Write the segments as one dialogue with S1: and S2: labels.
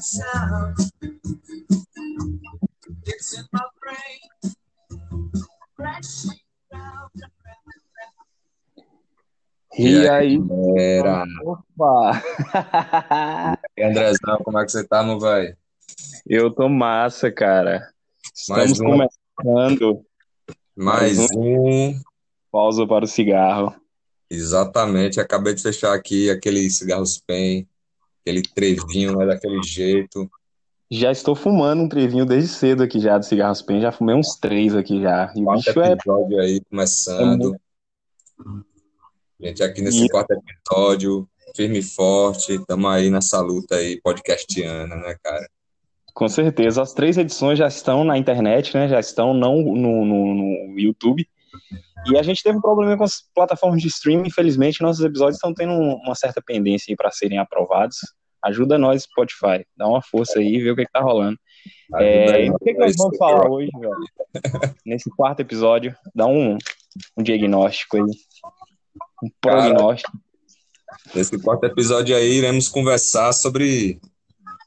S1: sound. It's in my brain. Crashing round and
S2: E aí,
S3: Era.
S2: opa!
S3: E Andrezão, como é que você tá, meu velho?
S2: Eu tô massa, cara.
S3: Mais
S2: Estamos
S3: um.
S2: começando.
S3: Mais um.
S2: Pausa para o cigarro.
S3: Exatamente. Acabei de fechar aqui aquele cigarro Pen, aquele trevinho, né, daquele jeito.
S2: Já estou fumando um trevinho desde cedo aqui já do Cigarros Pen. Já fumei uns três aqui já. E o
S3: Quarto
S2: bicho é.
S3: episódio aí começando. Gente, aqui nesse
S2: E-
S3: quarto episódio, firme e forte, estamos aí nessa luta aí podcastiana, né, cara?
S2: Com certeza. As três edições já estão na internet, né? Já estão não no, no, no YouTube. E a gente teve um problema com as plataformas de streaming. Infelizmente, nossos episódios estão tendo um- uma certa pendência para serem aprovados. Ajuda nós, Spotify. Dá uma força aí, vê o que, que tá rolando. É,
S3: aí
S2: e o que, que nós vamos falar hoje, velho? Nesse quarto episódio, dá um, um diagnóstico aí. Um prognóstico.
S3: Nesse quarto episódio aí, iremos conversar sobre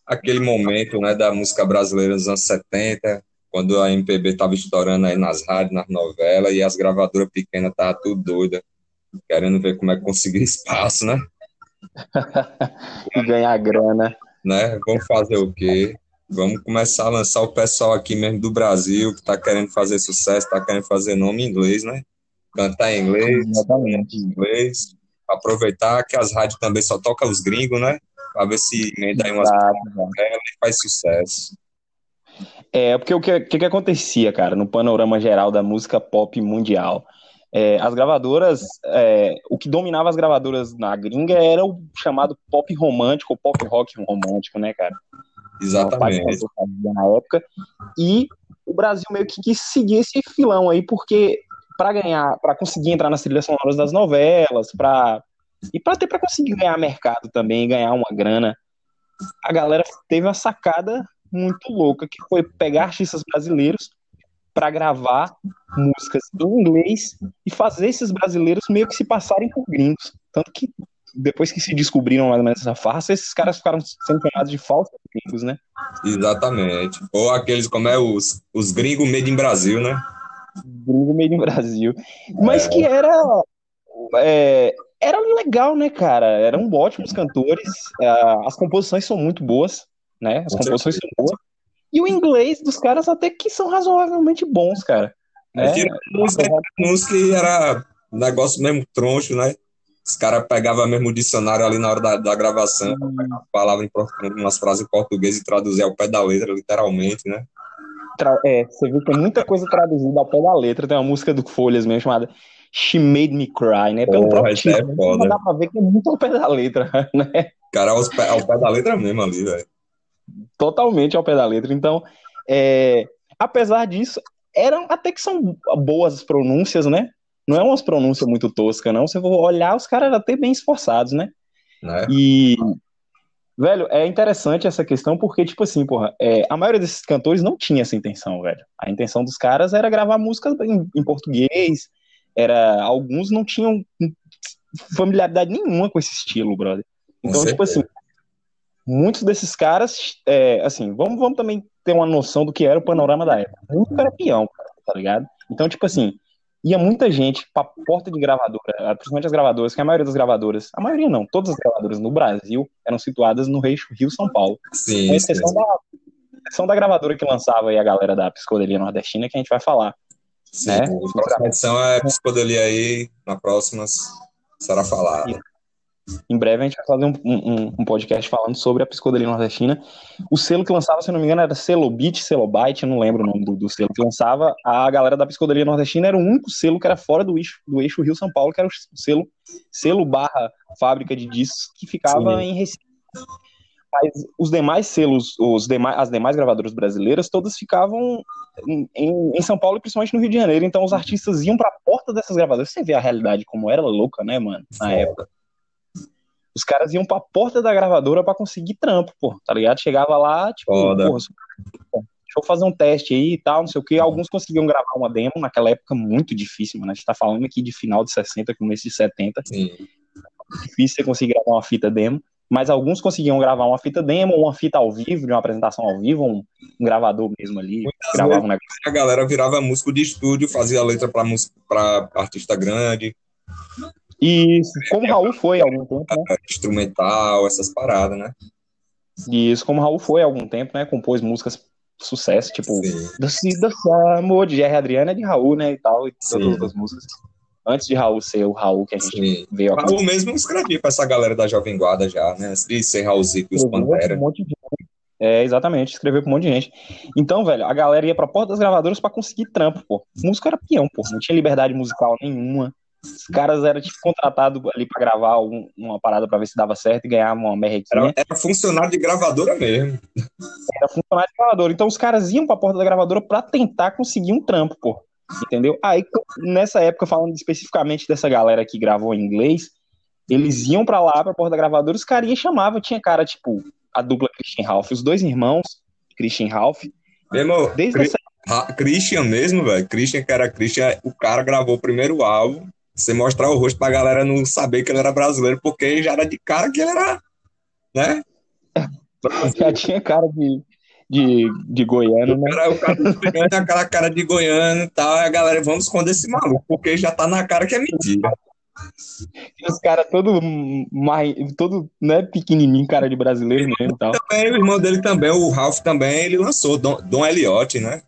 S3: aquele momento, né, da música brasileira dos anos 70, quando a MPB tava estourando aí nas rádios, nas novelas, e as gravadoras pequenas tava tudo doida, querendo ver como é que conseguir espaço, né?
S2: E ganhar grana.
S3: Né? Vamos fazer o quê? Vamos começar a lançar o pessoal aqui mesmo do Brasil, que tá querendo fazer sucesso, tá querendo fazer nome em inglês, né? Cantar em inglês,
S2: Exatamente.
S3: inglês, aproveitar que as rádios também só tocam os gringos, né? Pra ver se emenda aí umas e faz sucesso.
S2: É, porque o que, que que acontecia, cara, no panorama geral da música pop mundial? É, as gravadoras, é, o que dominava as gravadoras na gringa era o chamado pop romântico, ou pop rock romântico, né, cara?
S3: Exatamente.
S2: Na época. E o Brasil meio que quis seguir esse filão aí, porque para ganhar, para conseguir entrar nas trilhas sonoras das novelas, para e para ter para conseguir ganhar mercado também, ganhar uma grana, a galera teve uma sacada muito louca que foi pegar artistas brasileiros para gravar músicas em inglês e fazer esses brasileiros meio que se passarem por gringos. Tanto que depois que se descobriram mais ou menos essa farsa, esses caras ficaram sendo chamados de falsos gringos, né?
S3: Exatamente. Ou aqueles, como é, os, os gringos made in Brasil, né?
S2: Gringo meio no Brasil. Mas que era. é, era legal, né, cara? Eram ótimos cantores. ah, as composições são muito boas, né? As
S3: Com
S2: composições são boas. E o inglês dos caras até que são razoavelmente bons, cara.
S3: É,
S2: Né?
S3: música, música era negócio mesmo troncho, né? Os caras pegavam mesmo o dicionário ali na hora da, da gravação, falavam em, por- umas frases em português e traduzia ao pé da letra, literalmente, né?
S2: Tra- É, você viu que tem muita coisa traduzida ao pé da letra. Tem uma música do Folhas mesmo chamada She Made Me Cry, né? Pelo
S3: Porra,
S2: próprio
S3: é
S2: título.
S3: foda.
S2: Dá pra ver que é muito ao pé da letra, né?
S3: Cara, aos pé, ao pé da letra mesmo ali, velho.
S2: Totalmente ao pé da letra. Então, é, apesar disso, eram até que são boas as pronúncias, né? Não é umas pronúncias muito toscas, não. Se eu for olhar, os caras eram até bem esforçados, né?
S3: né?
S2: E, velho, é interessante essa questão porque, tipo assim, porra, é, a maioria desses cantores não tinha essa intenção, velho. A intenção dos caras era gravar músicas em, em português, era, alguns não tinham familiaridade nenhuma com esse estilo, brother.
S3: Com
S2: Então, tipo assim, muitos desses caras, é, assim, vamos, vamos também ter uma noção do que era o panorama da época. Muito era peão, tá ligado? Então, tipo assim, ia muita gente pra porta de gravadora, principalmente as gravadoras, que a maioria das gravadoras, a maioria não, todas as gravadoras no Brasil eram situadas no eixo Rio-São Paulo. Com
S3: Sim,
S2: exceção
S3: sim,
S2: da, exceção da gravadora que lançava aí a galera da Psicodelia Nordestina, que a gente vai falar.
S3: sim.
S2: né?
S3: A próxima edição é psicodelia aí, na próxima será falada.
S2: Em breve a gente vai fazer um, um, um podcast falando sobre a psicodelia nordestina. O selo que lançava, se não me engano, era Celobit, Celobite, eu não lembro o nome do, do selo que lançava. A galera da psicodelia nordestina era o único selo que era fora do eixo, do eixo Rio-São Paulo, que era o selo, selo barra fábrica de discos que ficava
S3: Sim.
S2: em Recife. Mas os demais selos, os demais, as demais gravadoras brasileiras, todas ficavam em, em- em São Paulo e principalmente no Rio de Janeiro. Então os artistas iam pra porta dessas gravadoras. Você vê a realidade como era louca, né, mano? Na época. Os caras iam pra porta da gravadora pra conseguir trampo, pô, tá ligado? Chegava lá, tipo,
S3: Foda.
S2: porra, deixa eu fazer um teste aí e tal, não sei o que. Alguns conseguiam gravar uma demo naquela época muito difícil, mano. A gente tá falando aqui de final de 60, começo de 70.
S3: Sim.
S2: Difícil você conseguir gravar uma fita demo. mas alguns conseguiam gravar uma fita demo, uma fita ao vivo, de uma apresentação ao vivo, um, um gravador mesmo ali, gravava um negócio.
S3: a galera virava músico de estúdio, fazia letra pra, música, pra artista grande,
S2: Isso, como o Raul foi há algum tempo, né?
S3: instrumental, essas paradas, né?
S2: Isso, como o Raul foi há algum tempo, né? Compôs músicas sucesso, tipo. Doce Doce Amor de Jerry Adriana é de Raul, né? E tal, e todas
S3: Sim.
S2: as outras músicas. Antes de Raul ser o Raul que a gente
S3: Sim.
S2: veio aqui.
S3: Raul mesmo escrevia pra essa galera da Jovem Guarda já, né? De ser Raulzico e os Pantera.
S2: um monte de gente. É, exatamente, escreveu pra um monte de gente. Então, velho, a galera ia pra porta das gravadoras pra conseguir trampo, pô. Músico era peão, pô. Não tinha liberdade musical nenhuma. Os caras eram, tipo, contratados ali pra gravar algum- uma parada pra ver se dava certo e ganhavam uma merrequinha.
S3: Era, era funcionário de gravadora mesmo.
S2: era funcionário de gravadora. Então os caras iam pra porta da gravadora pra tentar conseguir um trampo, pô. Entendeu? Aí, nessa época, falando especificamente dessa galera que gravou em inglês, eles iam pra lá, pra porta da gravadora, os caras iam chamavam. Tinha cara, tipo, a dupla Christian Ralph, os dois irmãos, Christian Ralph,
S3: Mesmo,
S2: desde
S3: Cri-
S2: essa
S3: Christian mesmo, velho. Christian, que era Christian, o cara gravou o primeiro álbum. Você mostrar o rosto pra galera não saber que ele era brasileiro, porque já era de cara que ele era, né?
S2: já tinha cara de, de, de goiano, né?
S3: Era o cara pegando aquela cara de goiano e tal, a galera, vamos esconder esse maluco, porque já tá na cara que é mentira.
S2: E os caras todo, todo né, pequenininho, cara de brasileiro mesmo e tal.
S3: Também, o irmão dele também, o Ralph também, ele lançou Dom, Dom Elliott, né?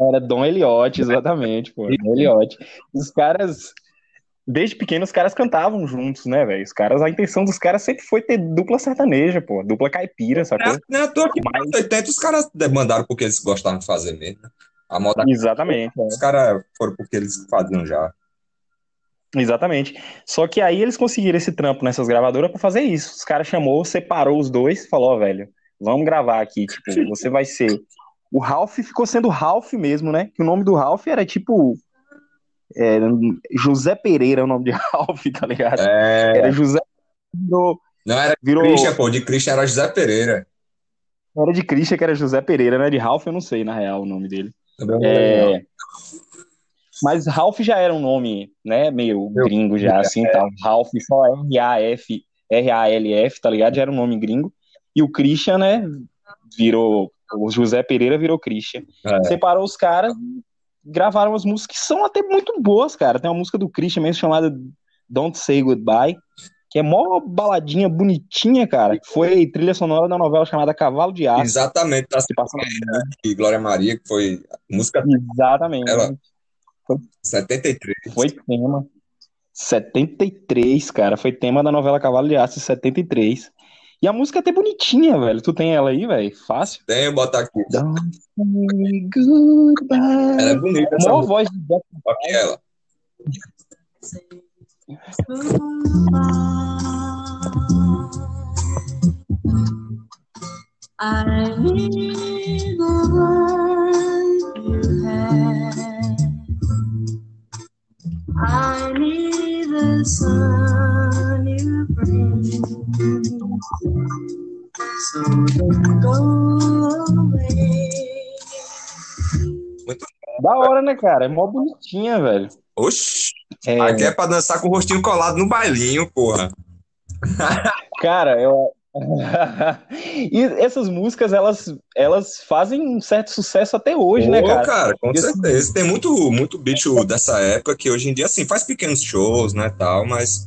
S2: Era Dom Eliotti, exatamente, pô. Dom Eliotti. Os caras, desde pequeno, os caras cantavam juntos, né, velho? Os caras, a intenção dos caras sempre foi ter dupla sertaneja, pô. Dupla caipira, sacou?
S3: Não é à toa que
S2: Mas-
S3: anos 80 os caras demandaram porque eles gostavam de fazer mesmo. né? A moda,
S2: Exatamente, é.
S3: os caras foram porque eles faziam já.
S2: exatamente. Só que aí eles conseguiram esse trampo nessas gravadoras pra fazer isso. Os caras chamou, separou os dois, falou, ó, velho, vamos gravar aqui, tipo, você vai ser... O Ralph ficou sendo Ralph mesmo, né? Que o nome do Ralph era tipo... é, José Pereira é o nome de Ralph, tá ligado?
S3: É,
S2: Era José virou,
S3: não era
S2: virou
S3: Christian, pô, de Christian era José Pereira.
S2: era de Christian que era José Pereira, né? De Ralph eu não sei na real o nome dele. É... Mas Ralph já era um nome, né, meio gringo já assim, tal. Ralph só R A F R A L F, tá ligado? Já era um nome gringo. E o Christian, né, virou o José Pereira virou Christian.
S3: É.
S2: Separou os caras, gravaram as músicas que são até muito boas, cara. Tem uma música do Christian mesmo chamada Don't Say Goodbye, que é mó baladinha bonitinha, cara. Foi trilha sonora da novela chamada Cavalo de Aço,
S3: Exatamente, tá
S2: que passa na
S3: e Glória Maria, que foi música
S2: Exatamente.
S3: Ela- 73.
S2: Foi tema. 73, cara. Foi tema da novela Cavalo de Aço, 73. E a música é até bonitinha, velho. Tu tem ela aí, velho? Fácil.
S3: Tem, botar aqui.
S2: Don't say goodbye.
S3: Ela é bonita música.
S2: voz de Jack
S3: Aqui ela.
S1: I need the life you had. I need the sun you bring. So don't go away.
S2: Da hora, né, cara? É mó bonitinha, velho.
S3: Oxi,
S2: É,
S3: aqui é pra dançar com o rostinho colado no bailinho, porra.
S2: Cara, eu. E essas músicas, elas, elas fazem um certo sucesso até hoje, né,
S3: Pô,
S2: cara?
S3: com
S2: E assim-
S3: certeza. Tem muito, muito bicho dessa época que hoje em dia, assim, faz pequenos shows, né, tal, mas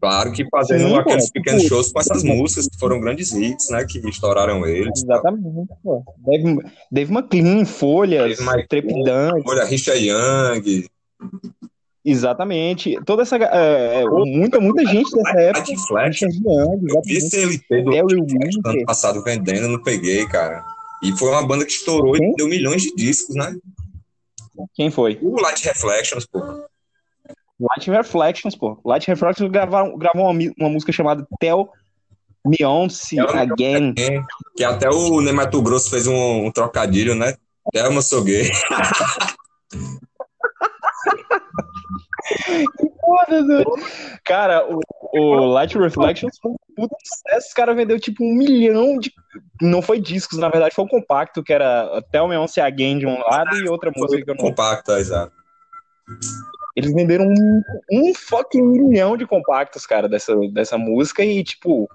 S3: claro que fazendo
S2: Sim, pô,
S3: aqueles
S2: tipo-
S3: pequenos shows com essas músicas que foram grandes hits, né, que estouraram eles.
S2: Exatamente, pô. Dave, Dave McLean, Folhas,
S3: Dave.
S2: Trepidante.
S3: Olha, Richard Young,
S2: Exatamente. Toda essa. é, é, muita, muita gente dessa época. Young,
S3: Eu vi LP do ano passado vendendo, não peguei, cara. E foi uma banda que estourou
S2: Quem?
S3: e deu milhões de discos, né?
S2: Quem foi?
S3: O Light Reflections, pô.
S2: Light Reflections, pô. Light Reflections gravaram, gravou uma, uma música chamada Tell Me Again.
S3: Que até o Ney Mato Grosso fez um, um trocadilho, né? Thelma, sou gay.
S2: Foda-se. Cara, o, o Light Reflections foi um puta sucesso. Os caras vendeu tipo um milhão de. Não foi discos, na verdade, foi um compacto, que era Tell Me On See Again de um lado e outra música que eu não
S3: Compacto, exato.
S2: Eles venderam um, um fucking milhão de compactos, cara, dessa, dessa música e, tipo,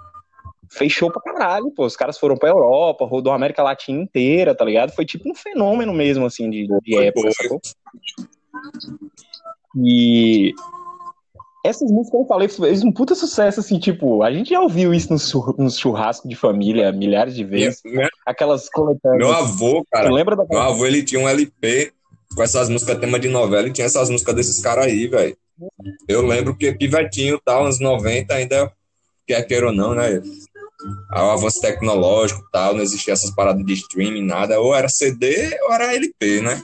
S2: fechou pra caralho, pô. Os caras foram pra Europa, rodou a América Latina inteira, tá ligado? Foi tipo um fenômeno mesmo, assim, de, de
S3: Foi,
S2: época,
S3: foi.
S2: sacou? E essas músicas que eu falei fez um puta sucesso, assim, tipo, a gente já ouviu isso nos chur- nos churrascos de família milhares de vezes.
S3: minha-
S2: Aquelas coletâneas.
S3: Meu avô, cara,
S2: lembra
S3: meu
S2: daquela?
S3: avô, ele tinha um LP com essas músicas tema de novela e tinha essas músicas desses caras aí, velho. Eu lembro que pivetinho tal, anos 90, ainda, quer queira ou não, né? O avanço tecnológico e tal, não existia essas paradas de streaming, nada. Ou era CD ou era LP, né?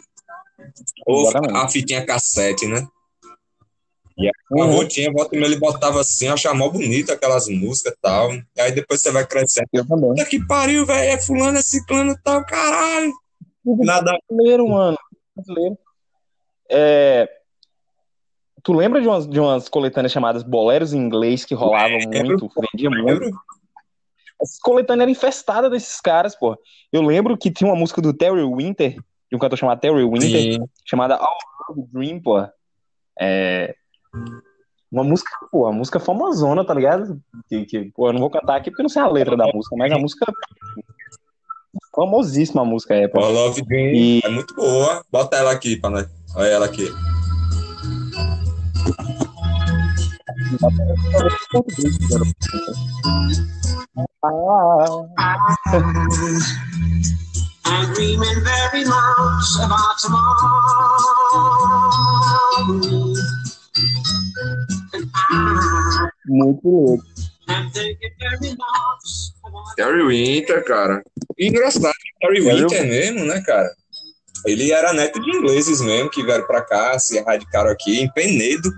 S3: Ou
S2: Exatamente.
S3: a fitinha cassete, né? E aí, o
S2: Uhum.
S3: avô tinha, volta e meia, ele botava assim, achava mó bonito aquelas músicas e tal. E aí depois você vai crescendo.
S2: Eu também.
S3: Puta que pariu, velho, é fulano, é ciclano e tal, caralho. Nada
S2: brasileiro, mano. Brasileiro. É, Tu lembra de umas, de umas coletâneas chamadas Boleros em Inglês que rolavam
S3: Lembro,
S2: muito, vendia muito?
S3: lembro.
S2: Essas coletâneas eram infestadas desses caras, pô. Eu lembro que tinha uma música do Terry Winter, de um cantor chamado Terry Winter,
S3: Sim.
S2: chamada All Love Dream, pô. É... Uma música, pô, uma música famosona, tá ligado? Que, que, pô, eu não vou cantar aqui porque eu não sei a letra da música, mas a música. Famosíssima a música é, pô.
S3: Ó, Love Dream
S2: E-
S3: é muito boa. Bota ela aqui pra nós. Olha ela aqui.
S1: I'm dreaming very much about tomorrow.
S2: Muito louco.
S3: Terry Winter, cara. E engraçado, Terry Winter mesmo, né, cara? Ele era neto de ingleses mesmo, que vieram pra cá, se radicaram aqui, em Penedo.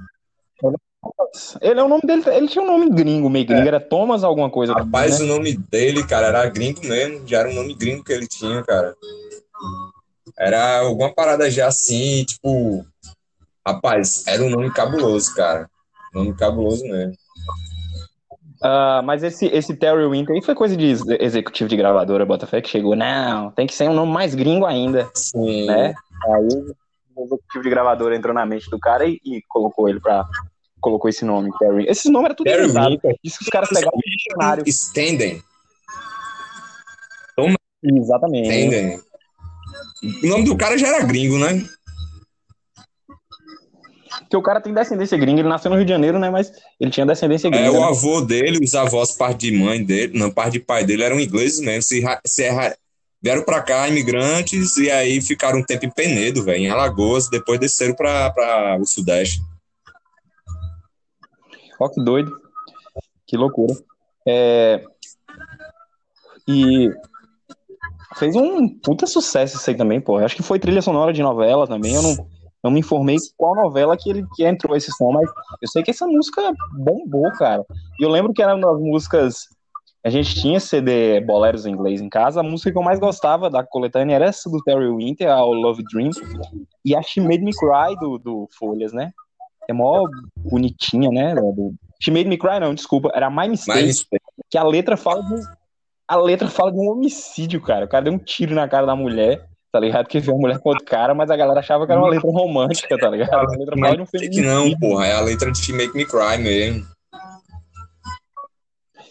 S2: Ele é o nome dele, ele tinha um nome gringo, meio gringo, era Thomas alguma coisa.
S3: Rapaz,
S2: né?
S3: o nome dele, cara, era gringo mesmo. Já era um nome gringo que ele tinha, cara. Era alguma parada já assim, tipo. Rapaz, era um nome cabuloso, cara. Nome cabuloso mesmo.
S2: Ah, mas esse, esse Terry Winter aí foi coisa de ex- executivo de gravadora, Botafé, que chegou, não, tem que ser um nome mais gringo ainda,
S3: Sim.
S2: né? Aí o executivo de gravadora entrou na mente do cara e, e colocou ele pra. Colocou esse nome, Terry. Esses nomes eram tudo
S3: Terry
S2: inventado.
S3: Winter.
S2: Diz que os caras pegaram o dicionário.
S3: Stenden.
S2: Exatamente.
S3: Stenden. O nome do cara já era gringo, né?
S2: Porque o cara tem descendência gringa, ele nasceu no Rio de Janeiro, né? Mas ele tinha descendência
S3: É,
S2: gringa.
S3: o
S2: né?
S3: avô dele, os avós, parte de mãe dele, não, parte de pai dele, eram ingleses mesmo. Se, se ra- vieram pra cá, imigrantes, e aí ficaram um tempo em Penedo, velho, em Alagoas, depois desceram pra, pra o Sudeste.
S2: Ó, que doido. Que loucura. É, E fez um puta sucesso isso aí também, pô. Acho que foi trilha sonora de novela também. Eu não, não me informei qual novela que ele que entrou esse som, mas eu sei que essa música bombou, cara. E eu lembro que era uma das músicas. A gente tinha CD boleros em inglês em casa. A música que eu mais gostava da coletânea era essa do Terry Winter, a Love Dream, e a She Made Me Cry do, do Folhas, né? É mó bonitinha, né? Do... She Made Me Cry, não, desculpa. Era My Mistake,
S3: Mas
S2: que a letra fala de. A letra fala de um homicídio, cara. O cara deu um tiro na cara da mulher, tá ligado? Porque viu a mulher com outro cara, mas a galera achava que era uma letra romântica, tá ligado? A letra fala de um
S3: que
S2: feminicídio.
S3: não, porra, é a letra de Make Me Cry mesmo.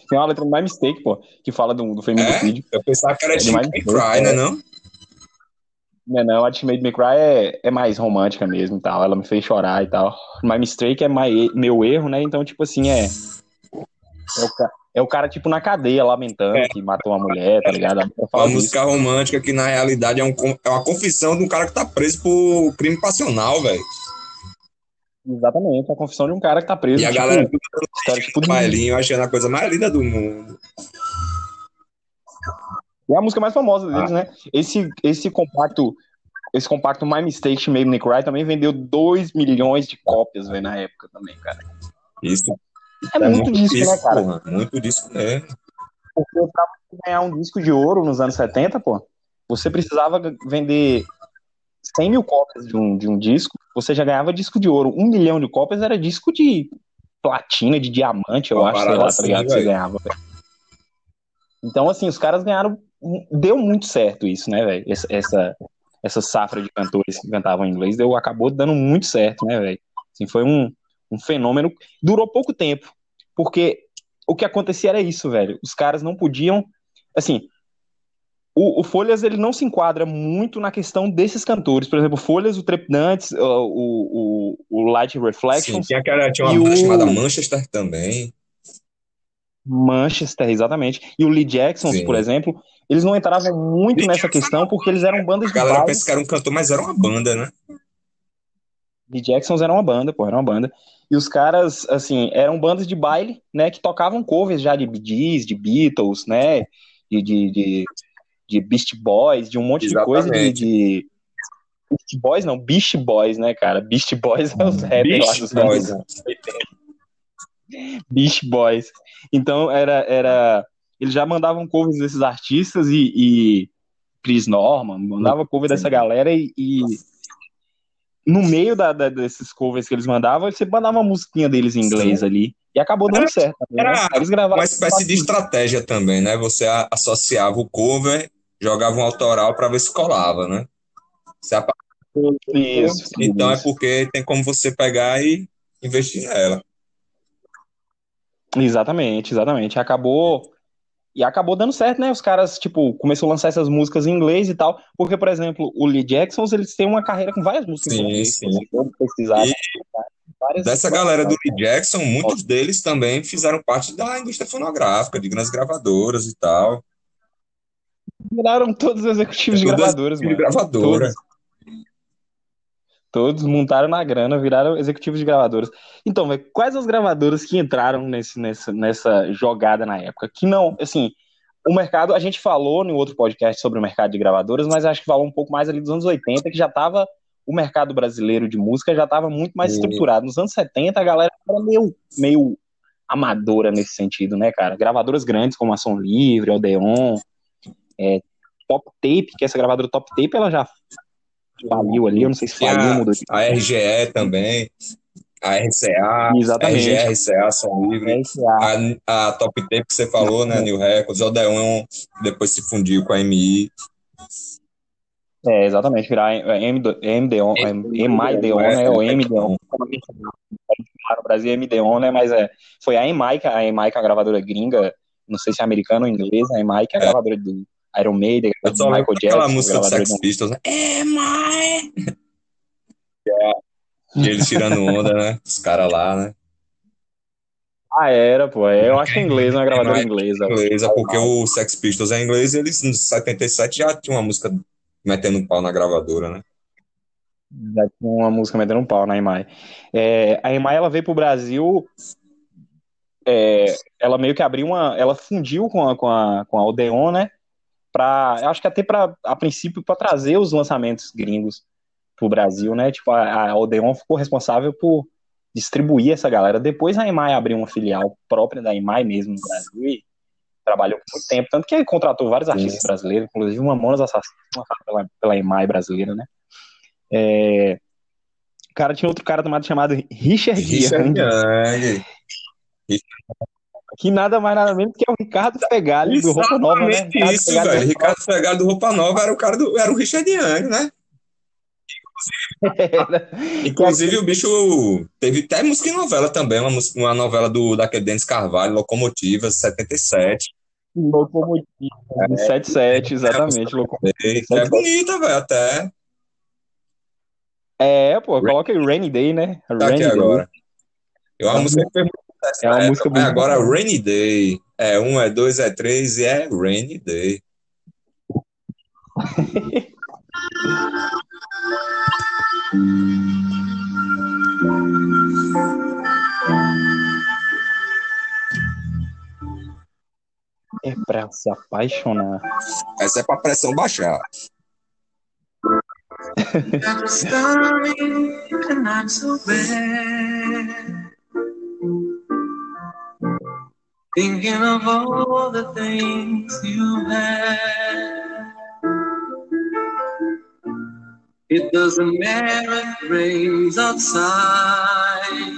S2: Tem uma letra do My Mistake, pô, que fala do, do feminicídio.
S3: Eu pensava que era
S2: É demais,
S3: Make Me? Cry, né, não?
S2: Não, não, a Made Me Cry é, é mais romântica mesmo e tal. Ela me fez chorar e tal. My Mistake é my, meu erro, né? Então, tipo assim, é. É o, é o cara, tipo, na cadeia, lamentando que matou uma mulher, tá ligado?
S3: Uma música romântica que na realidade é, um, é uma confissão de um cara que tá preso por crime passional, velho.
S2: Exatamente, a confissão de um cara que tá preso.
S3: E a
S2: tipo,
S3: galera tudo
S2: história, tipo, de...
S3: bailinho achando a coisa mais linda do mundo.
S2: É a música mais famosa deles, né? Esse, esse compacto, esse compacto My Mistake Made Me Cry também vendeu 2 milhões de cópias, velho, na época também, cara.
S3: Isso
S2: É, muito disco, né, cara?
S3: porra. Muito disco mesmo.
S2: Porque pra ganhar um disco de ouro nos anos 70, pô, você precisava vender 100 mil cópias de um, de um disco, você já ganhava disco de ouro. Um milhão de cópias era disco de platina, de diamante, eu
S3: Uma
S2: acho, sei lá,
S3: assim,
S2: tá ligado? que Você ganhava, velho. Então, assim, os caras ganharam. Deu muito certo isso, né, velho? Essa, essa, essa safra de cantores que cantavam em inglês deu, acabou dando muito certo, né, velho? Assim, foi um, um fenômeno. Durou pouco tempo, porque o que acontecia era isso, velho. Os caras não podiam. Assim, o, o Folhas ele não se enquadra muito na questão desses cantores. Por exemplo, Folhas, o Trepidantes, o, o, o Light Reflections.
S3: Sim, tinha, tinha uma
S2: E
S3: banda
S2: o-
S3: chamada Manchester também.
S2: Manchester, exatamente. E o Lee Jackson,
S3: Sim.
S2: por exemplo, eles não entravam muito
S3: Lee
S2: nessa questão porque eles eram bandas
S3: A
S2: de
S3: galera
S2: baile.
S3: pensa que era um cantor, mas era uma banda, né?
S2: The Jacksons era uma banda, pô, era uma banda. E os caras, assim, eram bandas de baile, né, que tocavam covers já de Bee Gees, de Beatles, né, de, de, de, de Beast Boys, de um monte de coisa de,
S3: Exatamente.
S2: de... Beast Boys não, Beast Boys, né, cara? Beast Boys é os rappers lá dos
S3: Boys.
S2: anos 80. Beast Boys. Então, era, era... Eles já mandavam covers desses artistas e... e... Chris Norman, mandava cover dessa galera e... e no meio da, da- desses covers que eles mandavam, você mandava uma musiquinha deles em inglês ali. E acabou dando
S3: Era-
S2: certo. né?
S3: era
S2: Eles gravaram
S3: Uma espécie de estratégia também, né? Você associava o cover, jogava um autoral para ver se colava, né? Apa-
S2: Isso,
S3: Então é
S2: isso.
S3: porque tem como você pegar e investir nela.
S2: Exatamente, exatamente. Acabou. E acabou dando certo, né? Os caras, tipo, começou a lançar essas músicas em inglês e tal. Porque, por exemplo, o Lee Jacksons, eles têm uma carreira com várias músicas em
S3: Sim,
S2: inglês.
S3: sim.
S2: Pesquisar,
S3: E
S2: várias-
S3: Dessa galera do Lee Jackson, muitos deles também fizeram parte da indústria fonográfica, de grandes gravadoras e tal.
S2: Viraram todos executivos de gravadoras,
S3: de
S2: mano.
S3: gravadora.
S2: Todos montaram na grana, viraram executivos de gravadoras. Então, quais as gravadoras que entraram nesse, nessa, nessa jogada na época? Que não, assim, o mercado, a gente falou no outro podcast sobre o mercado de gravadoras, mas acho que falou um pouco mais ali dos anos 80, que já tava, o mercado brasileiro de música já estava muito mais
S3: Sim.
S2: estruturado. Nos anos 70, a galera era meio, meio amadora nesse sentido, né, cara? Gravadoras grandes como a Som Livre, Odeon, é, Top Tape, que essa gravadora Top Tape, ela já faliu ali, eu não sei se faliu, mudou de
S3: a RGE também, a RCA,
S2: Exatamente.
S3: RGE, RCA, Som Livre,
S2: RCA.
S3: a, a Top Tape que você falou, né, New Records, o Odeon depois se fundiu com a MI.
S2: É, exatamente, virar MD, MDON, MIDON, né, ou MDON, como a gente chama no Brasil é MDON, né, mas é, foi a EMI, a EMI que é a gravadora gringa, não sei se é americana ou inglesa, a EMI que é a gravadora do Iron Maiden,
S3: Eu só
S2: Michael Jackson,
S3: música do Sex. Pistols, né? É, mãe! E eles tirando onda, né? Os caras lá, né?
S2: Ah, era, pô, é, eu acho que é inglês, uma gravadora
S3: Mas-
S2: inglesa.
S3: Inglesa, porque o Sex Pistols é inglês e eles, em 77, já tinham uma música metendo um pau na gravadora, né?
S2: Já tinha uma música metendo um pau na EMI. É, a EMI, ela veio pro Brasil, é, ela meio que abriu uma, ela fundiu com a, com a, com a Odeon, né, eu acho que até pra, a princípio, para trazer os lançamentos gringos pro Brasil, né, tipo, a, a Odeon ficou responsável por distribuir essa galera. Depois a EMI abriu uma filial própria da EMI mesmo no Brasil e trabalhou por muito tempo, tanto que ele contratou vários artistas brasileiros, inclusive uma Mamonas Assassinas pela, pela EMI brasileira, né. É, Cara, tinha outro cara tomado chamado Richard,
S3: Richard
S2: Young. Que nada mais nada menos que é o Ricardo Fegali do Roupa Nova, né? Ricardo
S3: isso,
S2: Fegali
S3: velho.
S2: do
S3: Ricardo Fegali do Roupa Nova era o cara do. Era o Richard Young, né?
S2: Era.
S3: Inclusive, o bicho teve até música em novela também, uma, música- uma novela do, daquele Denis Carvalho, Locomotivas, 77.
S2: Locomotiva, de 77, exatamente. Locomotiva.
S3: Que é bonita, velho, até.
S2: É, pô, coloca aí Rainy Day, né?
S3: Tá
S2: Rainy
S3: aqui
S2: Day.
S3: agora. É uma música que fez muito
S2: É uma música
S3: mas
S2: bonita.
S3: agora Rainy Day. É um, é dois, é três e é Rainy Day.
S2: É pra se apaixonar.
S3: Essa é pra pressão baixar.
S1: Thinking of all the things you had. It doesn't matter it rains outside.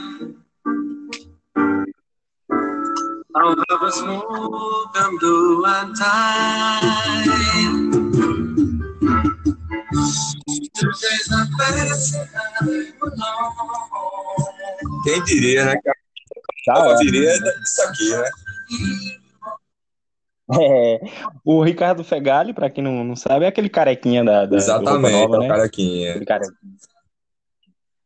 S1: I'll have a smoke and blue and alone.
S3: Quem diria, né? Que
S2: Tá,
S3: a
S2: ó.
S3: diria disso aqui, né?
S2: É, o Ricardo Fegali, pra quem não, não sabe, é aquele carequinha da, da
S3: Exatamente,
S2: Nova,
S3: é o
S2: né?
S3: carequinha.
S2: Aquele carequinha.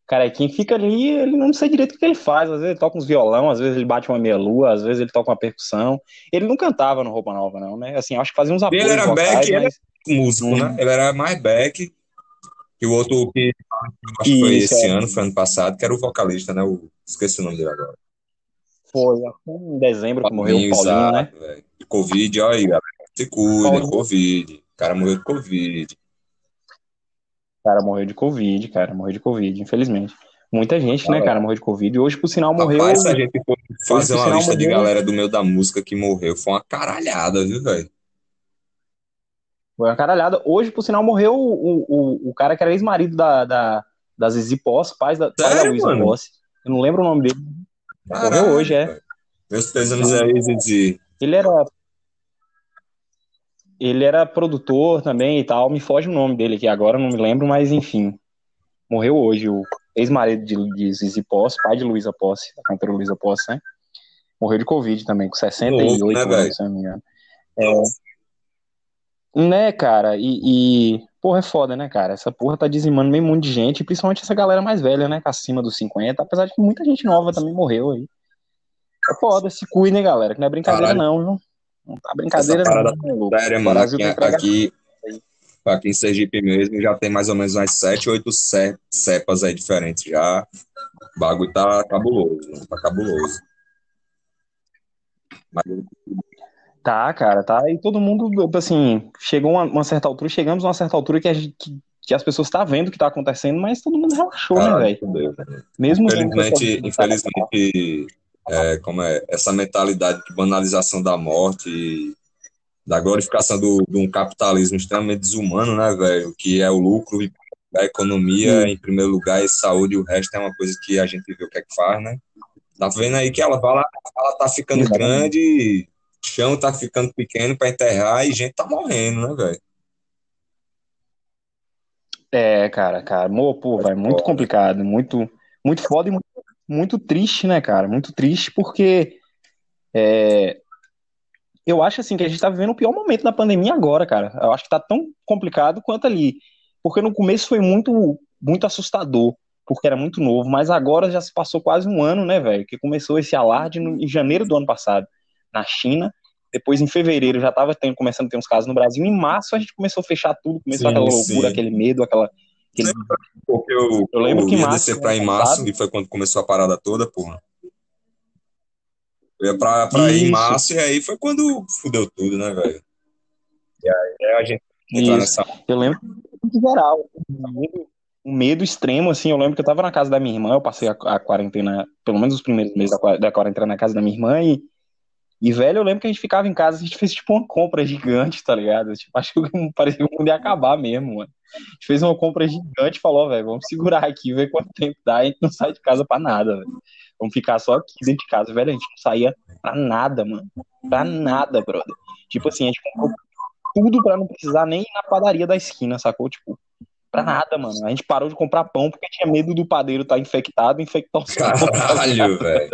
S2: Carequinha fica ali, ele não sei direito o que ele faz. Às vezes ele toca uns violão, às vezes ele bate uma meia-lua, às vezes ele toca uma percussão. Ele não cantava no Roupa Nova, não, né? Assim, acho que fazia uns
S3: Ele
S2: apoios
S3: era
S2: vocais,
S3: back, ele
S2: mas...
S3: músico, né? Ele era mais back que o outro que acho que foi
S2: Isso,
S3: esse
S2: é.
S3: ano, foi ano passado, que era o vocalista, né? O, esqueci o nome dele agora.
S2: Foi em dezembro que morreu o
S3: Paulinho,
S2: né?
S3: De Covid, olha aí, galera. Se cuida,
S2: Paulinho.
S3: Covid. O cara morreu de Covid.
S2: O cara morreu de Covid, cara, morreu de Covid, infelizmente. Muita gente, né, cara, morreu de Covid. E hoje, por sinal, morreu.
S3: Rapaz, a gente for fazer uma lista de
S2: morreu-
S3: galera do meio da música que morreu, foi uma caralhada, viu, velho?
S2: Foi uma caralhada. Hoje, por sinal, morreu o, o, o cara que era ex-marido da, da, da Zizi Posse, pai da, pai da
S3: Sério,
S2: Luísa? Posse. Eu não lembro o nome dele.
S3: Caralho,
S2: hoje, é.
S3: Meus pêsames aí, Zizi.
S2: Ele era. Ele era produtor também e tal. Me foge o nome dele aqui agora, não me lembro, mas enfim. Morreu hoje o ex-marido de, de Zizi Posse, pai de Luísa Posse, da cantora Luísa Posse, né? Morreu de Covid também, com 68
S3: Novo, né,
S2: anos, se não me engano. Né, cara? E, e, porra, é foda, né, cara? Essa porra tá dizimando meio mundo de gente, principalmente essa galera mais velha, né? Acima dos 50, apesar de que muita gente nova também morreu aí. É foda, se cuidem, galera, que não é brincadeira,
S3: Caralho.
S2: não, viu? Não tá brincadeira,
S3: Essa parada
S2: não, O
S3: mano, aqui, aqui, aqui em Sergipe mesmo já tem mais ou menos umas 7, 8 ce- cepas aí diferentes já. O bagulho tá cabuloso, mano, tá cabuloso. Mas
S2: Tá, cara, tá. E todo mundo, assim, chegou uma, uma certa altura, chegamos a uma certa altura que, a gente- que, que as pessoas estão vendo o que tá acontecendo, mas todo mundo relaxou, né, velho?
S3: fudeu, velho.
S2: Mesmo
S3: Infelizmente, infelizmente é, como é, essa mentalidade de banalização da morte e da glorificação do, de um capitalismo extremamente desumano, né, velho? Que é o lucro, a economia
S2: Sim.
S3: em primeiro lugar e saúde, e o resto é uma coisa que a gente vê o que é que faz, né? Tá vendo aí que ela, ela, ela tá ficando
S2: Exatamente.
S3: grande, chão tá ficando pequeno pra enterrar e gente tá morrendo, né, velho?
S2: É, cara, cara, Mo, pô, vai muito complicado, muito, muito foda e muito, muito triste, né, cara? Muito triste porque é, eu acho assim que a gente tá vivendo o pior momento da pandemia agora, cara. Eu acho que tá tão complicado quanto ali, porque no começo foi muito, muito assustador, porque era muito novo, mas agora já se passou quase um ano, né, velho? Que começou esse alarde no- em janeiro do ano passado na China. Depois, em fevereiro, já estava começando a ter uns casos no Brasil. Em março, a gente começou a fechar tudo, começou
S3: Sim,
S2: aquela loucura,
S3: sim.
S2: aquele medo, aquela. aquele-
S3: Porque eu,
S2: Eu lembro que
S3: ia
S2: março,
S3: descer pra ir em março, e foi quando começou a parada toda, porra. Eu ia pra, pra ir em março, e aí foi quando fudeu tudo, né, velho? E aí a gente nessa.
S2: Eu lembro de geral, um medo, um medo extremo, assim. Eu lembro que eu tava na casa da minha irmã, eu passei a, a quarentena, pelo menos os primeiros meses da, da quarentena na casa da minha irmã, e, e, velho, eu lembro que a gente ficava em casa, a gente fez tipo uma compra gigante, tá ligado? Tipo, acho que parecia que o mundo ia acabar mesmo, mano. A gente fez uma compra gigante e falou, velho, vamos segurar aqui, ver quanto tempo dá, a gente não sai de casa pra nada, velho. Vamos ficar só aqui dentro de casa, velho. A gente não saía pra nada, mano. Pra nada, brother. Tipo assim, a gente comprou tudo pra não precisar nem ir na padaria da esquina, sacou? Tipo, pra nada, mano. A gente parou de comprar pão porque tinha medo do padeiro estar infectado e infectar.
S3: Caralho, velho.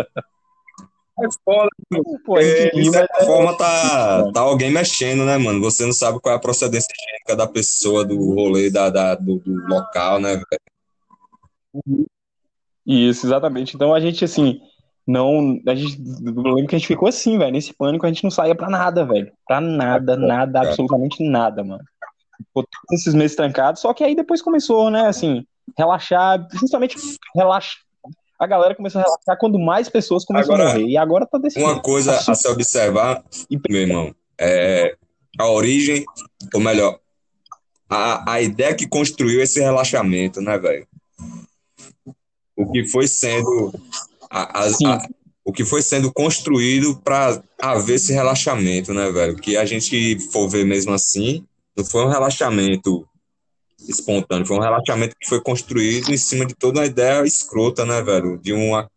S3: É foda,
S2: Pô,
S3: porque de certa
S2: é-
S3: forma tá, tá alguém mexendo, né, mano? Você não sabe qual é a procedência higiênica da pessoa, do rolê, da, da- do, do local, né, velho?
S2: Isso, exatamente. Então a gente, assim, não. A gente, eu lembro que a gente ficou assim, velho, nesse pânico, a gente não saía pra nada, velho. Pra nada, nada,
S3: cara.
S2: absolutamente nada, mano. Ficou todos esses meses trancados, só que aí depois começou, né, assim, relaxar, principalmente relaxa. A galera começou a relaxar quando mais pessoas começaram a
S3: Agora,
S2: morrer. E agora tá desse
S3: Uma
S2: jeito.
S3: coisa a se observar, meu irmão, é a origem, ou melhor, a, a ideia que construiu esse relaxamento, né, velho? O que foi sendo a- a- a- o que foi sendo construído para haver esse relaxamento, né, velho? Que a gente for ver mesmo assim, não foi um relaxamento espontâneo, foi um relaxamento que foi construído em cima de toda uma ideia escrota, né, velho? De uma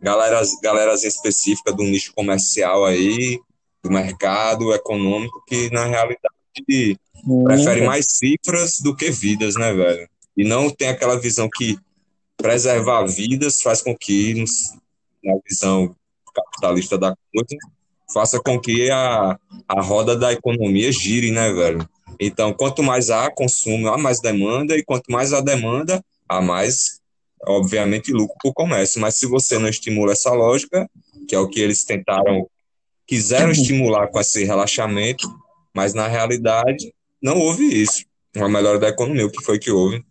S3: galera, galerazinha específica do nicho comercial aí, do mercado econômico, que na realidade prefere mais cifras do que vidas, né, velho? E não tem aquela visão que preservar vidas faz com que, na visão capitalista da coisa, faça com que a, a roda da economia gire, né, velho? Então, quanto mais há consumo, há mais demanda, e quanto mais há demanda, há mais, obviamente, lucro para o comércio. Mas se você não estimula essa lógica, que é o que eles tentaram, quiseram estimular com esse relaxamento, mas na realidade não houve isso. Uma melhora da economia, o que foi que houve?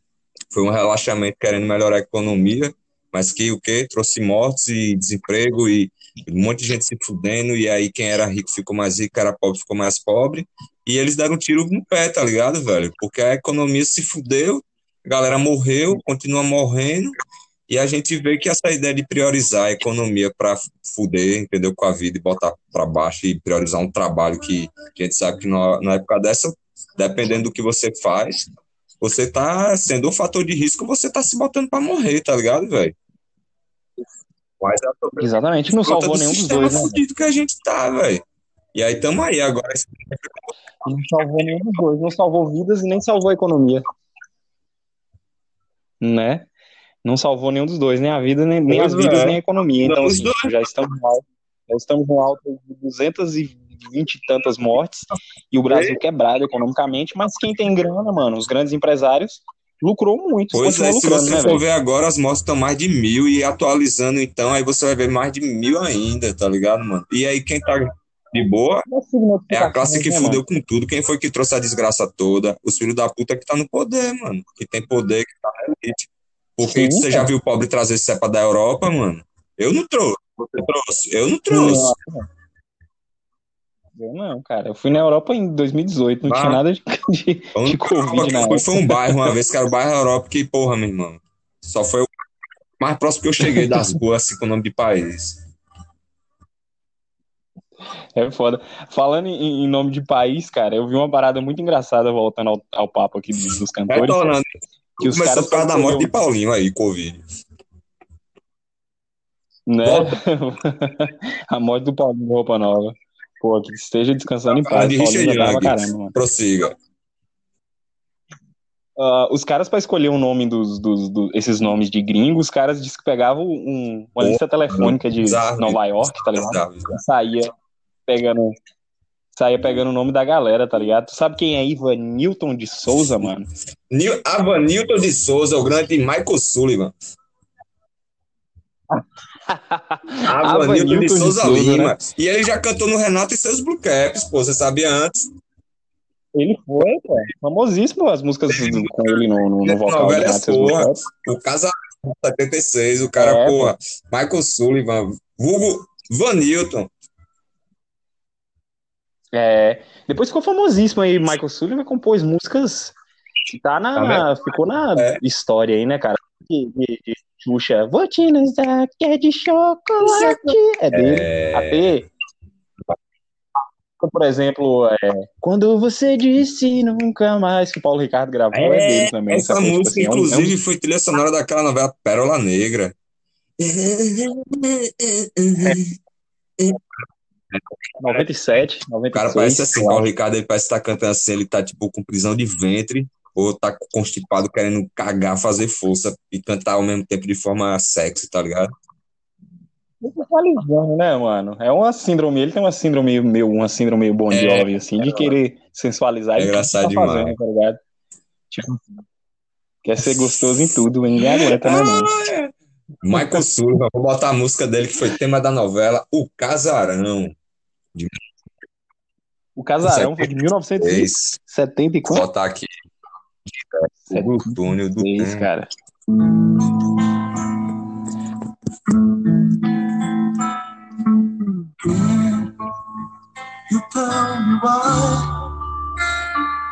S3: Foi um relaxamento querendo melhorar a economia, mas que o que trouxe mortes e desemprego e um monte de gente se fudendo, e aí quem era rico ficou mais rico, quem era pobre ficou mais pobre, e eles deram um tiro no pé, tá ligado, velho? Porque a economia se fudeu, a galera morreu, continua morrendo, e a gente vê que essa ideia de priorizar a economia para fuder, entendeu, com a vida e botar para baixo e priorizar um trabalho que a gente sabe que na, época dessa, dependendo do que você faz, você tá sendo um fator de risco, você tá se botando para morrer, tá ligado, velho? Mas a
S2: Exatamente, não salvou nenhum dos dois, né?
S3: fudido que a gente tá, velho. E aí tamo aí agora.
S2: Não salvou nenhum dos dois, não salvou vidas e nem salvou a economia. Né? Não salvou nenhum dos dois, nem a vida, nem, nem as vidas,
S3: é.
S2: nem a economia. Então, assim, já estamos alto, já estamos no alto de 220 e tantas mortes e o Brasil quebrado economicamente, mas quem tem grana, mano, os grandes empresários, lucrou muito,
S3: Pois é, se você
S2: né,
S3: for ver agora, as mortes estão mais de mil e atualizando, então, aí você vai ver mais de mil ainda, tá ligado, mano? E aí quem tá de boa é a classe que
S2: né,
S3: fudeu com tudo. Quem foi que trouxe a desgraça toda? Os filhos da puta que tá no poder, mano. Que tem poder, que tá na elite. Porque
S2: Sim,
S3: você
S2: cara.
S3: já viu o pobre trazer cepa da Europa, mano? Eu não trouxe. Você trouxe? Eu não trouxe.
S2: Eu não, cara. Eu fui na Europa em 2018, não
S3: Ah.
S2: tinha nada de, de,
S3: A
S2: de Covid
S3: que eu fui foi um bairro uma vez, que era o bairro Europa, que, porra, meu irmão. Só foi o mais próximo que eu cheguei das ruas, assim, com o nome de país.
S2: É foda. Falando em, em nome de país, cara, eu vi uma parada muito engraçada voltando ao, ao papo aqui dos, dos cantores.
S3: Retornando.
S2: Que os
S3: Começou
S2: caras
S3: por causa da morte de Paulinho aí, Covid.
S2: Né? a morte do Paulinho Roupa Nova. Pô, que esteja descansando em
S3: Falando
S2: paz.
S3: de Richard
S2: caramba.
S3: Prossiga.
S2: Ah, os caras, pra escolher o nome dos, dos, dos- esses nomes de gringos, os caras disseram que pegavam um- uma lista telefônica de. Nova York, tá ligado? Saía pegando saía pegando o nome da galera, tá ligado? Tu sabe quem é Ivan Newton de Souza, mano?
S3: Nil- Avanilton de Souza, o grande Michael Sullivan. Avanilton de Souza Lima.
S2: né?
S3: E ele já cantou no Renato e seus Blue Caps, pô. Você sabia antes?
S2: Ele foi, pô, famosíssimo as músicas do- com ele no, no, no vocal
S3: é
S2: Seus
S3: porra. O Casa 76, o cara,
S2: É,
S3: porra. Michael Sullivan, vulgo Vanilton.
S2: É, depois ficou famosíssimo aí, Michael Sullivan compôs músicas que tá na, ficou na
S3: É.
S2: história aí, né, cara? De, de, de Xuxa, vou te nos dar que é de chocolate, é dele.
S3: É,
S2: AP. Por exemplo, é, quando você disse nunca mais que o Paulo Ricardo gravou, é, dele também.
S3: essa
S2: sacou? Tipo
S3: música,
S2: assim, é um- é um-
S3: inclusive, foi trilha sonora daquela novela Pérola Negra.
S2: 97,
S3: O
S2: 96.
S3: cara parece assim,
S2: eu
S3: Paulo. Ricardo, ele parece estar cantando assim, ele tá tipo com prisão de ventre, ou tá constipado querendo cagar, fazer força e cantar ao mesmo tempo de forma sexy, tá ligado?
S2: Sensualizando, né, mano? É uma síndrome, ele tem uma síndrome meio, uma síndrome meio Bon Jovi, assim, de querer sensualizar
S3: É
S2: e
S3: engraçado
S2: tá fazendo,
S3: demais.
S2: tá ligado? Tipo, quer ser gostoso em tudo, ninguém aguenta, né, mano?
S3: Michael Sullivan, vou botar a música dele que foi tema da novela O Casarão.
S2: O Casarão foi de 1970 e
S3: Vou
S2: quanto?
S3: botar aqui. O Grupo Túnel do
S2: Seis,
S3: Tempo.
S2: cara.
S1: You turn you run,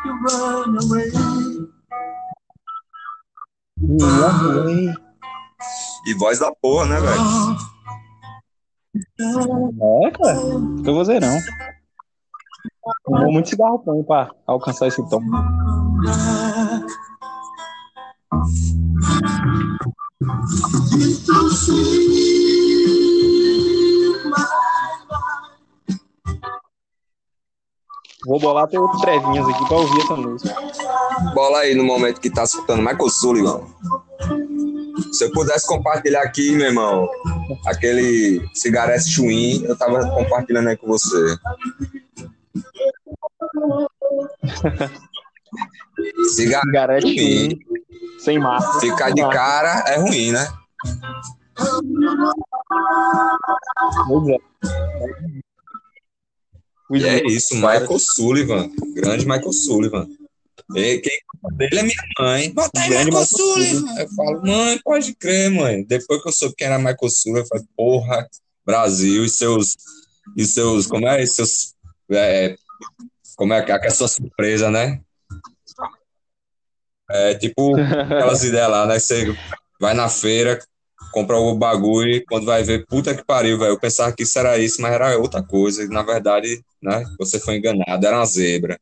S1: you run away.
S3: E voz da porra, né, velho?
S2: É, cara. Eu vou dizer não. Fumou muito cigarro pão pra alcançar esse tom. Vou bolar até outro trevinhas aqui pra ouvir essa música.
S3: Bola aí no momento que tá escutando Michael Sullivan. Se eu pudesse compartilhar aqui, meu irmão, aquele cigarette Schwinn, eu tava compartilhando aí com você. Cigarette Schwinn,
S2: sem massa.
S3: ficar de cara é ruim, né?
S2: Pois é.
S3: E é
S2: Smith,
S3: isso, Michael Sullivan, grande Michael Sullivan. E quem dele é minha mãe. Bota aí Michael
S2: Michael
S3: Sullivan. Eu falo, mãe, pode crer, mãe. Depois que eu soube quem era Michael Sullivan, eu falei, porra, Brasil e seus. E seus. Como é? E seus. É, como é que é? a sua surpresa, né? É tipo aquelas ideias lá, né? Você vai na feira, compra o bagulho e quando vai ver, puta que pariu, velho. Eu pensava que isso era isso, mas era outra coisa. E na verdade, né? Você foi enganado, era uma zebra.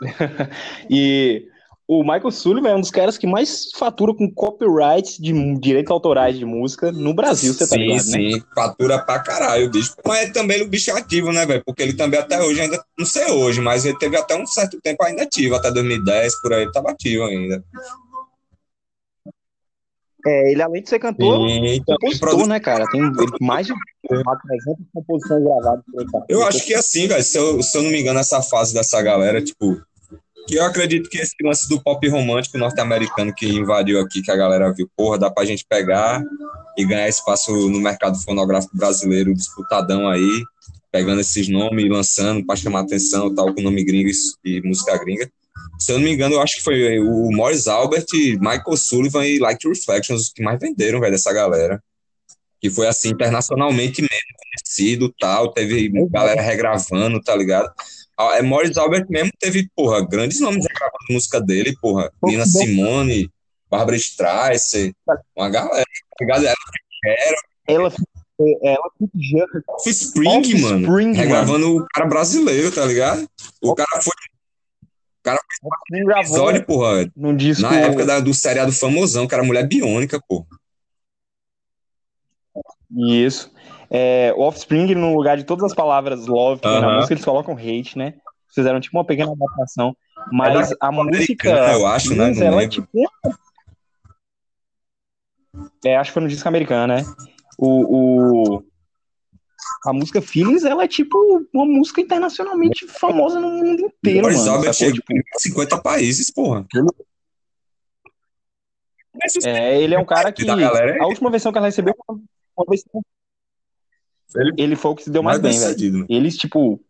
S2: E o Michael Sullivan é um dos caras que mais fatura com copyright de direitos autorais de música no Brasil, você tá
S3: sim,
S2: ligado, né?
S3: sim, fatura pra caralho o bicho. Mas também o bicho é ativo, né, velho? Porque ele também até hoje ainda, não sei hoje, mas ele teve até um certo tempo ainda ativo, até 2010, por aí, ele tava ativo ainda.
S2: É, ele além de ser cantor,
S3: E também
S2: compositor,
S3: produ-
S2: né, cara? Tem mais de 300 composições gravadas por ele, cara.
S3: Eu acho que assim, velho, se eu, se eu não me engano, essa fase dessa galera, tipo, que eu acredito que esse lance do pop romântico norte-americano que invadiu aqui, que a galera viu, porra, dá pra gente pegar e ganhar espaço no mercado fonográfico brasileiro disputadão aí, pegando esses nomes e lançando pra chamar atenção, tal, com nome gringo e, música gringa. Se eu não me engano, eu acho que foi o Morris Albert, Michael Sullivan e Like Reflections os que mais venderam, velho, dessa galera. Que foi assim, internacionalmente mesmo conhecido, tal, teve galera regravando, tá ligado? É, Morris Albert mesmo teve, porra, grandes nomes regravando música dele, porra.
S2: Pô,
S3: Nina. Simone, Barbara Streisand, uma galera, tá ligado? Ela
S2: Ela, ela Fitzgerald,
S3: Offspring, mano,
S2: Offspring,
S3: regravando o cara brasileiro, tá ligado? O cara foi
S2: Offspring gravou
S3: episódio, porra,
S2: num disco.
S3: na época da- do seriado famosão, que era Mulher Biônica, pô.
S2: Isso. É, o Offspring, no lugar de todas as palavras love que tem na
S3: Aham.
S2: música, eles colocam hate, né? Fizeram tipo uma pequena adaptação. Mas
S3: É
S2: a música.
S3: americana, eu acho, né? Não
S2: ela é tipo. É, acho que foi no disco americano, né? O, o... A música Feelings, ela é tipo uma música internacionalmente famosa no mundo inteiro,
S3: Morris
S2: mano.
S3: Albert chegou
S2: Tipo,
S3: em 50 países, porra.
S2: É, ele é um cara que.
S3: é
S2: A última versão que ela recebeu foi uma versão.
S3: Ele-
S2: Ele foi o que se deu mais,
S3: mais
S2: bem, velho.
S3: sucedido.
S2: Eles, tipo.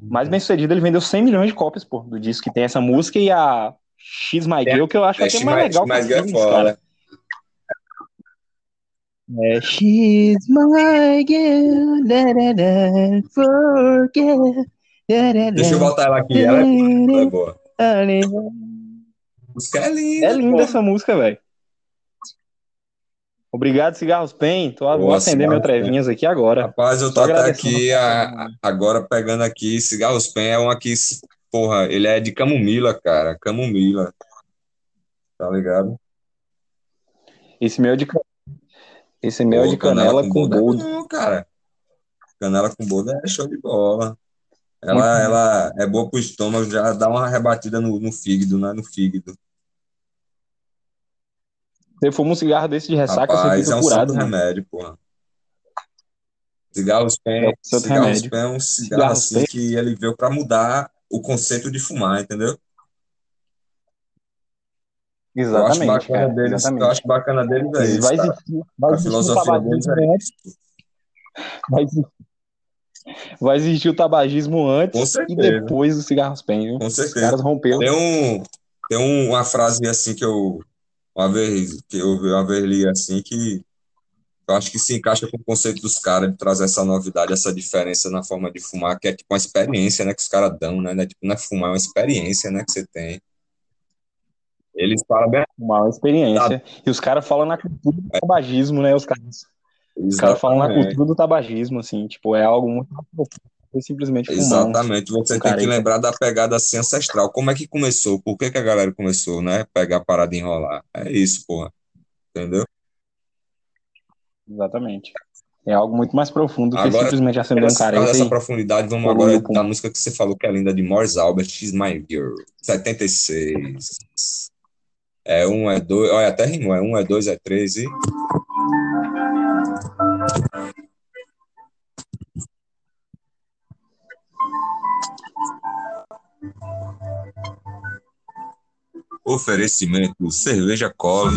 S2: Mais bem sucedido, ele vendeu 100 milhões de cópias, pô, do disco que tem essa música e a X My Girl, que eu acho até
S3: Mexe
S2: mais
S3: mais,
S2: legal que
S3: mais
S2: a
S3: é
S2: cara.
S3: foda.
S2: É, She's my girl, da, da, da, forget. da, da,
S3: Deixa eu
S2: da,
S3: botar ela aqui. Ela é, ela é boa.
S2: da,
S3: A música é linda.
S2: É linda
S3: pô.
S2: essa música, velho. Obrigado, Cigarros Pen. Tô, vou acender meu trevinhas aqui agora.
S3: Rapaz, eu tô
S2: Só
S3: até aqui,
S2: a-
S3: a- agora pegando aqui, Cigarros Pen é um aqui, porra, ele é de camomila, cara, camomila, tá ligado?
S2: Esse meu é de, esse meu é
S3: Pô,
S2: de canela com
S3: boldo é
S2: boldo.
S3: bom, cara. Canela com boldo é show de bola.
S2: Muito
S3: Ela,
S2: bom.
S3: ela é boa pro estômago, já dá uma rebatida no, no fígado, né? No fígado.
S2: Você fuma um cigarro desse de ressaca, você
S3: Rapaz,
S2: fica
S3: é um
S2: curado,
S3: santo
S2: mano.
S3: remédio, porra. Cigarros Pen,
S2: É um
S3: Cigarros. Pen é um cigarro
S2: Cigarros
S3: assim que ele veio pra mudar o conceito de fumar, entendeu? Eu acho
S2: Exatamente,
S3: bacana
S2: cara.
S3: deles, eu
S2: Exatamente.
S3: acho bacana deles é isso,
S2: Vai existir, vai
S3: A filosofia deles é isso.
S2: vai existir, vai existir o tabagismo antes e depois do cigarros pen, viu?
S3: com
S2: Os
S3: certeza.
S2: caras romperam.
S3: Tem um, tem um- uma frase assim que eu uma vez que eu uma vez li assim que eu acho que se encaixa com o conceito dos caras de trazer essa novidade, essa diferença na forma de fumar, que é tipo uma experiência, né, que os caras dão, né? Não é Tipo, não é fumar, é uma experiência, né, que você tem. Eles falam bem
S2: Uma experiência. E os caras falam na cultura do tabagismo, né? Os caras, os caras falam na cultura do tabagismo, assim, tipo, é algo muito simplesmente
S3: Exatamente, você tem que lembrar da pegada assim ancestral. Como é que começou? Por que que a galera começou, né? Pegar a parada e enrolar. É isso, porra. Entendeu?
S2: Exatamente. É algo muito mais profundo que
S3: Agora,
S2: simplesmente acender um careta
S3: dessa
S2: e
S3: profundidade, vamos agora da música que você falou que é linda de Morris Albert, She's My Girl, 76. É um, é dois, olha, até rimou, é um, é dois, é três e. Oferecimento cerveja
S1: goes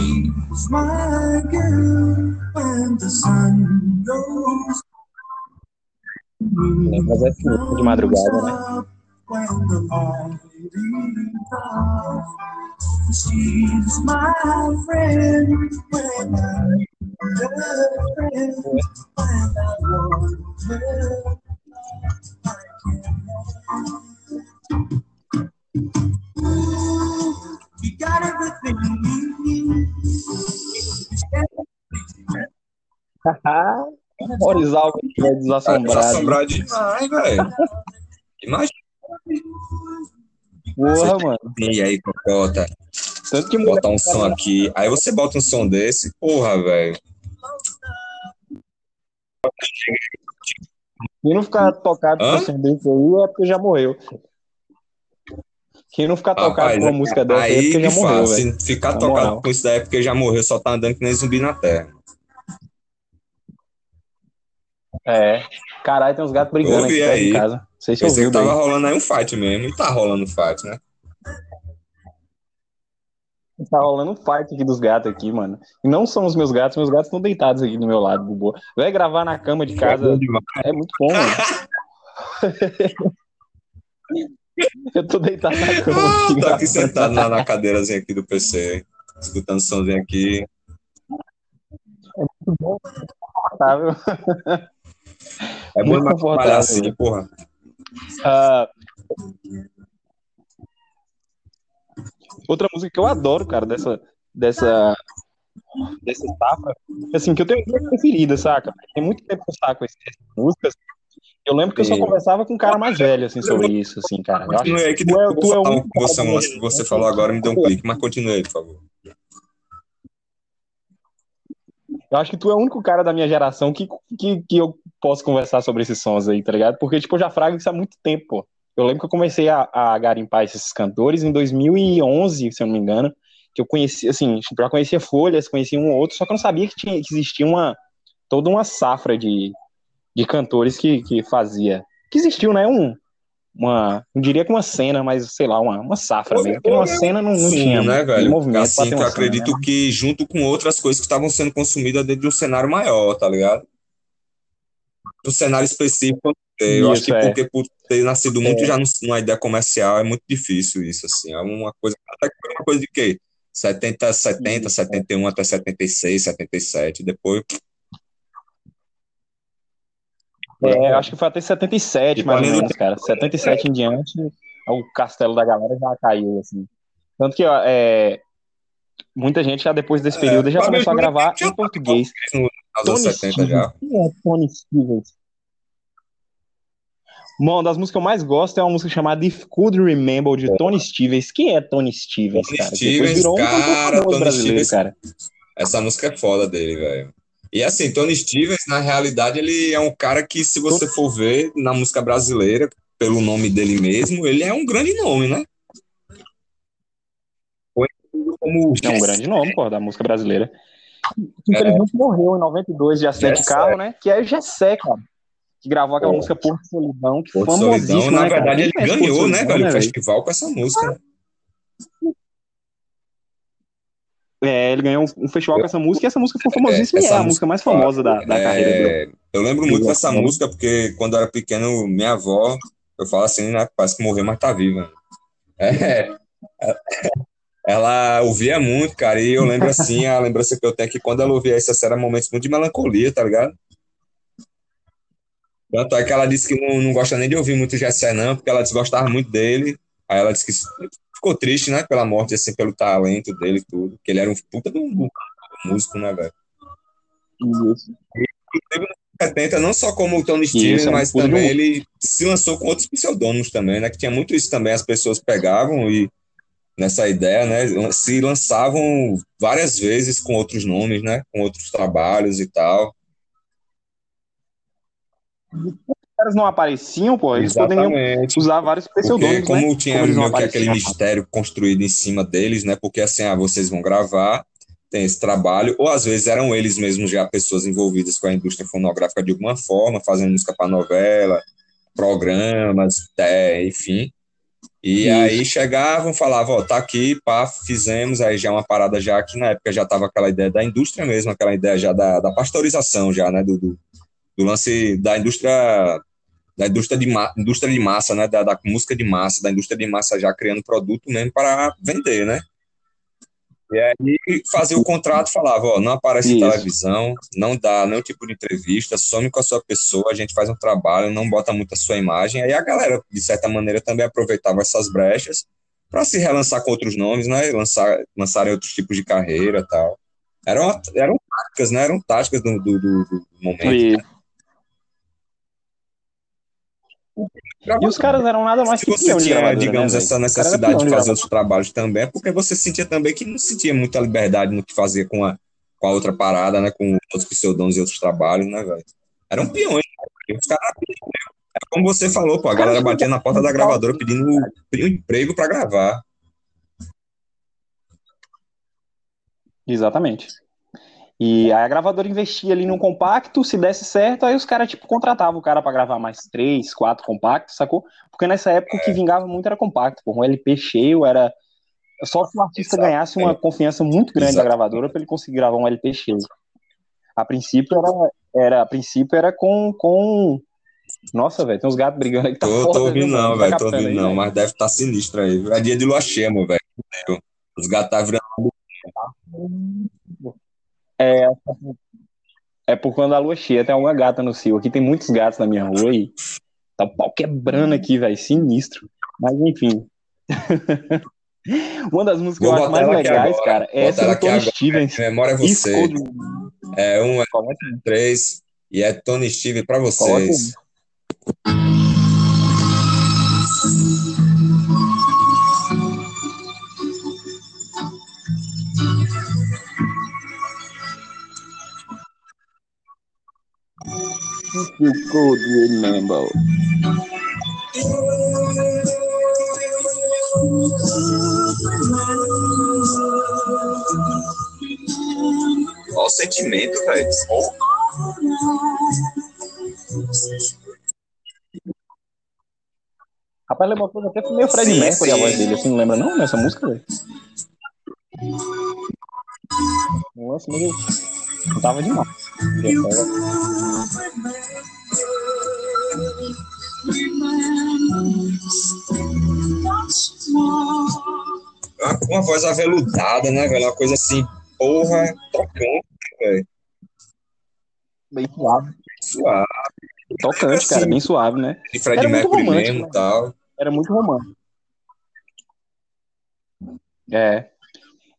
S2: É, mas é de madrugada, né?
S1: up, You got everything you need.
S2: Horizal vai
S3: Cara,
S2: desassombrado.
S3: Assombrado demais, velho. Imagina
S2: Porra, mano.
S3: e aí, Cocota,
S2: Tanto que
S3: botar um som aqui. Aí você bota um som desse, porra, velho.
S2: Quem não ficar tocado com
S3: Hã?
S2: som desse aí é porque já morreu. Quem não ficar tocado
S3: Rapaz,
S2: com uma música dessa aí é
S3: aí
S2: porque
S3: me
S2: já morreu,
S3: fala, se ficar
S2: Na
S3: tocado
S2: moral.
S3: com isso daí é porque já morreu, só tá andando que nem zumbi na terra.
S2: É. Caralho, tem uns gatos brigando aqui
S3: aí.
S2: de casa. Não sei se
S3: Pensei
S2: ouviu
S3: que tava
S2: daí.
S3: rolando aí um fight mesmo, e tá rolando um fight, né?
S2: Tá rolando um fight aqui dos gatos aqui, mano. E não são os meus gatos, meus gatos estão deitados aqui do meu lado, do boa. Vai gravar na cama de casa é muito bom, mano. Eu tô deitado na cama
S3: Ah,
S2: aqui,
S3: tô aqui sentado na, na cadeirazinha aqui do PC, escutando somzinho aqui.
S2: confortável.
S3: É bom
S2: Muito
S3: demais trabalhar
S2: confortável.
S3: assim, porra.
S2: Ah, outra música que eu adoro, cara, dessa, dessa, dessa safra, assim, que eu tenho duas preferidas, saca? Tem muito tempo que eu saco essas músicas. Eu lembro que eu só conversava com um cara mais velho, assim, sobre isso, assim, cara. Eu acho
S3: aí, que
S2: tu é- tu é
S3: você, um lance que você falou agora, me deu um clique, mas continue aí, por favor.
S2: Eu acho que tu é o único cara da minha geração que, que, que eu posso conversar sobre esses sons aí, tá ligado? Porque, tipo, eu já frago isso há muito tempo, pô. Eu lembro que eu comecei a, a garimpar esses cantores em 2011, se eu não me engano, que eu conhecia, assim, já conhecia Folhas, conhecia um ou outro, só que eu não sabia que, tinha, que existia uma, toda uma safra de, de cantores que, que fazia, que existiu, né, um, uma, não diria que uma cena, mas, sei lá, uma, uma safra mesmo, porque uma cena não, não
S3: Sim,
S2: tinha
S3: né, velho?
S2: movimento
S3: assim que eu
S2: cena,
S3: acredito
S2: né?
S3: que junto com outras coisas que estavam sendo consumidas dentro de um cenário maior, tá ligado? Um cenário específico. Eu acho
S2: Isso,
S3: que
S2: é.
S3: porque por ter nascido muito já num- numa ideia comercial é muito difícil isso, assim. É uma coisa, até que foi uma coisa de quê? 70, 70, 71 até 76, 77, depois
S2: É, acho que foi até 77,
S3: Tipo,
S2: mais ou menos, cara. 77 em diante, o castelo da galera já caiu, assim. Tanto que, ó, é, muita gente já depois desse período já começou a gravar
S3: já
S2: em português.
S3: Anos
S2: Tony
S3: 70
S2: Stevens.
S3: já.
S2: Quem é Tony Stevens? Bom, uma das músicas que eu mais gosto é uma música chamada If Could Remember, de Tony Stevens. Quem é Tony Stevens,
S3: Tony
S2: cara?
S3: Stevens,
S2: virou um
S3: cara, Tony
S2: brasileiro,
S3: Stevens.
S2: cara.
S3: Essa música é foda dele, velho. E assim, Tony Stevens, na realidade, ele é um cara que, se você for ver na música brasileira, pelo nome dele mesmo, ele é um grande nome, né? Como
S2: É um grande nome, pô, da música brasileira. Que infelizmente morreu em 92 de acidente de carro, né? Que é Gessé, cara. Que gravou aquela
S3: Pô.
S2: música Porto Solidão, que
S3: Porto
S2: famosíssima,
S3: Solidão. Na
S2: né, cara?
S3: verdade, ele ganhou, né,
S2: Solidão,
S3: velho, o festival com essa música.
S2: É, ele ganhou um festival com essa música e essa música foi famosíssima
S3: É,
S2: e é a música mais famosa da, da
S3: É,
S2: carreira dele.
S3: Eu lembro muito
S2: é
S3: dessa música, porque quando eu era pequeno, minha avó, eu falo assim, né? Parece que morreu, mas tá viva. É, ela ouvia muito, cara, e eu lembro assim, a lembrança que eu tenho é que quando ela ouvia isso, era momentos muito de melancolia, tá ligado? Tanto é que ela disse que não, não gosta nem de ouvir muito Gessé, não, porque ela desgostava muito dele. Aí ela disse que ficou triste, né, pela morte, assim, pelo talento dele e tudo, que ele era um puta de um, músico, né, velho?
S2: Isso.
S3: 70, não só como o Tony Stevens,
S2: é
S3: mas também ele se lançou com outros pseudônimos também, né? Que tinha muito isso também, as pessoas pegavam e nessa ideia, né? Se lançavam várias vezes com outros nomes, né? Com outros trabalhos e tal.
S2: caras não apareciam, pô, eles poderiam
S3: Exatamente.
S2: usar vários
S3: Porque
S2: pseudônimos,
S3: como
S2: né?
S3: tinha
S2: Como
S3: meio que aquele mistério construído em cima deles, né? Porque assim, ah, vocês vão gravar, tem esse trabalho, ou às vezes eram eles mesmos já pessoas envolvidas com a indústria fonográfica de alguma forma, fazendo música para novela, programas, é, enfim. E
S2: Isso.
S3: aí chegavam, falavam, ó, tá aqui, pá, fizemos, aí já é uma parada já que na época já tava aquela ideia da indústria mesmo, aquela ideia já da, da pasteurização já, né, do, do, do lance da indústria da indústria de, ma- indústria de massa, né, da, da música de massa, da indústria de massa já criando produto mesmo para vender, né? E aí fazia o contrato, falava, ó, não aparece em
S2: Isso.
S3: televisão, não dá nenhum tipo de entrevista, some com a sua pessoa, a gente faz um trabalho, não bota muito a sua imagem. Aí a galera, de certa maneira, também aproveitava essas brechas para se relançar com outros nomes, né? Lançar, lançarem outros tipos de carreira e tal. Eram, eram táticas, né? Eram táticas do, do, do- momento.
S2: E, e os caras eram nada mais
S3: Se
S2: que
S3: você tinha,
S2: gravadora,
S3: digamos,
S2: né,
S3: essa
S2: velho? Os caras eram
S3: necessidade de
S2: de
S3: fazer outros trabalhos também, é porque você sentia também que não sentia muita liberdade no que fazia com a, com a outra parada, né? Com outros pseudônimos e outros trabalhos, né, velho? Eram peões, né? Os caras, é como você falou, pô, a galera batia na porta da gravadora pedindo um emprego pra gravar.
S2: Exatamente. E aí a gravadora investia ali num compacto, se desse certo, aí os caras, tipo, contratavam o cara pra gravar mais três, quatro compactos, sacou? Porque nessa época o que vingava muito era compacto, pô. Um LP cheio era. Só se o artista
S3: Exato.
S2: ganhasse uma confiança muito grande da
S3: Exato.
S2: gravadora pra ele conseguir gravar um LP cheio. A princípio era, era, a princípio era com. com... Nossa, velho, tem uns gatos brigando aí que tá
S3: Tô,
S2: foda,
S3: tô ouvindo
S2: mano?
S3: não,
S2: Tá
S3: velho, tô
S2: captando
S3: ouvindo
S2: aí,
S3: não,
S2: velho?
S3: mas deve estar sinistro aí. É dia de lua cheia, meu velho. Os gatos tá virando.
S2: É, é por quando a lua cheia tem alguma gata no cio. Aqui tem muitos gatos na minha rua e tá o pau quebrando aqui, velho. Sinistro. Mas enfim. Uma das músicas que
S3: Vou
S2: eu acho mais legais,
S3: agora.
S2: cara, é essa do Tony
S3: agora.
S2: Stevens.
S3: Memória é você. É um, é três. E é Tony Steve pra
S2: Coloca
S3: vocês.
S2: If you could remember.
S3: Olha o sentimento, velho.
S2: Rapaz, lembra uma coisa até meio Fred
S3: Sim,
S2: Mercury a
S3: sim.
S2: voz dele, assim, não lembra não nessa música, velho? Um lance meio... Não tava demais.
S3: Uma, uma voz aveludada, né, velho? Uma coisa assim, porra, tocante, velho.
S2: Bem suave.
S3: Suave.
S2: Tocante, cara, bem suave, né?
S3: De Fred Mercury
S2: romântico,
S3: mesmo e tal.
S2: Era muito romântico. É.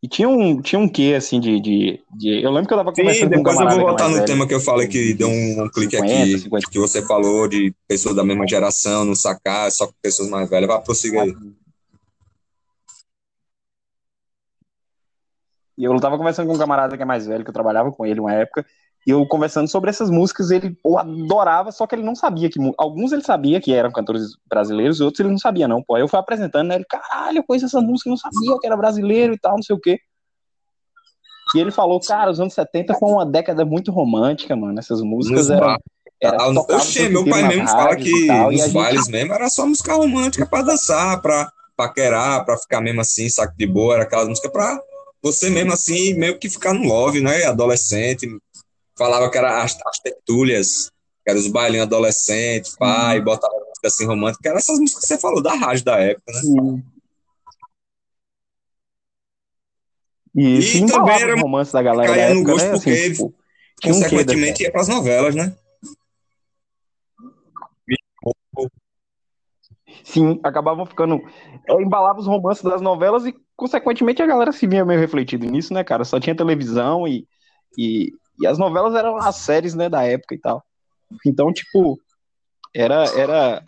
S2: E tinha um, tinha um quê, assim, de, de, de- Eu lembro que eu tava
S3: Sim,
S2: conversando com um
S3: depois eu vou voltar no
S2: velho,
S3: tema que eu falei que deu um, um clique
S2: 50,
S3: aqui,
S2: 50.
S3: que você falou de pessoas da mesma geração, não sacar, só com pessoas mais velhas. Vai, prossiga aí.
S2: E eu tava conversando com um camarada que é mais velho, que eu trabalhava com ele uma época, eu conversando sobre essas músicas, ele pô, adorava, só que ele não sabia que. Alguns ele sabia que eram cantores brasileiros, outros ele não sabia, não. Pô, aí eu fui apresentando, né? Ele, caralho, eu conheço essa música, não sabia que era brasileiro e tal, não sei o quê. E ele falou, cara, os anos 70 foi uma década muito romântica, mano. Essas músicas
S3: Nos
S2: eram. era,
S3: Ah,
S2: o
S3: Oxê, meu pai mesmo fala que
S2: tal,
S3: nos
S2: gente-
S3: bailes mesmo era só música romântica pra dançar, pra paquerar, pra ficar mesmo assim, saco de boa, era aquelas músicas pra você mesmo assim, meio que ficar no love, né? Adolescente. Falava que era as, as tertúlias, que eram os bailinhos adolescentes, pai, botava música assim romântica, que eram essas músicas que você falou da rádio da época, né?
S2: Sim. E,
S3: E
S2: se
S3: também era
S2: os romances da galera
S3: caía no gosto
S2: né? Assim,
S3: porque
S2: tipo, um quê
S3: Consequentemente, ia pras novelas, né?
S2: Sim, acabavam ficando. é, embalava os romances das novelas e, consequentemente, a galera se via meio refletido nisso, né, cara? Só tinha televisão e, e, e as novelas eram as séries, né, da época e tal. Então, tipo, era. era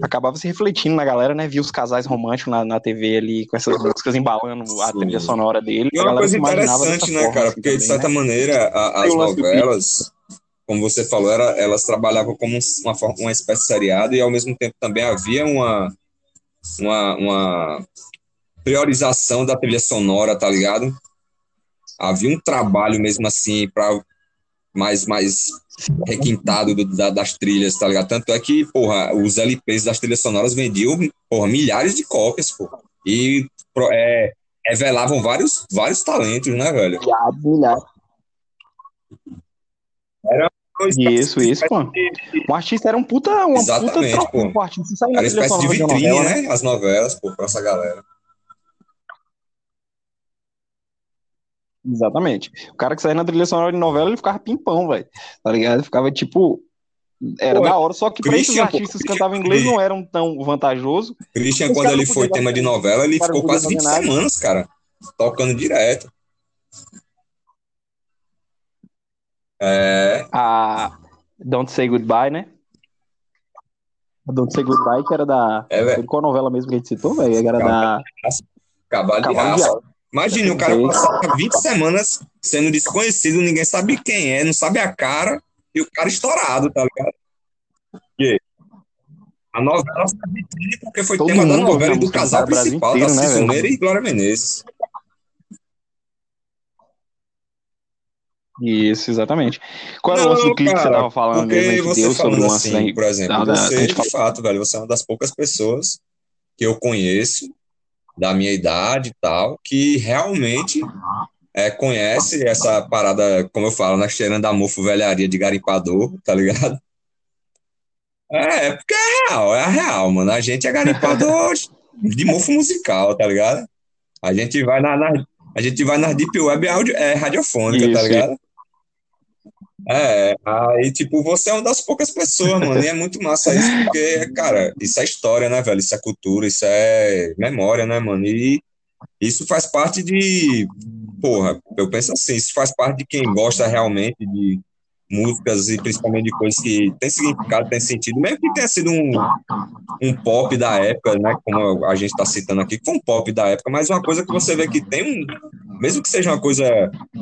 S2: acabava se refletindo na galera, né? Via os casais românticos na, na TV ali com essas músicas embalando a
S3: Sim.
S2: trilha sonora dele.
S3: E
S2: a
S3: uma
S2: galera
S3: coisa interessante, né,
S2: forma,
S3: cara?
S2: assim,
S3: Porque, de
S2: também,
S3: certa
S2: né?
S3: maneira, a- as novelas, como você falou, era, elas trabalhavam como uma, uma espécie de seriado e ao mesmo tempo também havia uma, uma, uma priorização da trilha sonora, tá ligado? Havia um trabalho mesmo assim para mais mais requintado do, da, das trilhas, tá ligado? Tanto é que, porra, os LPs das trilhas sonoras vendiam, porra, milhares de cópias, porra. E é, revelavam vários, vários talentos, né, velho?
S2: Era isso, isso, pô. O artista era um puta. Uma
S3: Exatamente,
S2: puta
S3: pô.
S2: O artista saiu
S3: Era
S2: trilha
S3: espécie de vitrine,
S2: novela,
S3: né? As novelas, pô, pra essa galera.
S2: Exatamente. O cara que saía na trilha sonora de novela, ele ficava pimpão, velho. Tá ligado? Ele ficava tipo. Era
S3: Pô,
S2: da hora, só que pra esses
S3: Christian,
S2: artistas que cantavam inglês não eram tão vantajoso.
S3: Christian, quando ele foi tema de novela, ele ficou quase
S2: podiam
S3: 20
S2: fazer nada.
S3: semanas, cara, tocando direto. É,
S2: A Don't Say Goodbye, né? A Don't Say Goodbye, que era da.
S3: é
S2: Qual novela mesmo que a gente citou, velho? Era da.
S3: cavalo de
S2: Cavalo de
S3: raça. Imagine, o cara passar 20 semanas sendo desconhecido, ninguém sabe quem é, não sabe a cara, e o cara estourado, tá ligado? Porque a novela foi vitrine porque foi
S2: Todo
S3: tema da novela e do casal principal,
S2: inteiro, né,
S3: Tarcísio
S2: velho?
S3: Meira e Glória Menezes.
S2: Isso, exatamente. Qual era o
S3: Não,
S2: lance do clipe que você tava falando
S3: Porque você
S2: deu sobre
S3: falando
S2: o lance
S3: assim,
S2: aí?
S3: por exemplo,
S2: da- da-
S3: você,
S2: a gente
S3: de fato, velho, você é uma das poucas pessoas que eu conheço da minha idade e tal, que realmente é, conhece essa parada, como eu falo, né, cheirando a mofo velharia de garimpador, tá ligado? É, é porque é real, é a real, mano. A gente é garimpador de mofo musical, tá ligado? A gente vai na, na- a gente vai nas deep web audio, é, radiofônica, tá
S2: Isso,
S3: ligado? É, aí, tipo, você é uma das poucas pessoas, mano, e é muito massa isso, porque, cara, isso é história, né, velho? Isso é cultura, isso é memória, né, mano? E isso faz parte de, porra, eu penso assim, isso faz parte de quem gosta realmente de músicas e principalmente de coisas que tem significado, tem sentido, mesmo que tenha sido um, um pop da época, né, como a gente tá citando aqui, que foi um pop da época, mas uma coisa que você vê que tem um, mesmo que seja uma coisa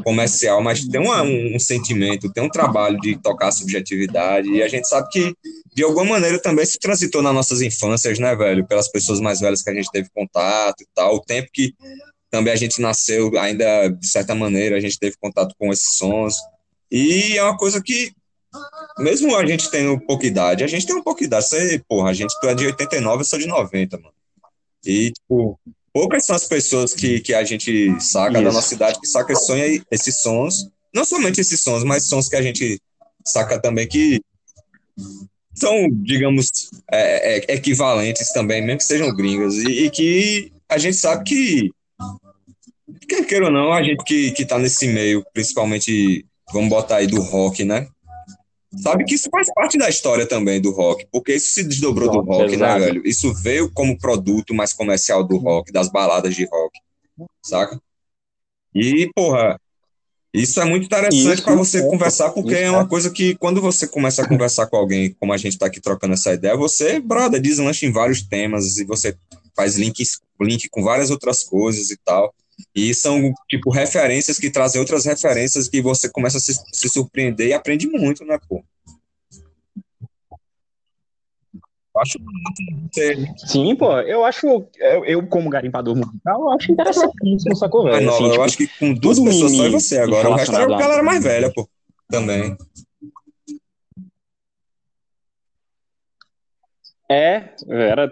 S3: comercial, mas tem uma- um, um sentimento, tem um trabalho de tocar a subjetividade, e a gente sabe que, de alguma maneira, também se transitou nas nossas infâncias, né, velho? Pelas pessoas mais velhas que a gente teve contato e tal, o tempo que também a gente nasceu, ainda, de certa maneira, a gente teve contato com esses sons, e é uma coisa que, mesmo a gente tendo pouca idade, a gente tem um pouca idade, você, porra, a gente, tu é de 89, eu sou de 90, mano. E, tipo, poucas são as pessoas que, que a gente saca da
S2: Isso.
S3: nossa idade que saca esse sonho esses sons, não somente esses sons, mas sons que a gente saca também que são, digamos, é, é, equivalentes também, mesmo que sejam gringas, e, e que a gente sabe que, quer queira ou não, a gente que, que tá nesse meio, principalmente, vamos botar aí do rock, né? Sabe que isso faz parte da história também do rock, porque isso se desdobrou do
S2: Rock,
S3: né, velho? Isso veio como produto mais comercial do rock, das baladas de rock, saca? E, porra, isso é muito interessante para você
S2: é,
S3: conversar, porque
S2: isso
S3: é uma coisa que quando você começa a conversar com alguém, como a gente tá aqui trocando essa ideia, você, brother, deslancha em vários temas e você faz links, link com várias outras coisas e tal. E são, tipo, referências que trazem outras referências que você começa a se, se surpreender e aprende muito, né, pô? Acho
S2: Sim, pô, eu acho, eu, eu como garimpador musical, eu acho interessantíssimo, velho?
S3: nova.
S2: Assim,
S3: eu
S2: tipo,
S3: acho que com duas pessoas só e você agora. O resto era
S2: relacionado
S3: a
S2: a-
S3: galera mais velha, pô. Também.
S2: É, era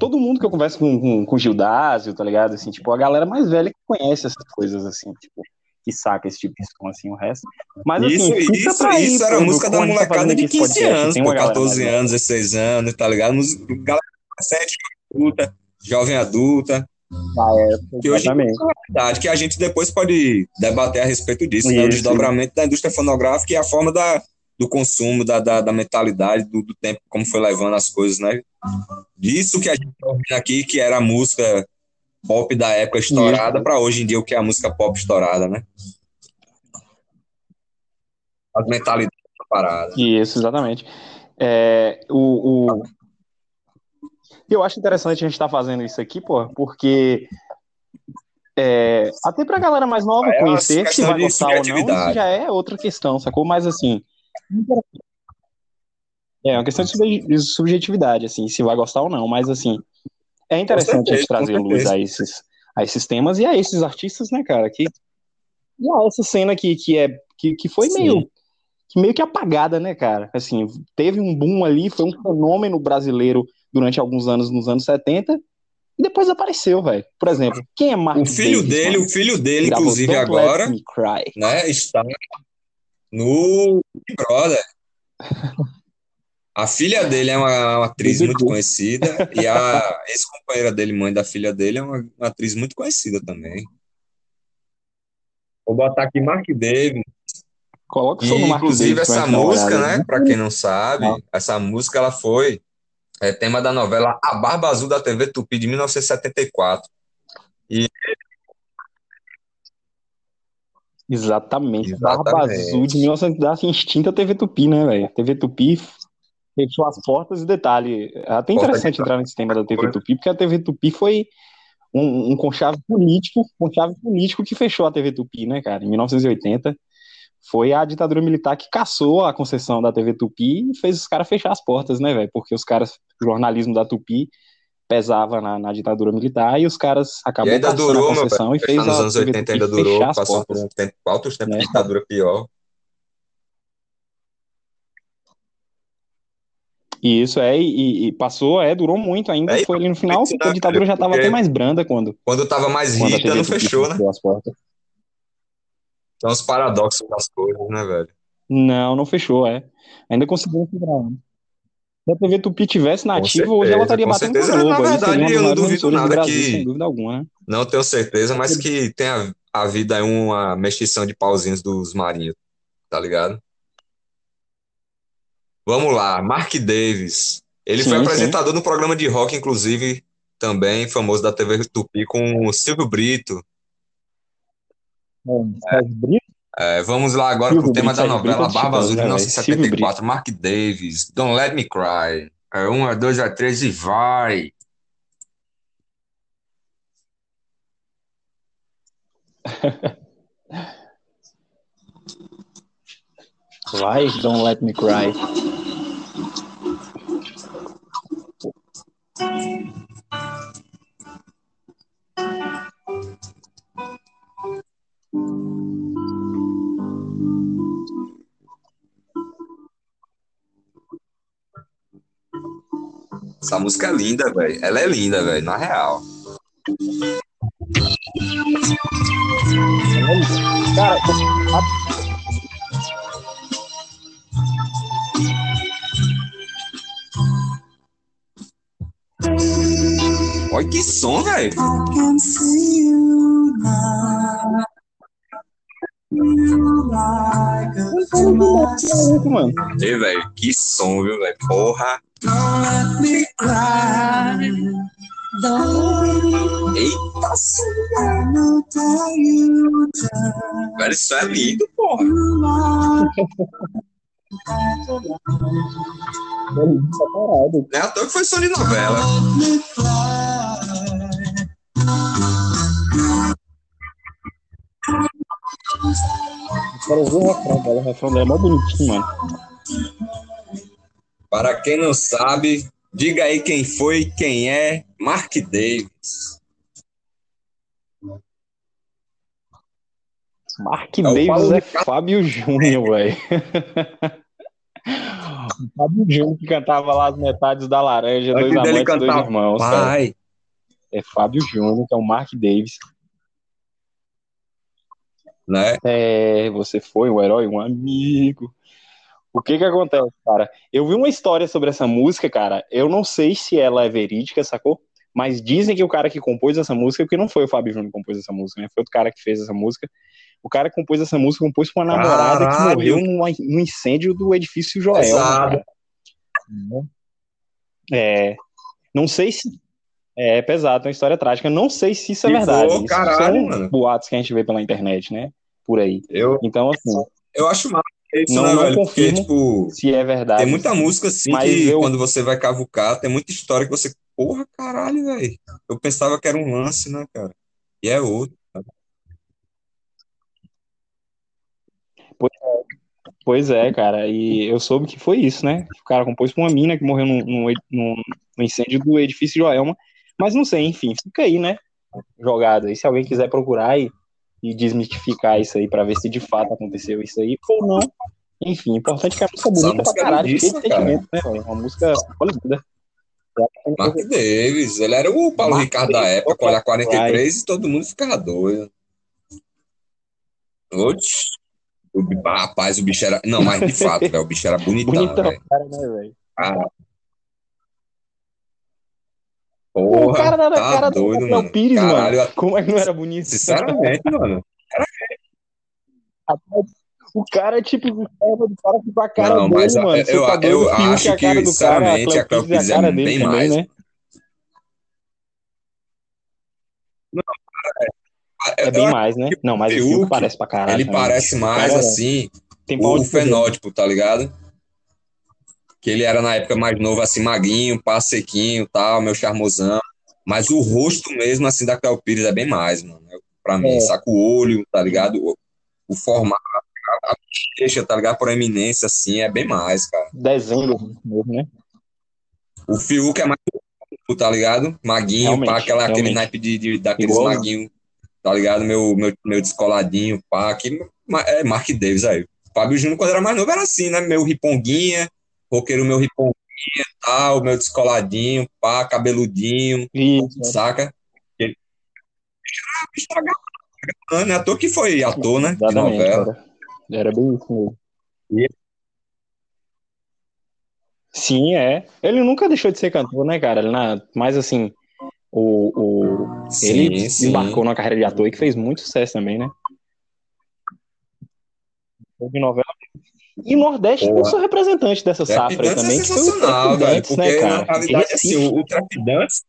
S2: todo mundo que eu converso com, com, com Gildásio, tá ligado? Assim, tipo, a galera mais velha que conhece essas coisas, assim, tipo, que saca esse tipo de som, assim, o resto. Mas, assim,
S3: Isso, isso,
S2: pra
S3: isso era a música da
S2: tá
S3: molecada de
S2: aqui esse
S3: 15
S2: podcast,
S3: anos, pô,
S2: uma galera
S3: 14
S2: mais
S3: anos, 16 anos, tá ligado? Mus- Galera 17, adulta, jovem adulta,
S2: velha.
S3: que hoje é realidade, que a gente depois pode debater a respeito disso, né? O desdobramento da indústria fonográfica e a forma da, do consumo, da, da, da mentalidade, do, do tempo, como foi levando as coisas, né? Disso que a gente tá ouvindo aqui, que era a música pop da época estourada, para hoje em dia o que é a música pop estourada, né? As mentalidades da parada.
S2: Isso, exatamente. É, o, o... Eu acho interessante a gente estar fazendo isso aqui, pô, porque é, até pra galera mais nova
S3: É
S2: conhecer, se vai gostar ou não, isso já é outra questão, sacou? Mas assim, É uma questão de sub- de subjetividade, assim, se vai gostar ou não, mas assim, é interessante a
S3: certeza,
S2: gente trazer luz a esses, a esses temas e a esses artistas, né, cara? Que, e a essa cena que, que, é, que, que foi
S3: Sim.
S2: meio, que meio que apagada, né, cara? Assim, teve um boom ali, foi um fenômeno brasileiro durante alguns anos, nos anos 70, e depois apareceu, velho. Por exemplo, quem é Mark
S3: O filho
S2: Davis,
S3: dele,
S2: mano?
S3: o filho dele, inclusive agora, né, está no Big Brother. A filha dele é uma, uma atriz muito conhecida e a ex-companheira dele, mãe da filha dele, é uma, uma atriz muito conhecida também. Vou botar aqui Mark Davis.
S2: Coloca o
S3: E,
S2: do Mark
S3: inclusive,
S2: Davis
S3: essa música,
S2: olhada.
S3: né, para quem não sabe, essa música ela foi é, tema da novela A Barba Azul da TV Tupi de 1974.
S2: Exatamente.
S3: Exatamente.
S2: Barba Azul de 1900 da extinta TV Tupi, né, velho? TV Tupi fechou as portas e detalhe, é até interessante entrar nesse tema da TV. Tupi, porque a TV Tupi foi um, um conchave político, conchave político que fechou a TV Tupi, né, cara? Em 1980 foi a ditadura militar que caçou a concessão da TV Tupi e fez os caras fechar as portas, né, velho? Porque os caras, jornalismo da Tupi pesava na, na ditadura militar e os caras
S3: E
S2: acabou
S3: ainda
S2: caçando
S3: durou,
S2: a
S3: meu
S2: e fez
S3: nos
S2: a
S3: anos
S2: TV
S3: 80
S2: Tupi
S3: ainda durou,
S2: as
S3: passou por
S2: portas.
S3: um tempo, altos tempos
S2: Né?
S3: de ditadura pior.
S2: E isso é, e, e passou, é, durou muito ainda,
S3: É,
S2: foi ali no final, a
S3: né,
S2: ditadura já estava até mais branda quando,
S3: Quando tava mais
S2: quando a
S3: rígida,
S2: TV
S3: não fechou, né?
S2: as portas.
S3: São os paradoxos das coisas, né, velho?
S2: Não, não fechou, é. Ainda conseguiu segurar. Se a TV Tupi tivesse na
S3: Com
S2: ativa, hoje ela estaria batendo
S3: certeza.
S2: Globo.
S3: Na
S2: aí
S3: verdade,
S2: das
S3: eu não duvido nada
S2: Brasil,
S3: que-
S2: sem dúvida alguma. né?
S3: Não tenho certeza, mas que tem a, a vida é uma mexição de pauzinhos dos marinhos, tá ligado? Vamos lá, Mark Davis. Ele
S2: Sim,
S3: foi
S2: sim.
S3: apresentador no programa de rock, inclusive, também famoso da TV Tupi, com o Silvio Brito. É, vamos lá agora
S2: Silvio
S3: pro tema da
S2: Sérgio
S3: novela Barba Azul de
S2: né, velho? Silvio
S3: 1974, Mark Davis, Don't Let Me Cry. É um, é dois, é três e vai.
S2: Vai, Don't Let Me Cry.
S3: Essa música é linda, velho. Ela é linda, velho, na real.
S2: Cara,
S3: Olha que som, velho.
S1: A
S2: mano.
S3: Ei, velho, que som, viu, velho? Porra.
S1: Don't let me cry. Don't
S3: Eita, velho, isso é lindo, porra. é à toa que foi de novela.
S1: Let me cry.
S2: Quero ver o refrão dela. O refrão dela é mó bonitinho, mano.
S3: Para quem não sabe, diga aí quem foi, quem é Mark Davis.
S2: Mark
S3: o
S2: Davis é
S3: Ricardo.
S2: Fábio Júnior, velho. Fábio Júnior que cantava lá as metades da laranja, dois
S3: Antes dele
S2: amantes, dois
S3: cantar,
S2: irmãos. cara.
S3: Pai.
S2: É Fábio Júnior, que é o Mark Davis.
S3: Né?
S2: É, você foi um herói, um amigo. O que que acontece, cara? Eu vi uma história sobre essa música, cara. Eu não sei se ela é verídica, sacou? Mas dizem que o cara que compôs essa música, porque não foi o Fábio Júnior que compôs essa música, né? Foi outro cara que fez essa música. O cara que compôs essa música compôs com uma namorada que
S3: Caralho.
S2: morreu num, num incêndio do edifício Joel. né,
S3: Pesado.
S2: cara? É. Não sei se. É pesado, é uma história trágica. Não sei se isso é
S3: Que
S2: verdade.
S3: caralho,
S2: são
S3: mano.
S2: boatos que a gente vê pela internet, né? Por aí.
S3: Eu,
S2: Então, assim,
S3: eu acho massa isso,
S2: Não-
S3: né,
S2: não
S3: velho? Porque, tipo,
S2: se é verdade.
S3: tem muita música assim
S2: Mas
S3: que
S2: eu-
S3: quando você vai cavucar, tem muita história que você. Porra, caralho, velho. Eu pensava que era um lance, né, cara? E é outro.
S2: Pois é, cara, e eu soube que foi isso, né? O cara compôs pra uma mina que morreu num incêndio do edifício Joelma, mas não sei, enfim, fica aí, né? Jogado aí, se alguém quiser procurar e, e desmistificar isso aí pra ver se de fato aconteceu isso aí ou não. Enfim, importante que a música é bonita pra
S3: música é
S2: caralho, cheia de
S3: cara.
S2: sentimento, né? Uma música linda.
S3: Mark Davis, ele era o Paulo
S2: Mark
S3: Ricardo da
S2: Davis,
S3: época, com olhar 43 e todo mundo ficava doido. Oxi. O, rapaz, o bicho era. Não, mas de fato, velho, o bicho era bonitão,
S2: Bonitão, cara, né, velho?
S3: Ah.
S2: O
S3: Porra,
S2: cara era
S3: tá
S2: cara do
S3: doido,
S2: Rafael
S3: mano.
S2: Pires,
S3: Caralho,
S2: mano. Como é que não era bonito?
S3: sinceramente, mano.
S2: O cara é tipo o cara do cara com a cara
S3: Não,
S2: dele,
S3: mas
S2: mano.
S3: eu-
S2: tá
S3: eu- eu
S2: o
S3: acho
S2: é a cara
S3: que,
S2: do cara,
S3: sinceramente,
S2: a
S3: a
S2: Pires é a
S3: Pires é
S2: cara dele
S3: bem
S2: também,
S3: mais.
S2: né?
S3: Eu-
S2: É bem
S3: eu
S2: mais, né? Não, mas o
S3: Fiuk,
S2: parece pra caralho.
S3: Ele
S2: também.
S3: parece mais
S2: Cara,
S3: assim,
S2: Tem pau
S3: o fenótipo, tá ligado? Que ele era na época mais novo, assim, magrinho, pá sequinho, tal, meu charmosão. Mas o rosto mesmo, assim, da Cleo Pires é bem mais, mano. Pra mim,
S2: É.
S3: saca o olho, tá ligado? O, o formato, a, bochecha, tá ligado? A proeminência, assim, é bem mais, cara.
S2: Desenho mesmo, né?
S3: O Fiuk é mais, tá ligado? Maguinho,
S2: Realmente,
S3: pá, aquela, aquele naipe de, de, daqueles
S2: Igual-
S3: maguinhos, tá ligado? Meu, meu, meu descoladinho, pá, que é Mark Davis aí. O Fábio Júnior, quando era mais novo, era assim, né? Meu riponguinha, roqueiro meu riponguinha, tal, meu descoladinho, pá, cabeludinho,
S2: Isso.
S3: saca? Ele... Né? Ator que foi ator, né? De
S2: Exatamente,
S3: novela.
S2: cara. Era bem isso mesmo.
S3: E-
S2: Sim, é. Ele nunca deixou de ser cantor, né, cara? Ele na... Mas assim, o, o... ele
S3: Sim, sim.
S2: embarcou na carreira de ator e que fez muito sucesso também, né? De novela. E o Nordeste
S3: Porra.
S2: eu sou representante dessa
S3: Trap
S2: safra aí também.
S3: é
S2: que foi o
S3: sensacional, velho, porque
S2: né, cara?
S3: na realidade, assim, o, o Trap Dance,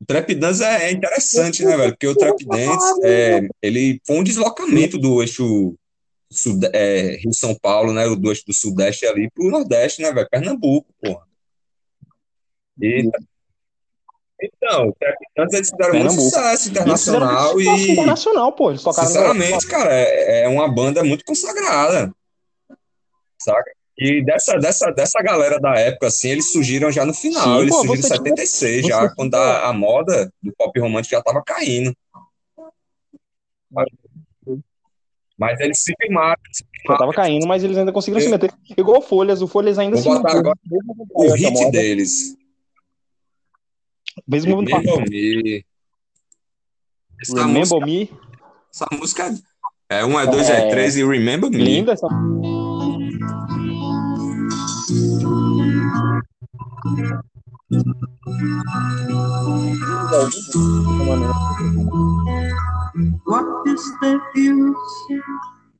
S3: o Trap Dance é, é interessante, né, velho, porque o Trap Dance, é, ele foi um deslocamento do eixo Sude- é, Rio-São Paulo, né, do eixo do Sudeste ali pro Nordeste, né, velho, Pernambuco, porra. E, então, o Trap Dance, eles fizeram muito
S2: Pernambuco.
S3: sucesso
S2: Eles fizeram
S3: internacional
S2: muito sucesso
S3: e,
S2: internacional, pô.
S3: Sinceramente, cara, é, é uma banda muito consagrada, saca? E dessa, dessa, dessa galera da época, assim, eles surgiram já no final.
S2: Sim,
S3: eles
S2: pô,
S3: surgiram em
S2: você tinha-
S3: 76,
S2: você
S3: já
S2: tinha-
S3: quando a, a moda do pop romântico já tava caindo. Mas eles se firmaram. se
S2: Já tava caindo, mas eles ainda conseguiram se meter. Igual o Folhas, o Folhas ainda
S3: Vou
S2: se
S3: botar agora O hit
S2: moda,
S3: deles.
S2: Mesmo
S3: Remember Me. Essa música,
S2: Remember Me,
S3: essa música é um, é dois, é
S2: É.
S3: três e Remember Me.
S2: linda essa
S1: What is the use?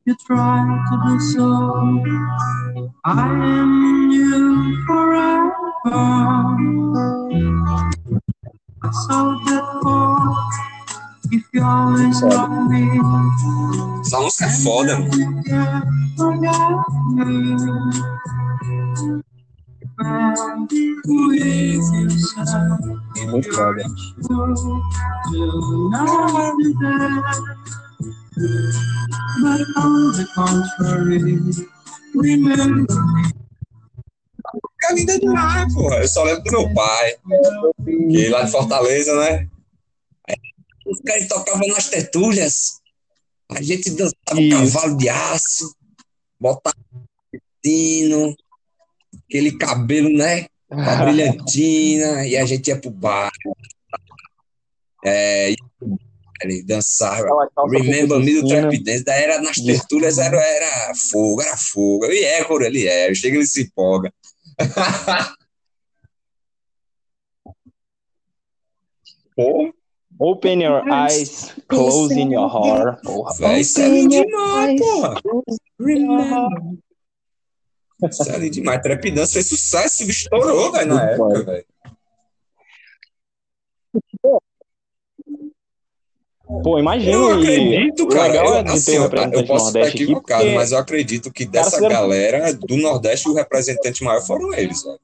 S1: You try to do so. I am you forever. So therefore, if you always love me,
S3: Essa música é foda, mano.
S1: If
S2: Muito foda.
S1: But on the contrary, remember
S3: Música linda demais, porra. Eu só lembro do meu pai, que lá de Fortaleza, né? Os caras tocavam nas tertúlias. A gente dançava
S2: Isso.
S3: cavalo de aço, botava sino, aquele cabelo, né? Com a brilhantina, e a gente ia pro bar. É, ele dançava. Remember Me do Trap Dance, daí era nas tertúlias, era, era fogo, era fogo. E é, Coro, ele é. Chega ele se empolga. Pô,
S2: Open your eyes, close in your heart. Porra.
S3: é lindo demais, porra. Remember. Isso é lindo demais. Trap Dance fez sucesso, estourou, velho, na época, velho.
S2: Pô, imagina.
S3: Eu
S2: e
S3: acredito,
S2: o
S3: cara.
S2: legal
S3: Eu,
S2: ter
S3: assim,
S2: um
S3: eu,
S2: representante
S3: eu
S2: do
S3: posso estar
S2: Nordeste
S3: equivocado,
S2: porque
S3: mas eu acredito que dessa
S2: fizeram-
S3: galera do Nordeste, o representante maior foram eles, velho.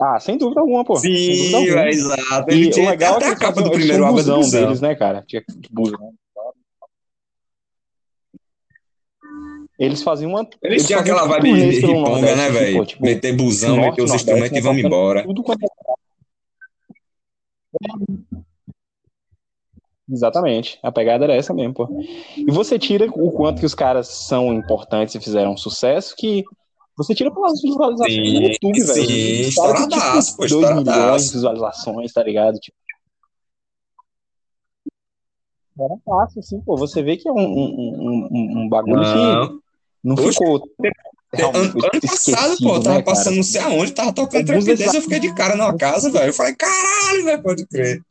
S2: Ah, sem dúvida alguma, pô.
S3: Sim,
S2: alguma.
S3: velho, exato.
S2: E
S3: Ele
S2: o
S3: tinha
S2: legal é
S3: até
S2: que
S3: a
S2: eles
S3: capa do
S2: eles
S3: primeiro
S2: tinham um
S3: álbum é
S2: Busão. deles, né, cara? Tinha busão. Eles faziam uma.
S3: Eles tinham
S2: faziam
S3: aquela
S2: tipo
S3: vibe
S2: pelo
S3: riponga, né, velho?
S2: pô, tipo,
S3: Meter busão,
S2: Norte,
S3: meter os instrumentos e
S2: né,
S3: vamos embora.
S2: Tudo quanto é Exatamente. A pegada era essa mesmo, pô. E você tira o quanto que os caras são importantes e fizeram sucesso, que você tira pelas visualizações
S3: Sim,
S2: no YouTube, velho.
S3: sim, estouradaço, pô,
S2: 2 milhões de visualizações, tá ligado? Tipo, era fácil, assim, pô. Você vê que é um, um, um, um bagulho que
S3: Não.
S2: não
S3: Oxe,
S2: ficou.
S3: Ano,
S2: realmente
S3: ano passado,
S2: esquecido,
S3: pô, eu tava
S2: né, cara?
S3: passando não sei aonde, tava tocando
S2: Alguns
S3: trapidez, eu fiquei de cara numa casa, velho. Eu falei, caralho, velho, pode crer.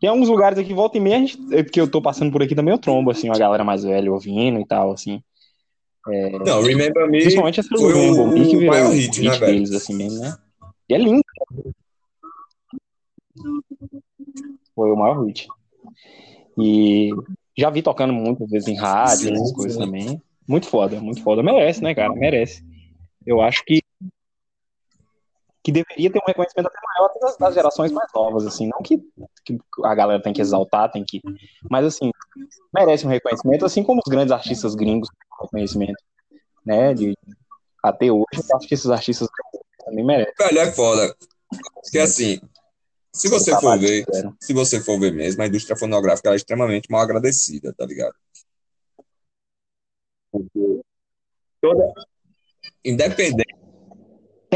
S2: Tem alguns lugares aqui, volta e meia, a é porque eu tô passando por aqui também, eu trombo, assim, uma galera mais velha ouvindo e tal, assim.
S3: Não, Remember Me
S2: Principalmente essa
S3: foi o-
S2: Bee, que virou
S3: maior hit, né, velho?
S2: deles, assim mesmo, né? E é lindo. Foi o maior hit. E já vi tocando muitas vezes em rádio,
S3: Sim,
S2: essas coisas
S3: sim.
S2: também. Muito foda, muito foda. Merece, né, cara? Merece. Eu acho que que deveria ter um reconhecimento até maior das, das gerações mais novas, assim, não que, que a galera tem que exaltar, tem que, mas assim, merece um reconhecimento, assim como os grandes artistas gringos têm um reconhecimento, né, de, até hoje, eu acho que esses artistas também merecem.
S3: Velho, é foda. Porque assim, se você
S2: o
S3: for ver,
S2: fizeram.
S3: se você for ver mesmo, a indústria fonográfica é extremamente mal agradecida, tá ligado? Porque toda. Independente.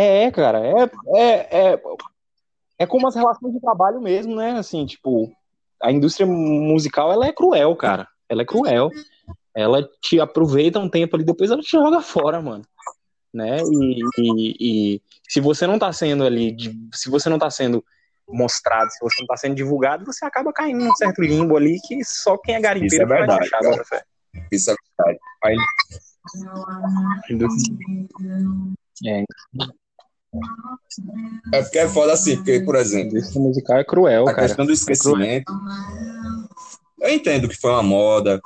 S2: É, cara, é, é, é, é como as relações de trabalho mesmo, né? Assim, tipo, a indústria musical, ela é cruel, cara. Ela é cruel. Ela te aproveita um tempo ali, depois ela te joga fora, mano. Né? E, e- e se você não tá sendo ali, se você não tá sendo mostrado, se você não tá sendo divulgado, você acaba caindo num certo limbo ali que só quem é garimpeiro
S3: Isso é
S2: vai
S3: verdade,
S2: achar,
S3: cara. Isso é verdade. Aí,
S2: É,
S3: é porque é foda assim, porque, por
S2: a
S3: exemplo,
S2: indústria musical é cruel,
S3: a
S2: cara.
S3: questão do esquecimento. Eu entendo que foi uma moda,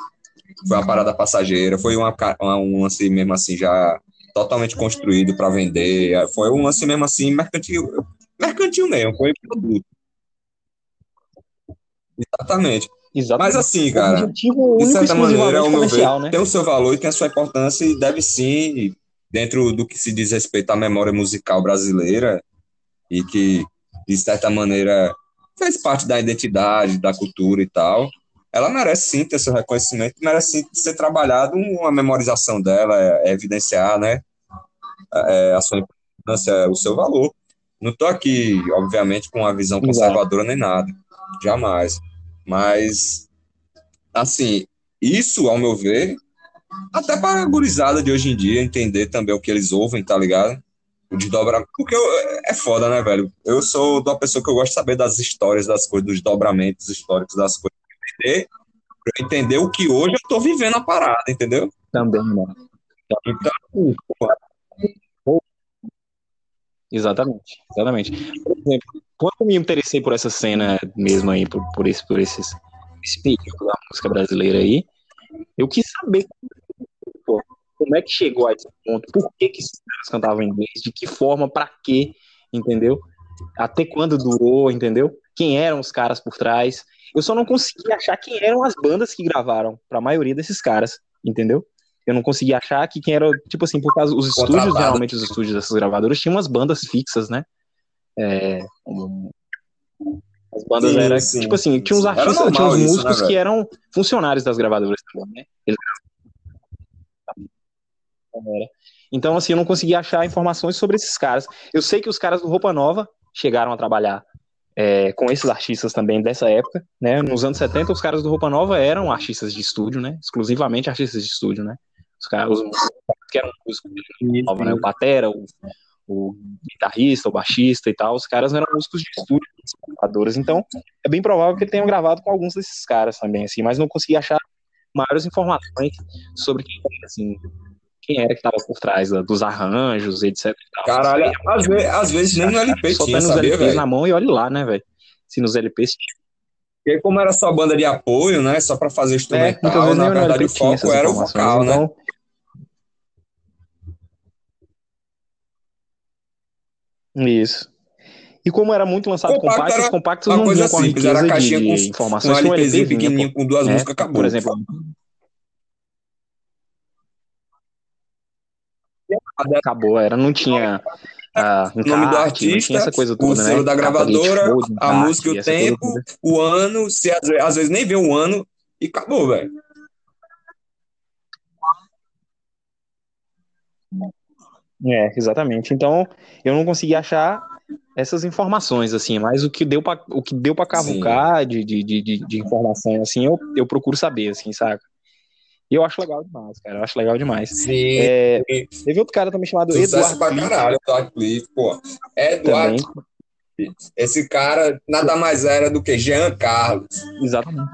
S3: foi uma parada passageira, foi uma, uma- um lance mesmo assim já totalmente construído para vender, foi um lance mesmo assim mercantil, mercantil mesmo, foi produto. Exatamente.
S2: Exatamente.
S3: Mas assim, cara, de certa maneira, ao meu ver,
S2: né?
S3: tem o seu valor e tem a sua importância e deve sim, dentro do que se diz respeito à memória musical brasileira e que, de certa maneira, fez parte da identidade, da cultura e tal, ela merece sim ter seu reconhecimento, merece sim ser trabalhado uma memorização dela, é, é evidenciar, né, é, a sua importância, o seu valor. Não estou aqui, obviamente, com uma visão conservadora nem nada, jamais. Mas, assim, isso, ao meu ver, até para a gurizada de hoje em dia entender também o que eles ouvem, tá ligado? O desdobramento. Porque eu- é foda, né, velho? Eu sou da pessoa que eu gosto de saber das histórias das coisas, dos desdobramentos históricos das coisas. Entender, pra entender o que hoje eu tô vivendo a parada, entendeu?
S2: Também, né?
S3: Então,
S2: Exatamente, exatamente. Por exemplo, quando eu me interessei por essa cena mesmo aí, por, por, esse, por esses, esse período da música brasileira aí, eu quis saber pô, como é que chegou a esse ponto, por que, que esses caras cantavam em inglês, de que forma, pra quê, entendeu? Até quando durou, entendeu? Quem eram os caras por trás. Eu só não consegui achar quem eram as bandas que gravaram pra maioria desses caras, entendeu? Eu não consegui achar que quem era, tipo assim, por causa os estúdios, geralmente os estúdios dessas gravadoras tinham umas bandas fixas, né? É, as bandas
S3: Sim,
S2: eram,
S3: sim,
S2: tipo assim, tinha uns artistas, tinha uns
S3: isso,
S2: músicos
S3: né,
S2: que eram funcionários das gravadoras também, né? Eles Era. Então, assim, eu não consegui achar informações sobre esses caras. Eu sei que os caras do Roupa Nova chegaram a trabalhar é, com esses artistas também dessa época, né? Nos anos 70, os caras do Roupa Nova eram artistas de estúdio, né? Exclusivamente artistas de estúdio, né? Os caras, os que eram músicos de Nova, né? O Batera, o, o guitarrista, o baixista e tal, os caras eram músicos de estúdio, gravadores. Então, é bem provável que ele tenha gravado com alguns desses caras também, assim, mas não consegui achar maiores informações sobre quem assim, quem era que estava por trás da, dos arranjos, etc.
S3: Caralho,
S2: é
S3: às, ve às vezes nem no LP tinha,
S2: nos
S3: sabia,
S2: LPs na mão e olhe lá, né, velho? Se nos LPs tinha.
S3: Porque como era só banda de apoio, né, só para fazer
S2: é,
S3: instrumental,
S2: é,
S3: na verdade o foco era o vocal, né?
S2: então... Isso. E como era muito lançado
S3: compacto,
S2: compacto
S3: era
S2: os compactos não vinham com a
S3: simples, era a caixinha
S2: de,
S3: com,
S2: informações. Com um LP
S3: pequenininho, com duas
S2: né?
S3: músicas, acabou.
S2: Por exemplo, acabou, era, não tinha ah,
S3: o nome do
S2: tinha essa
S3: artista,
S2: coisa
S3: o
S2: toda, né?
S3: selo da
S2: Capa de
S3: gravadora,
S2: show,
S3: a música e o tempo, o ano, se às vezes, às vezes nem vê o ano e acabou, velho.
S2: É, exatamente. Então, eu não consegui achar essas informações, assim, mas o que deu pra, o que deu pra cavucar de, de, de, de, de informação, assim, eu, eu procuro saber, assim, saca? E eu acho legal demais, cara, eu acho legal demais.
S3: Sim,
S2: É, teve outro cara também chamado
S3: sucesso
S2: Eduardo
S3: pra caralho, Eduardo Cliff, pô.
S2: também,
S3: Eduardo, esse cara nada mais era do que Jean Carlos.
S2: exatamente.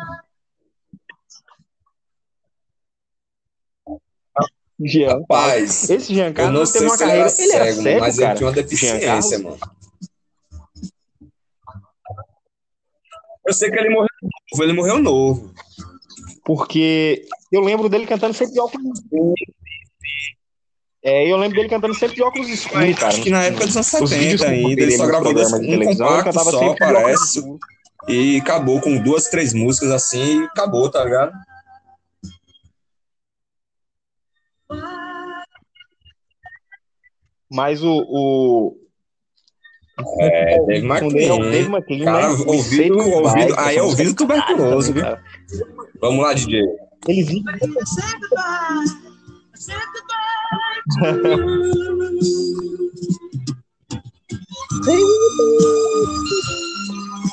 S2: Jean Carlos.
S3: Rapaz,
S2: Esse Jean
S3: eu
S2: Carlos
S3: não
S2: teve
S3: sei
S2: uma
S3: se ele
S2: carreira,
S3: era
S2: ele era
S3: cego,
S2: cego,
S3: mas ele
S2: cara.
S3: tinha uma deficiência,
S2: Carlos.
S3: mano. Eu sei que ele morreu novo, ele morreu novo.
S2: Porque eu lembro dele cantando sempre de óculos. É, eu lembro dele cantando sempre de óculos escuros,
S3: Mas
S2: cara.
S3: acho que na época dos anos
S2: Os vídeos
S3: 70
S2: que eu
S3: ainda, ele só gravou dois,
S2: de
S3: um
S2: televisão, ele
S3: compacto só, parece, e acabou com duas, três músicas assim, e acabou, tá ligado?
S2: Mas o, o,
S3: É,
S2: o é Dave
S3: McLean. Cara,
S2: né?
S3: ouvido, ouvido, aí é
S2: música
S3: ouvido tuberculoso, viu?
S2: cara.
S3: Vamos lá, DJ.
S2: Ele vive.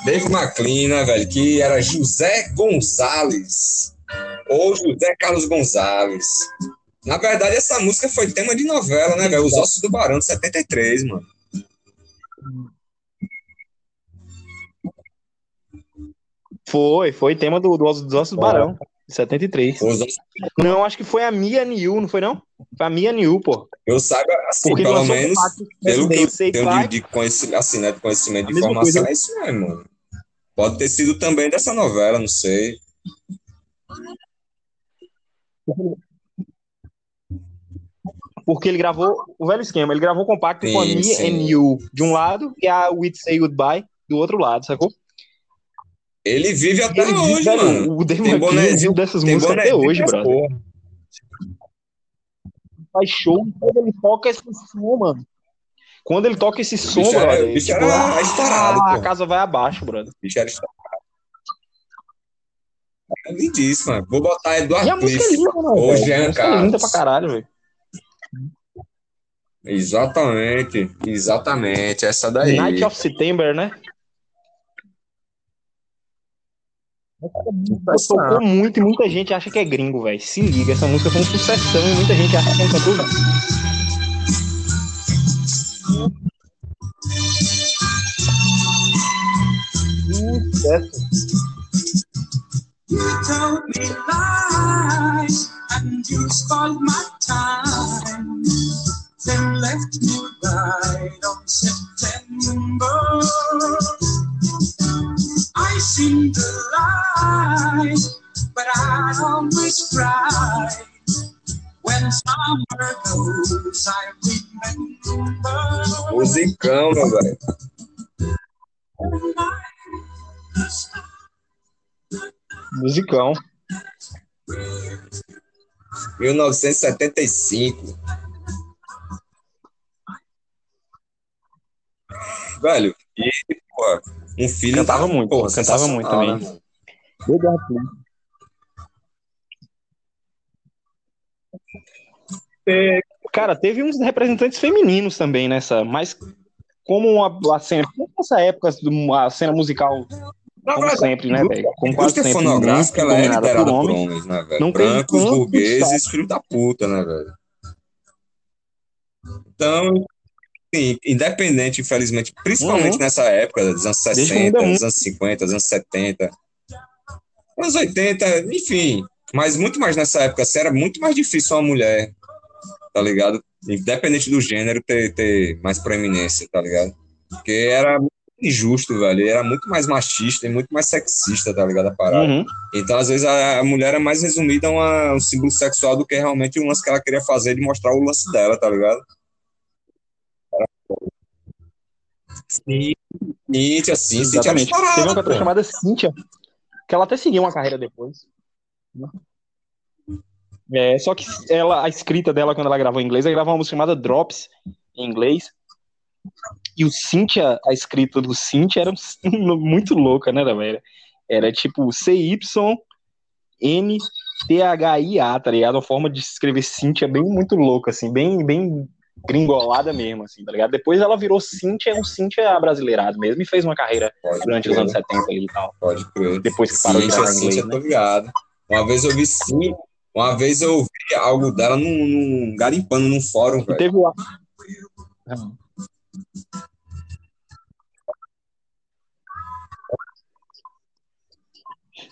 S3: Dave McLean, né, velho? Que era José Gonzalez. Ou José Carlos Gonzalez. Na verdade, essa música foi tema de novela, né, velho? Os Ossos do Barão, de 73, mano.
S2: Foi, foi tema do, do Os- dos Ossos do Barão, de 73.
S3: Os Ossos,
S2: Não, acho que foi a Mia New, não foi não? Foi a Mia New, pô.
S3: eu saiba, assim,
S2: Porque
S3: pelo menos, pelo que eu
S2: Say
S3: tenho de, de conhecimento, assim, né, de conhecimento de informação,
S2: coisa.
S3: é isso mesmo, mano. Pode ter sido também dessa novela, não sei.
S2: Porque ele gravou o velho esquema, ele gravou compacto com a
S3: Sim, sim.
S2: and You de um lado e a With Say Goodbye do outro lado, sacou?
S3: Ele vive até
S2: Ele
S3: hoje,
S2: velho,
S3: mano.
S2: o McLean
S3: bonezinho-
S2: viu dessas músicas até hoje, brother.
S3: porra.
S2: Faz show, quando ele toca esse som, mano. Quando ele toca esse som,
S3: bicho
S2: brother,
S3: bicho
S2: tipo,
S3: era
S2: ah,
S3: estourado,
S2: a
S3: pô.
S2: casa vai abaixo, brother.
S3: Bicho era estourado. É lindíssimo, mano. Vou botar Eduardo
S2: E a música é linda?
S3: Jean
S2: A música é linda pra caralho, velho.
S3: Exatamente, exatamente. Essa daí.
S2: Night of September, né? Tocou muito e muita gente acha que é gringo, velho. Se liga, essa música foi um sucessão e muita gente acha que é um cantor. Sucesso.
S1: I seem to lie, but I always cry. When summer goes, I remember.
S3: Musicão, meu velho.
S2: Musicão.
S3: 1975. Velho, e, pô, um filho.
S2: Cantava muito,
S3: pô,
S2: cantava muito também.
S3: né?
S2: Cara, teve uns representantes femininos também nessa, mas como uma, a cena, como essa época, a cena musical,
S3: Na
S2: como
S3: verdade,
S2: sempre, né, velho? Como
S3: a
S2: quase sempre,
S3: fonográfica ela é
S2: dominada
S3: liderada
S2: por
S3: por
S2: homens.
S3: homens, né, velho?
S2: Não
S3: Brancos, burgueses, filho da puta, né, velho? Então, sim, independente, infelizmente, principalmente
S2: Uhum.
S3: nessa época, dos anos
S2: Desde que
S3: 60,
S2: muda
S3: dos anos 50, dos anos 70, anos 80, enfim, mas muito mais nessa época, assim, era muito mais difícil uma mulher, tá ligado? Independente do gênero, ter, ter mais proeminência, tá ligado? Porque era muito injusto, velho, era muito mais machista e muito mais sexista, tá ligado? A parada.
S2: Uhum.
S3: Então, às vezes, a, a mulher é mais resumida a uma- um símbolo sexual do que realmente o lance que ela queria fazer de mostrar o lance dela, tá ligado? Sim, Cíntia, sim, Cíntia era
S2: Exatamente. Teve uma cantora
S3: pô.
S2: chamada Cynthia, que ela até seguiu uma carreira depois. É, só que ela, a escrita dela, quando ela gravou em inglês, ela gravou uma música chamada Drops, em inglês. E o Cynthia, a escrita do Cynthia era muito louca, né, velho? Era tipo C-Y-N-T-H-I-A, tá ligado? Uma forma de escrever Cynthia bem muito louca, assim, bem, bem gringolada mesmo, assim, tá ligado? Depois ela virou Cynthia, um Cynthia brasileirado mesmo, e fez uma carreira
S3: Pode
S2: durante os
S3: crer,
S2: anos 70 ali e tal.
S3: Pode crer.
S2: Depois que parou de
S3: Cíntia,
S2: gravar inglês,
S3: Cíntia,
S2: né?
S3: tô ligado. Uma vez eu vi sim, uma vez eu ouvi algo dela num, num garimpando num fórum, velho.
S2: teve o.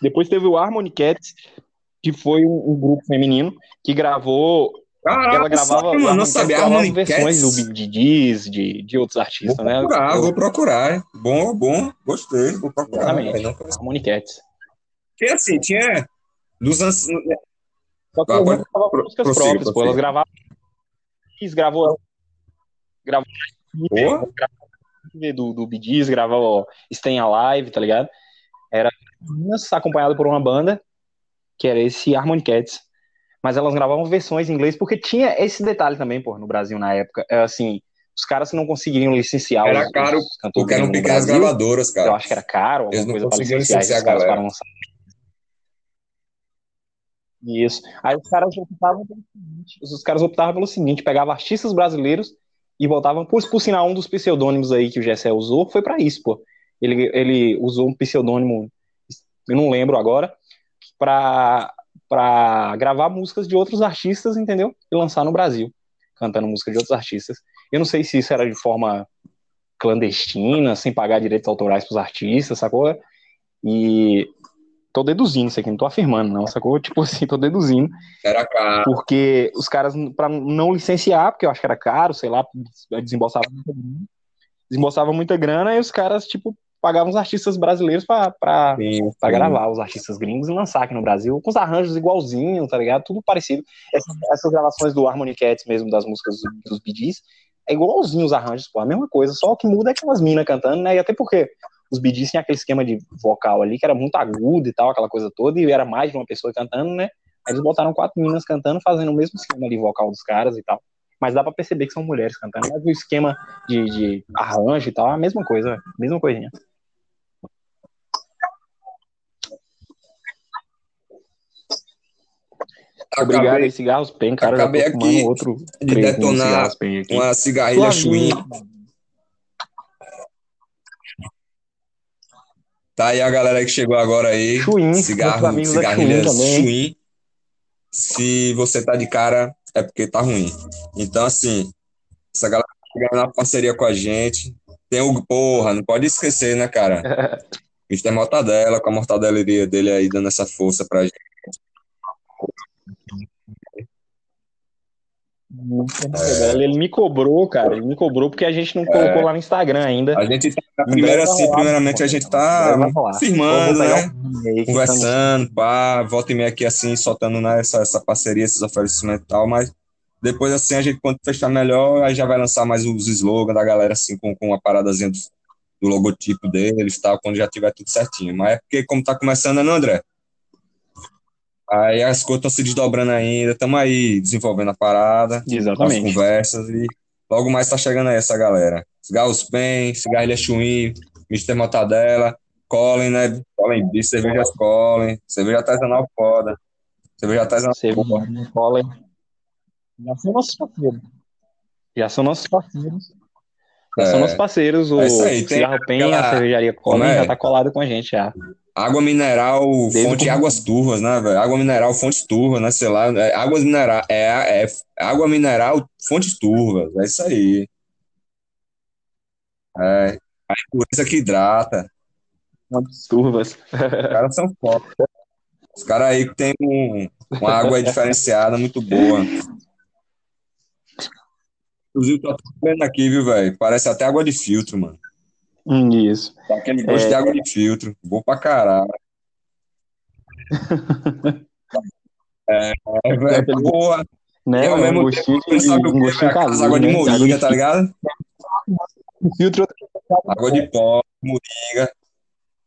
S2: Depois teve o Harmony Cats, que foi um, um grupo feminino que gravou.
S3: Caraca,
S2: ela gravava,
S3: sabe,
S2: o
S3: mano,
S2: gravava
S3: Harmony
S2: versões do Big Diz, de, de outros
S3: Vou
S2: artistas, né?
S3: procurar, vou procurar. Bom, bom, gostei, vou procurar.
S2: Exatamente.
S3: não conheço.
S2: Harmony Cats.
S3: Porque assim, tinha dos anos.
S2: Só que
S3: Ah,
S2: elas
S3: pode-
S2: não gravavam
S3: pro-
S2: músicas
S3: prossiga,
S2: próprias, pô. Elas gravavam. Gravou. Gravou.
S3: Boa.
S2: do, do Gees, gravava Stay Alive, tá ligado? Era acompanhado por uma banda, que era esse Harmony Cats. Mas elas gravavam versões em inglês, porque tinha esse detalhe também, pô, no Brasil na época. É, assim, os caras não conseguiriam licenciar
S3: Era
S2: os,
S3: caro,
S2: os cantores
S3: Porque eram
S2: no
S3: pequenas
S2: Brasil.
S3: gravadoras, cara.
S2: Eu acho que era caro,
S3: Eles
S2: alguma
S3: não
S2: coisa
S3: conseguiam
S2: licenciar
S3: licenciar
S2: esses caras para lançar. Isso. Aí os caras optavam pelo seguinte, os caras optavam pelo seguinte, pegavam artistas brasileiros e voltavam, por, por sinal, um dos pseudônimos aí que o Gessé usou foi pra isso, pô. Ele, ele usou um pseudônimo, eu não lembro agora, pra, pra gravar músicas de outros artistas, entendeu? E lançar no Brasil, cantando música de outros artistas. Eu não sei se isso era de forma clandestina, sem pagar direitos autorais pros artistas, sacou? E tô deduzindo isso aqui, não tô afirmando, não, sacou? Tipo assim, tô deduzindo.
S3: Era caro.
S2: Porque os caras, pra não licenciar, porque eu acho que era caro, sei lá, desembolsava muita grana, desembolsava muita grana e os caras, tipo, pagavam os artistas brasileiros
S3: sim.
S2: gravar os artistas gringos e lançar aqui no Brasil, com os arranjos igualzinhos, tá ligado? Tudo parecido. Essas, essas gravações do Harmony Cats mesmo, das músicas dos, dos Bee Gees, é igualzinho os arranjos, pô, a mesma coisa, só o que muda é aquelas minas cantando, né? E até porque os Gees tinham aquele esquema de vocal ali, que era muito agudo e tal, aquela coisa toda, e era mais de uma pessoa cantando, né? Aí eles botaram quatro meninas cantando, fazendo o mesmo esquema de vocal dos caras e tal. Mas dá pra perceber que são mulheres cantando. Mas o esquema de, de arranjo e tal é a mesma coisa, mesma coisinha. Obrigado
S3: Acabei
S2: aí, cigarros pen, cara.
S3: acabei
S2: já tô fumando
S3: aqui
S2: outro
S3: de detonar
S2: aqui.
S3: uma cigarrilha.
S2: Suavinho.
S3: Tá aí a galera que chegou agora aí.
S2: Chuin, nossos
S3: Cigarro, cigarrilha.
S2: Chuin.
S3: Se você tá de cara, é porque tá ruim. Então, assim, essa galera tá chegando na parceria com a gente. Tem o, porra, não pode esquecer, né, cara? Mr. Mortadela, com a mortadeleria dele aí dando essa força pra gente.
S2: Ele me cobrou, cara. Ele me cobrou porque a gente não colocou lá no Instagram ainda.
S3: É. A gente tá, primeiro assim,
S2: rolar,
S3: primeiramente a gente tá firmando, né?
S2: um
S3: Conversando, pá, volta e meia aqui assim, soltando né, essa, essa parceria, esses oferecimentos e tal, mas depois assim a gente, quando fechar melhor, aí já vai lançar mais os slogans da galera assim, com, com uma paradazinha do, do logotipo deles e tal, quando já tiver tudo certinho. Mas é porque como tá começando, né, André? Aí as coisas estão se desdobrando ainda, estamos aí desenvolvendo a parada, as
S2: Exatamente.
S3: conversas e logo mais tá chegando aí essa galera. Cigarros Pen, Cigarrilha Chuim, Mr. Mortadela, Colin, né? Colin B, cervejas Colin, cerveja artesanal foda. Cerveja artesanal
S2: cola, hein? Já são nossos parceiros. Já são nossos parceiros. Já
S3: É.
S2: são nossos parceiros. O
S3: É aí,
S2: Cigarro Pen,
S3: aquela-
S2: a cervejaria Colin
S3: é?
S2: já tá colado com a gente já.
S3: Água mineral,
S2: Desde
S3: fonte
S2: o-
S3: águas turvas, né, velho? Água mineral, fontes turvas, né? Sei lá, é, águas mineral, é, é água mineral, fontes turvas, é isso aí. É, a impureza que hidrata.
S2: Umas turvas.
S3: Os caras são foda. Os caras aí que tem um, uma água diferenciada, muito boa. Inclusive, tô até vendo aqui, viu, velho? Parece até água de filtro, mano.
S2: Isso.
S3: Tá aquele gosto
S2: É.
S3: de água de filtro. Bom pra caralho. É, é,
S2: Aquele-
S3: porra.
S2: Né? É um
S3: mesmo
S2: gostinho
S3: tempo, sabe o
S2: um caseiro,
S3: águas de
S2: né?
S3: moída, tá ligado?
S2: Filtro
S3: Água de pó, moringa.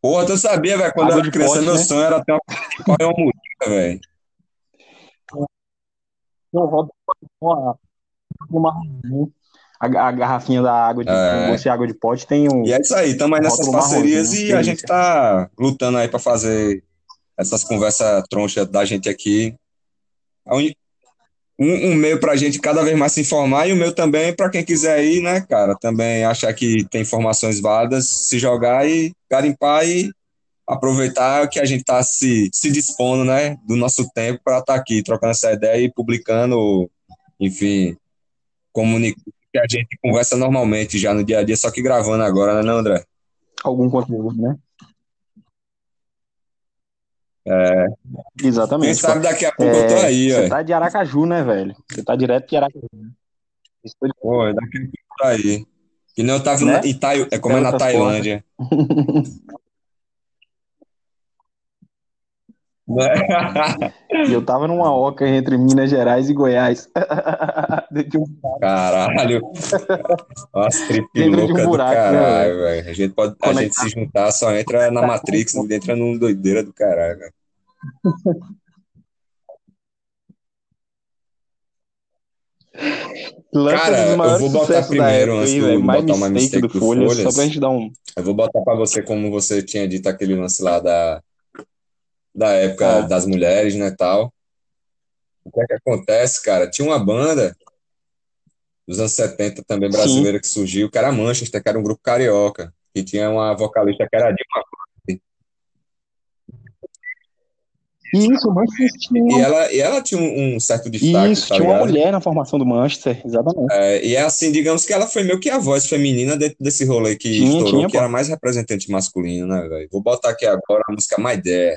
S3: Porra, tu sabia, velho? Quando
S2: Água
S3: eu era
S2: de
S3: criança,
S2: pote,
S3: meu
S2: né?
S3: sonho era ter uma água de pó e uma moringa, velho.
S2: Rodo com a, marronzinho. A, a garrafinha da água de
S3: É.
S2: e água de pote tem um.
S3: E é isso aí, estamos aí nessas parcerias
S2: marronzinho,
S3: e a gente tá lutando aí para fazer essas conversas tronchas da gente aqui. A Um, um meio pra gente cada vez mais se informar e o meu também para quem quiser ir, né, cara? Também achar que tem informações válidas, se jogar e garimpar e aproveitar que a gente tá se, se dispondo, né, do nosso tempo para estar aqui trocando essa ideia e publicando, enfim, comunicando que a gente conversa normalmente já no dia a dia, só que gravando agora, né, não, André?
S2: Algum conteúdo, né?
S3: É. Quem
S2: Exatamente.
S3: sabe daqui a pouco eu tô
S2: É,
S3: aí,
S2: você tá de Aracaju, né, velho? Você tá direto de Aracaju. Isso foi-
S3: Pô, daqui a pouco eu tô aí. Que nem eu tava
S2: Né?
S3: em Tai- é como é na Tailândia.
S2: E eu tava numa oca entre Minas Gerais e Goiás. De um-
S3: Caralho. Nossa, trip
S2: Dentro de um buraco, né,
S3: caralho, velho. A gente pode, a
S2: Conectado.
S3: gente se juntar, só entra na Matrix, entra num doideira do caralho, velho. Cara, eu vou botar primeiro,
S2: época
S3: antes de botar uma
S2: Mistake
S3: mistake
S2: do
S3: do
S2: Folhas,
S3: Folhas.
S2: só pra gente dar um.
S3: Eu vou botar pra você como você tinha dito aquele lance lá da, da época
S2: Ah.
S3: das mulheres, né, tal. O que é que acontece, cara? Tinha uma banda dos anos 70 também brasileira que surgiu, que era Manchester, que era um grupo carioca, que tinha uma vocalista que era Dilma.
S2: Isso, o Manchester
S3: E
S2: tinha.
S3: ela, e ela tinha um, um certo destaque,
S2: Isso,
S3: tá
S2: tinha uma
S3: ligado?
S2: mulher na formação do Manchester, exatamente.
S3: É, e é assim, digamos que ela foi meio que a voz feminina dentro desse rolê que
S2: Tinha,
S3: estourou,
S2: tinha,
S3: que
S2: pô.
S3: era mais representante masculino, né, velho? Vou botar aqui agora a música My Dare.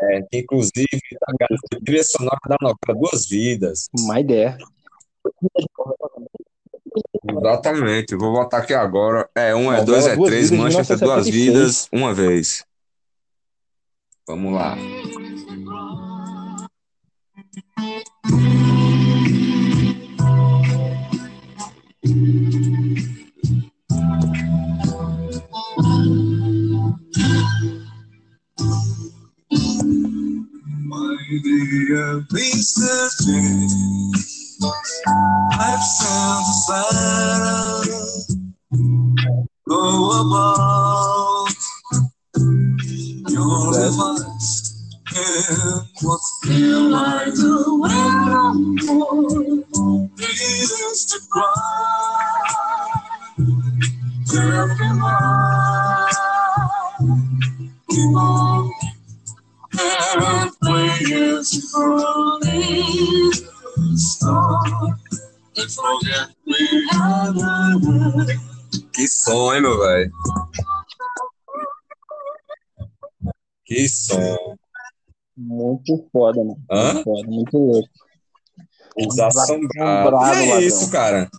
S3: É, que inclusive tá trilha sonora da novela Duas Vidas.
S2: Uma ideia.
S3: Exatamente, vou botar aqui agora. É, um é dois, é três,
S2: Vidas,
S3: Manchester, duas
S2: 1976.
S3: vidas, uma vez. Vamos lá.
S1: Maybe pieces change. Life sounds silent. Go about your advice. And what's feel like the world reasons to cry. Tell me why. Keep on and players rolling
S3: Que som, hein, meu velho? Que som.
S2: Muito foda, mano.
S3: Hã?
S2: Muito foda, muito louco.
S3: Desassombrado. E é isso, cara.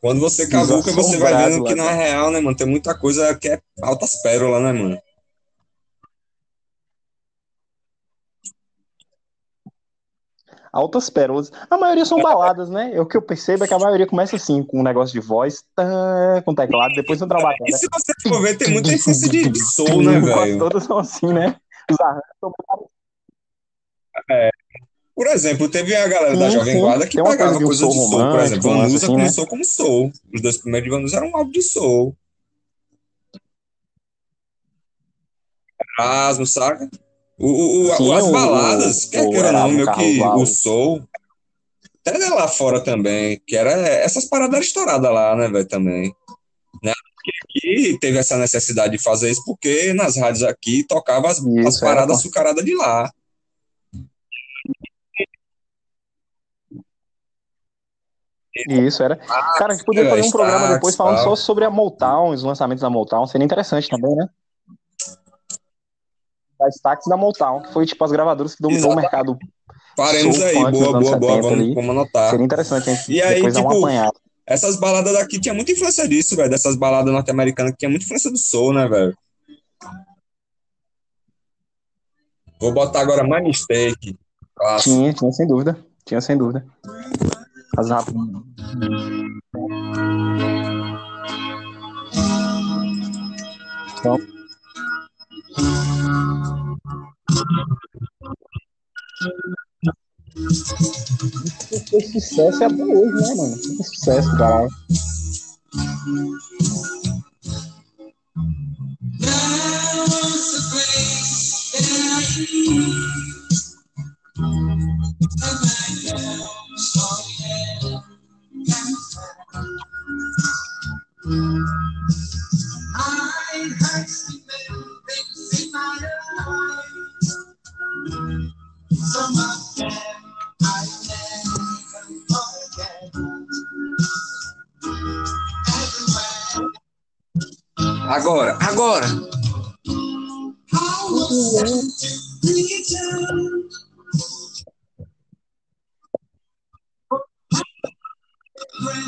S3: Quando você cavuca, você vai vendo que na
S2: ladrão.
S3: real, né, mano, tem muita coisa que é altas pérolas, né, mano?
S2: Altas pérolas. A maioria são baladas, né? O que eu percebo é que a maioria começa assim, com um negócio de voz, tã, com teclado, depois entra a
S3: E
S2: bateria.
S3: se você for ver, tem muita influência de, de soul, né,
S2: Quase
S3: velho?
S2: Todas são assim, né? Os arranjos são
S3: Por exemplo, teve a galera da Jovem
S2: sim.
S3: Guarda que pegava
S2: coisa de soul.
S3: Por exemplo, Vanusa
S2: assim, né?
S3: começou como soul. Os dois primeiros de Vanusa eram um álbum de soul. Erasmo, saca? O, o,
S2: Sim,
S3: as baladas,
S2: o-
S3: quer
S2: o
S3: queira não, meio que o soul, até lá fora também, que era essas paradas estouradas lá, né, velho, também. Né? E teve essa necessidade de fazer isso porque nas rádios aqui tocava as,
S2: Isso,
S3: as paradas
S2: era, pô.
S3: açucaradas de lá.
S2: Isso, era. Cara, a gente podia
S3: é,
S2: fazer um programa depois falando só sobre a Motown, os lançamentos da Motown. Seria interessante também, né? As destaques da Motown, que foi tipo as gravadoras que dominou o mercado.
S3: Paremos aí, boa, boa, boa,
S2: 70
S3: vamos, vamos anotar.
S2: Seria interessante a gente
S3: Tá. E aí,
S2: depois dar
S3: tipo,
S2: uma apanhada.
S3: Essas baladas daqui tinha muita influência disso, velho. Dessas baladas norte-americanas que tinha muita influência do soul, né, velho? Vou botar agora My Mistake.
S2: Tinha, tinha sem dúvida. Tinha sem dúvida. As rap... Então, foi sucesso até hoje, né, mano? Que sucesso, cara.
S1: I seen things in my eyes.
S3: Agora, agora.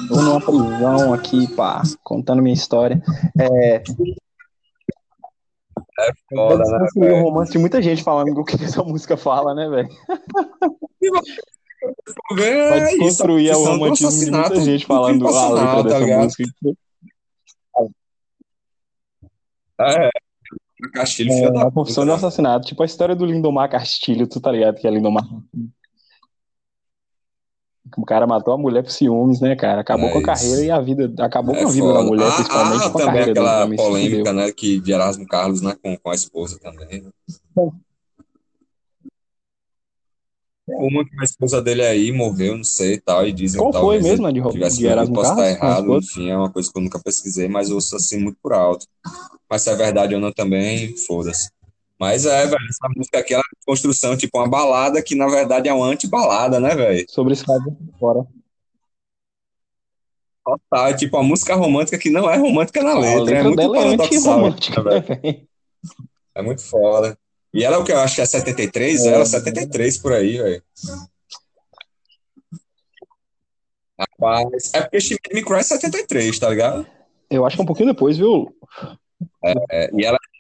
S2: Tô numa prisão aqui, pá, contando minha história. É,
S3: Foda,
S2: deve
S3: né,
S2: o romance de muita gente falando o que essa música fala, né, velho? Vai
S3: É
S2: desconstruir o
S3: do
S2: romantismo de muita gente
S3: do
S2: falando a letra
S3: passional, tá
S2: dessa
S3: ligado?
S2: música.
S3: É. Castilho, filho
S2: É, a confissão de
S3: né?
S2: assassinato. Tipo a história do Lindomar Castilho, tu tá ligado que é Lindomar? O cara matou a mulher por ciúmes, né, cara? Acabou
S3: É
S2: com a carreira e a vida. Acabou
S3: É
S2: com a vida da
S3: foda.
S2: mulher,
S3: Ah,
S2: principalmente
S3: ah,
S2: com a
S3: também
S2: carreira
S3: aquela
S2: também.
S3: polêmica, né, que de Erasmo Carlos, né, com, com a esposa também. né? Uma que a esposa dele aí morreu, não sei e tal, e dizem
S2: Qual foi mesmo, de,
S3: tivesse
S2: de Erasmo
S3: posso estar
S2: Carlos? a
S3: errado, enfim, é uma coisa que eu nunca pesquisei, mas ouço assim muito por alto. Mas se é verdade ou não também, foda-se. Mas é, velho, essa música aqui é construção, tipo uma balada que na verdade é uma anti-balada, né, velho?
S2: Sobre caso fora.
S3: Total, é tipo uma música romântica que não é romântica na
S2: A
S3: letra, é
S2: letra
S3: muito
S2: dela é antirromântica,
S3: né,
S2: né,
S3: velho? É muito foda. E ela é o que eu acho que é 73,
S2: É.
S3: ela 73 por aí, velho. Rapaz, é porque She Made Me Cry é 73, tá ligado?
S2: Eu acho que é um pouquinho depois, viu?
S3: É, e ela é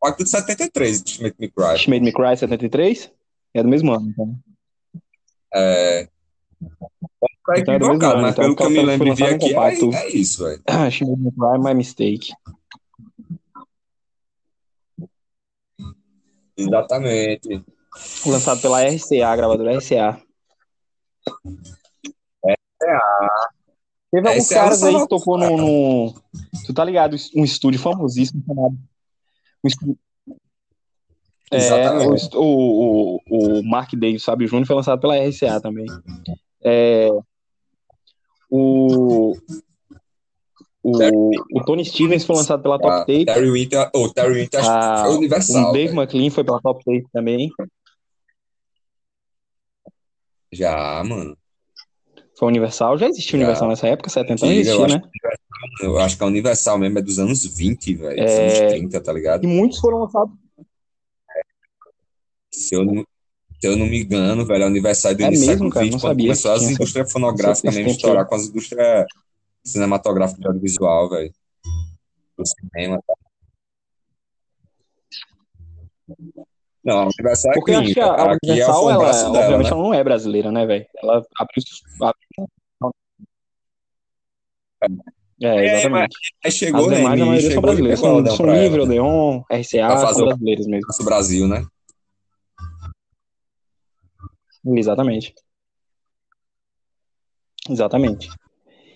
S3: pacto de 73, She Made Me Cry.
S2: She Made Me Cry 73? É do mesmo ano, então.
S3: É, tá
S2: Então é do mesmo
S3: equivocado,
S2: ano,
S3: mas
S2: então
S3: pelo que eu me lembro de
S2: um
S3: aqui, é, é isso, velho.
S2: Made Me Cry, My Mistake.
S3: Exatamente.
S2: Lançado pela RCA, gravadora RCA. Teve alguns
S3: RCA
S2: caras aí que tocou no, no- Tu tá ligado? Um estúdio famosíssimo chamado. É, o,
S3: Exatamente.
S2: est- o, o, o Mark Davis, sabe? Júnior foi lançado pela RCA também. É, o, o, o Tony Stevens foi lançado pela Top
S3: Ah,
S2: Tape.
S3: Terry Winter, ou Terry Winter
S2: A,
S3: foi Universal.
S2: o Dave
S3: velho.
S2: McLean foi pela Top Tape também.
S3: Já, mano.
S2: Foi Universal. Já existia. Universal nessa época? 70 não
S3: Eu
S2: existia, né?
S3: Eu acho que a Universal mesmo é dos anos 20, velho. Dos
S2: É.
S3: anos 30, tá ligado?
S2: E muitos foram lançados.
S3: Se eu não, se eu não me engano, velho, a Universal é do
S2: É
S3: início
S2: mesmo, cara,
S3: XX,
S2: não
S3: quando
S2: sabia
S3: começou as indústrias fonográficas mesmo estourar com as indústrias cinematográficas e audiovisual, velho. Do cinema. tá? Não, a Universal é
S2: Porque acho que a, a
S3: clínica. Aqui é
S2: Universal,
S3: o
S2: ela,
S3: dela,
S2: obviamente,
S3: né?
S2: ela não é brasileira, né, velho? Ela abriu. abriu- É, exatamente.
S3: Aí
S2: As
S3: chegou, né?
S2: demais, a
S3: Me
S2: maioria são
S3: pegou o
S2: São, são Livre,
S3: né?
S2: Odeon, RCA, são brasileiras mesmo.
S3: Nosso Brasil, né?
S2: Exatamente. Exatamente.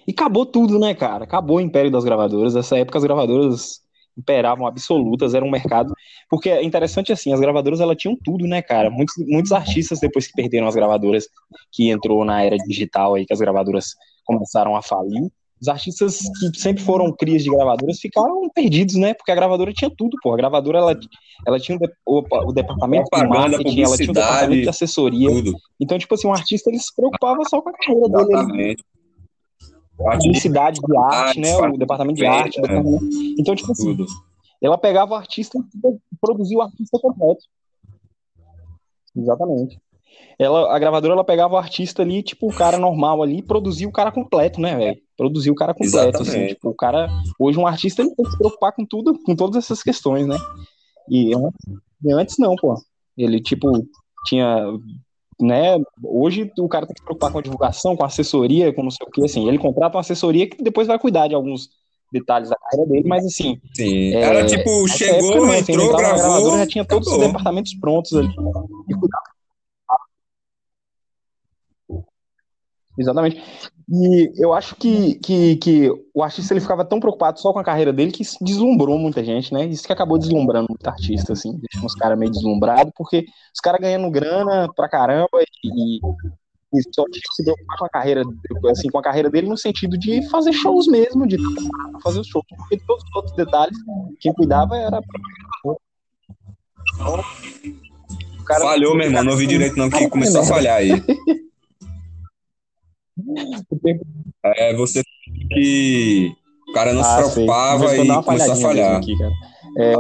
S2: E acabou tudo, né, cara? Acabou o império das gravadoras. Nessa época, as gravadoras imperavam absolutas, era um mercado. Porque é interessante assim, as gravadoras elas tinham tudo, né, cara? Muitos, muitos artistas, depois que perderam as gravadoras, que entrou na era digital aí, que as gravadoras começaram a falir, os artistas que sempre foram crias de gravadoras ficaram perdidos, né? Porque a gravadora tinha tudo, pô. A gravadora ela, ela tinha o, de- o, o departamento de marketing, ela tinha o departamento de assessoria.
S3: Tudo.
S2: Então, tipo assim, um artista ele se preocupava só com a carreira dele. ali.
S3: Exatamente. Arte de
S2: Publicidade de arte, né? O departamento de arte. o departamento- Então, tipo assim,
S3: tudo.
S2: ela pegava o artista e produzia o artista completo. Exatamente. Ela, a gravadora ela pegava o artista ali, tipo, o cara normal ali, e produzia o cara completo, né, velho? Produzia o cara completo, assim,
S3: Exatamente.
S2: tipo, o cara, hoje um artista ele tem que se preocupar com tudo, com todas essas questões, né? E antes, não, pô. Ele, tipo, tinha, né, hoje o cara tem que se preocupar com a divulgação, com a assessoria, com não sei o que, assim, ele contrata uma assessoria que depois vai cuidar de alguns detalhes da carreira dele, mas assim,
S3: Sim.
S2: É,
S3: Era tipo, chegou,
S2: época não, assim,
S3: entrou,
S2: na
S3: gravou.
S2: gravadora, já tinha todos os departamentos prontos ali. E cuidava. Exatamente. E eu acho que, que, que o artista ele ficava tão preocupado só com a carreira dele que isso deslumbrou muita gente, né? Isso que acabou deslumbrando muito artista, assim, deixando os caras meio deslumbrados, porque os caras ganhando grana pra caramba e, e só tinha que se preocupar com a carreira, assim, com a carreira dele no sentido de fazer shows mesmo, de fazer os shows, porque todos os outros detalhes, quem cuidava era então, o cara-
S3: Falhou, meu irmão. Não ouvi direito, não, que começou a falhar aí. É, você que o cara não se
S2: Ah, sei.
S3: preocupava e começou a falhar.
S2: aqui, cara. É,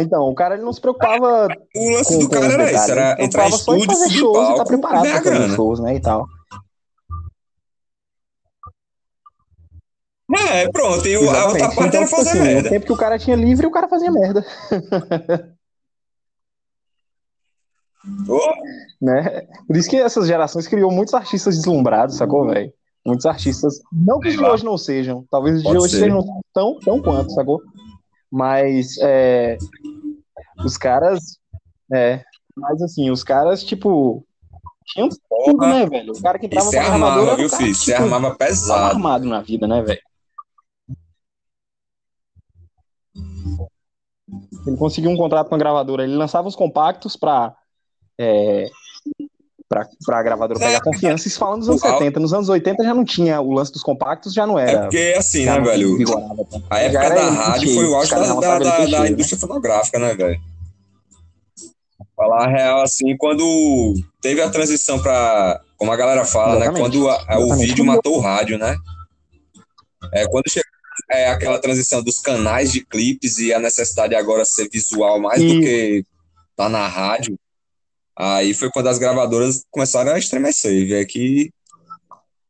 S2: Então, o cara ele não se preocupava
S3: O lance
S2: com,
S3: do cara era isso, era
S2: se
S3: entrar em estúdio,
S2: fazer shows e estar
S3: palco,
S2: preparado para fazer shows, né, e tal.
S3: É, pronto, e o- a outra
S2: Exatamente.
S3: parte
S2: Então,
S3: era
S2: tipo
S3: fazer
S2: assim,
S3: merda.
S2: tempo que o cara tinha livre, o cara fazia merda,
S3: Ô,
S2: né? Por isso que essas gerações criou muitos artistas deslumbrados, sacou, velho? Muitos artistas, não que os de hoje não sejam, talvez os de hoje
S3: ser.
S2: sejam tão, tão quanto, sacou? Mas, é, os caras, é, mas assim, os caras, tipo, tinham tudo, né, velho? O cara que pra gravadora
S3: armava, viu, filho? Você armava
S2: tava
S3: pesado.
S2: armado na vida, né, velho? Ele conseguiu um contrato com a gravadora, ele lançava os compactos pra, é, pra, pra gravadora pegar confiança. Isso falando dos anos
S3: É. O-
S2: 70. Nos anos 80 já não tinha o lance dos compactos, já não
S3: É
S2: era.
S3: porque, assim, né, velho?
S2: vigorava.
S3: A época da rádio foi o auge da, da, da- da
S2: né?
S3: indústria fonográfica, né, velho? Falar a real, assim, quando teve a transição pra. Como a galera fala, né?
S2: Exatamente.
S3: Quando a- a- o vídeo matou o rádio, né? É, quando chegou é, aquela transição dos canais de clipes e a necessidade agora ser visual mais do
S2: E-
S3: que tá na rádio, aí foi quando as gravadoras começaram a estremecer, ver que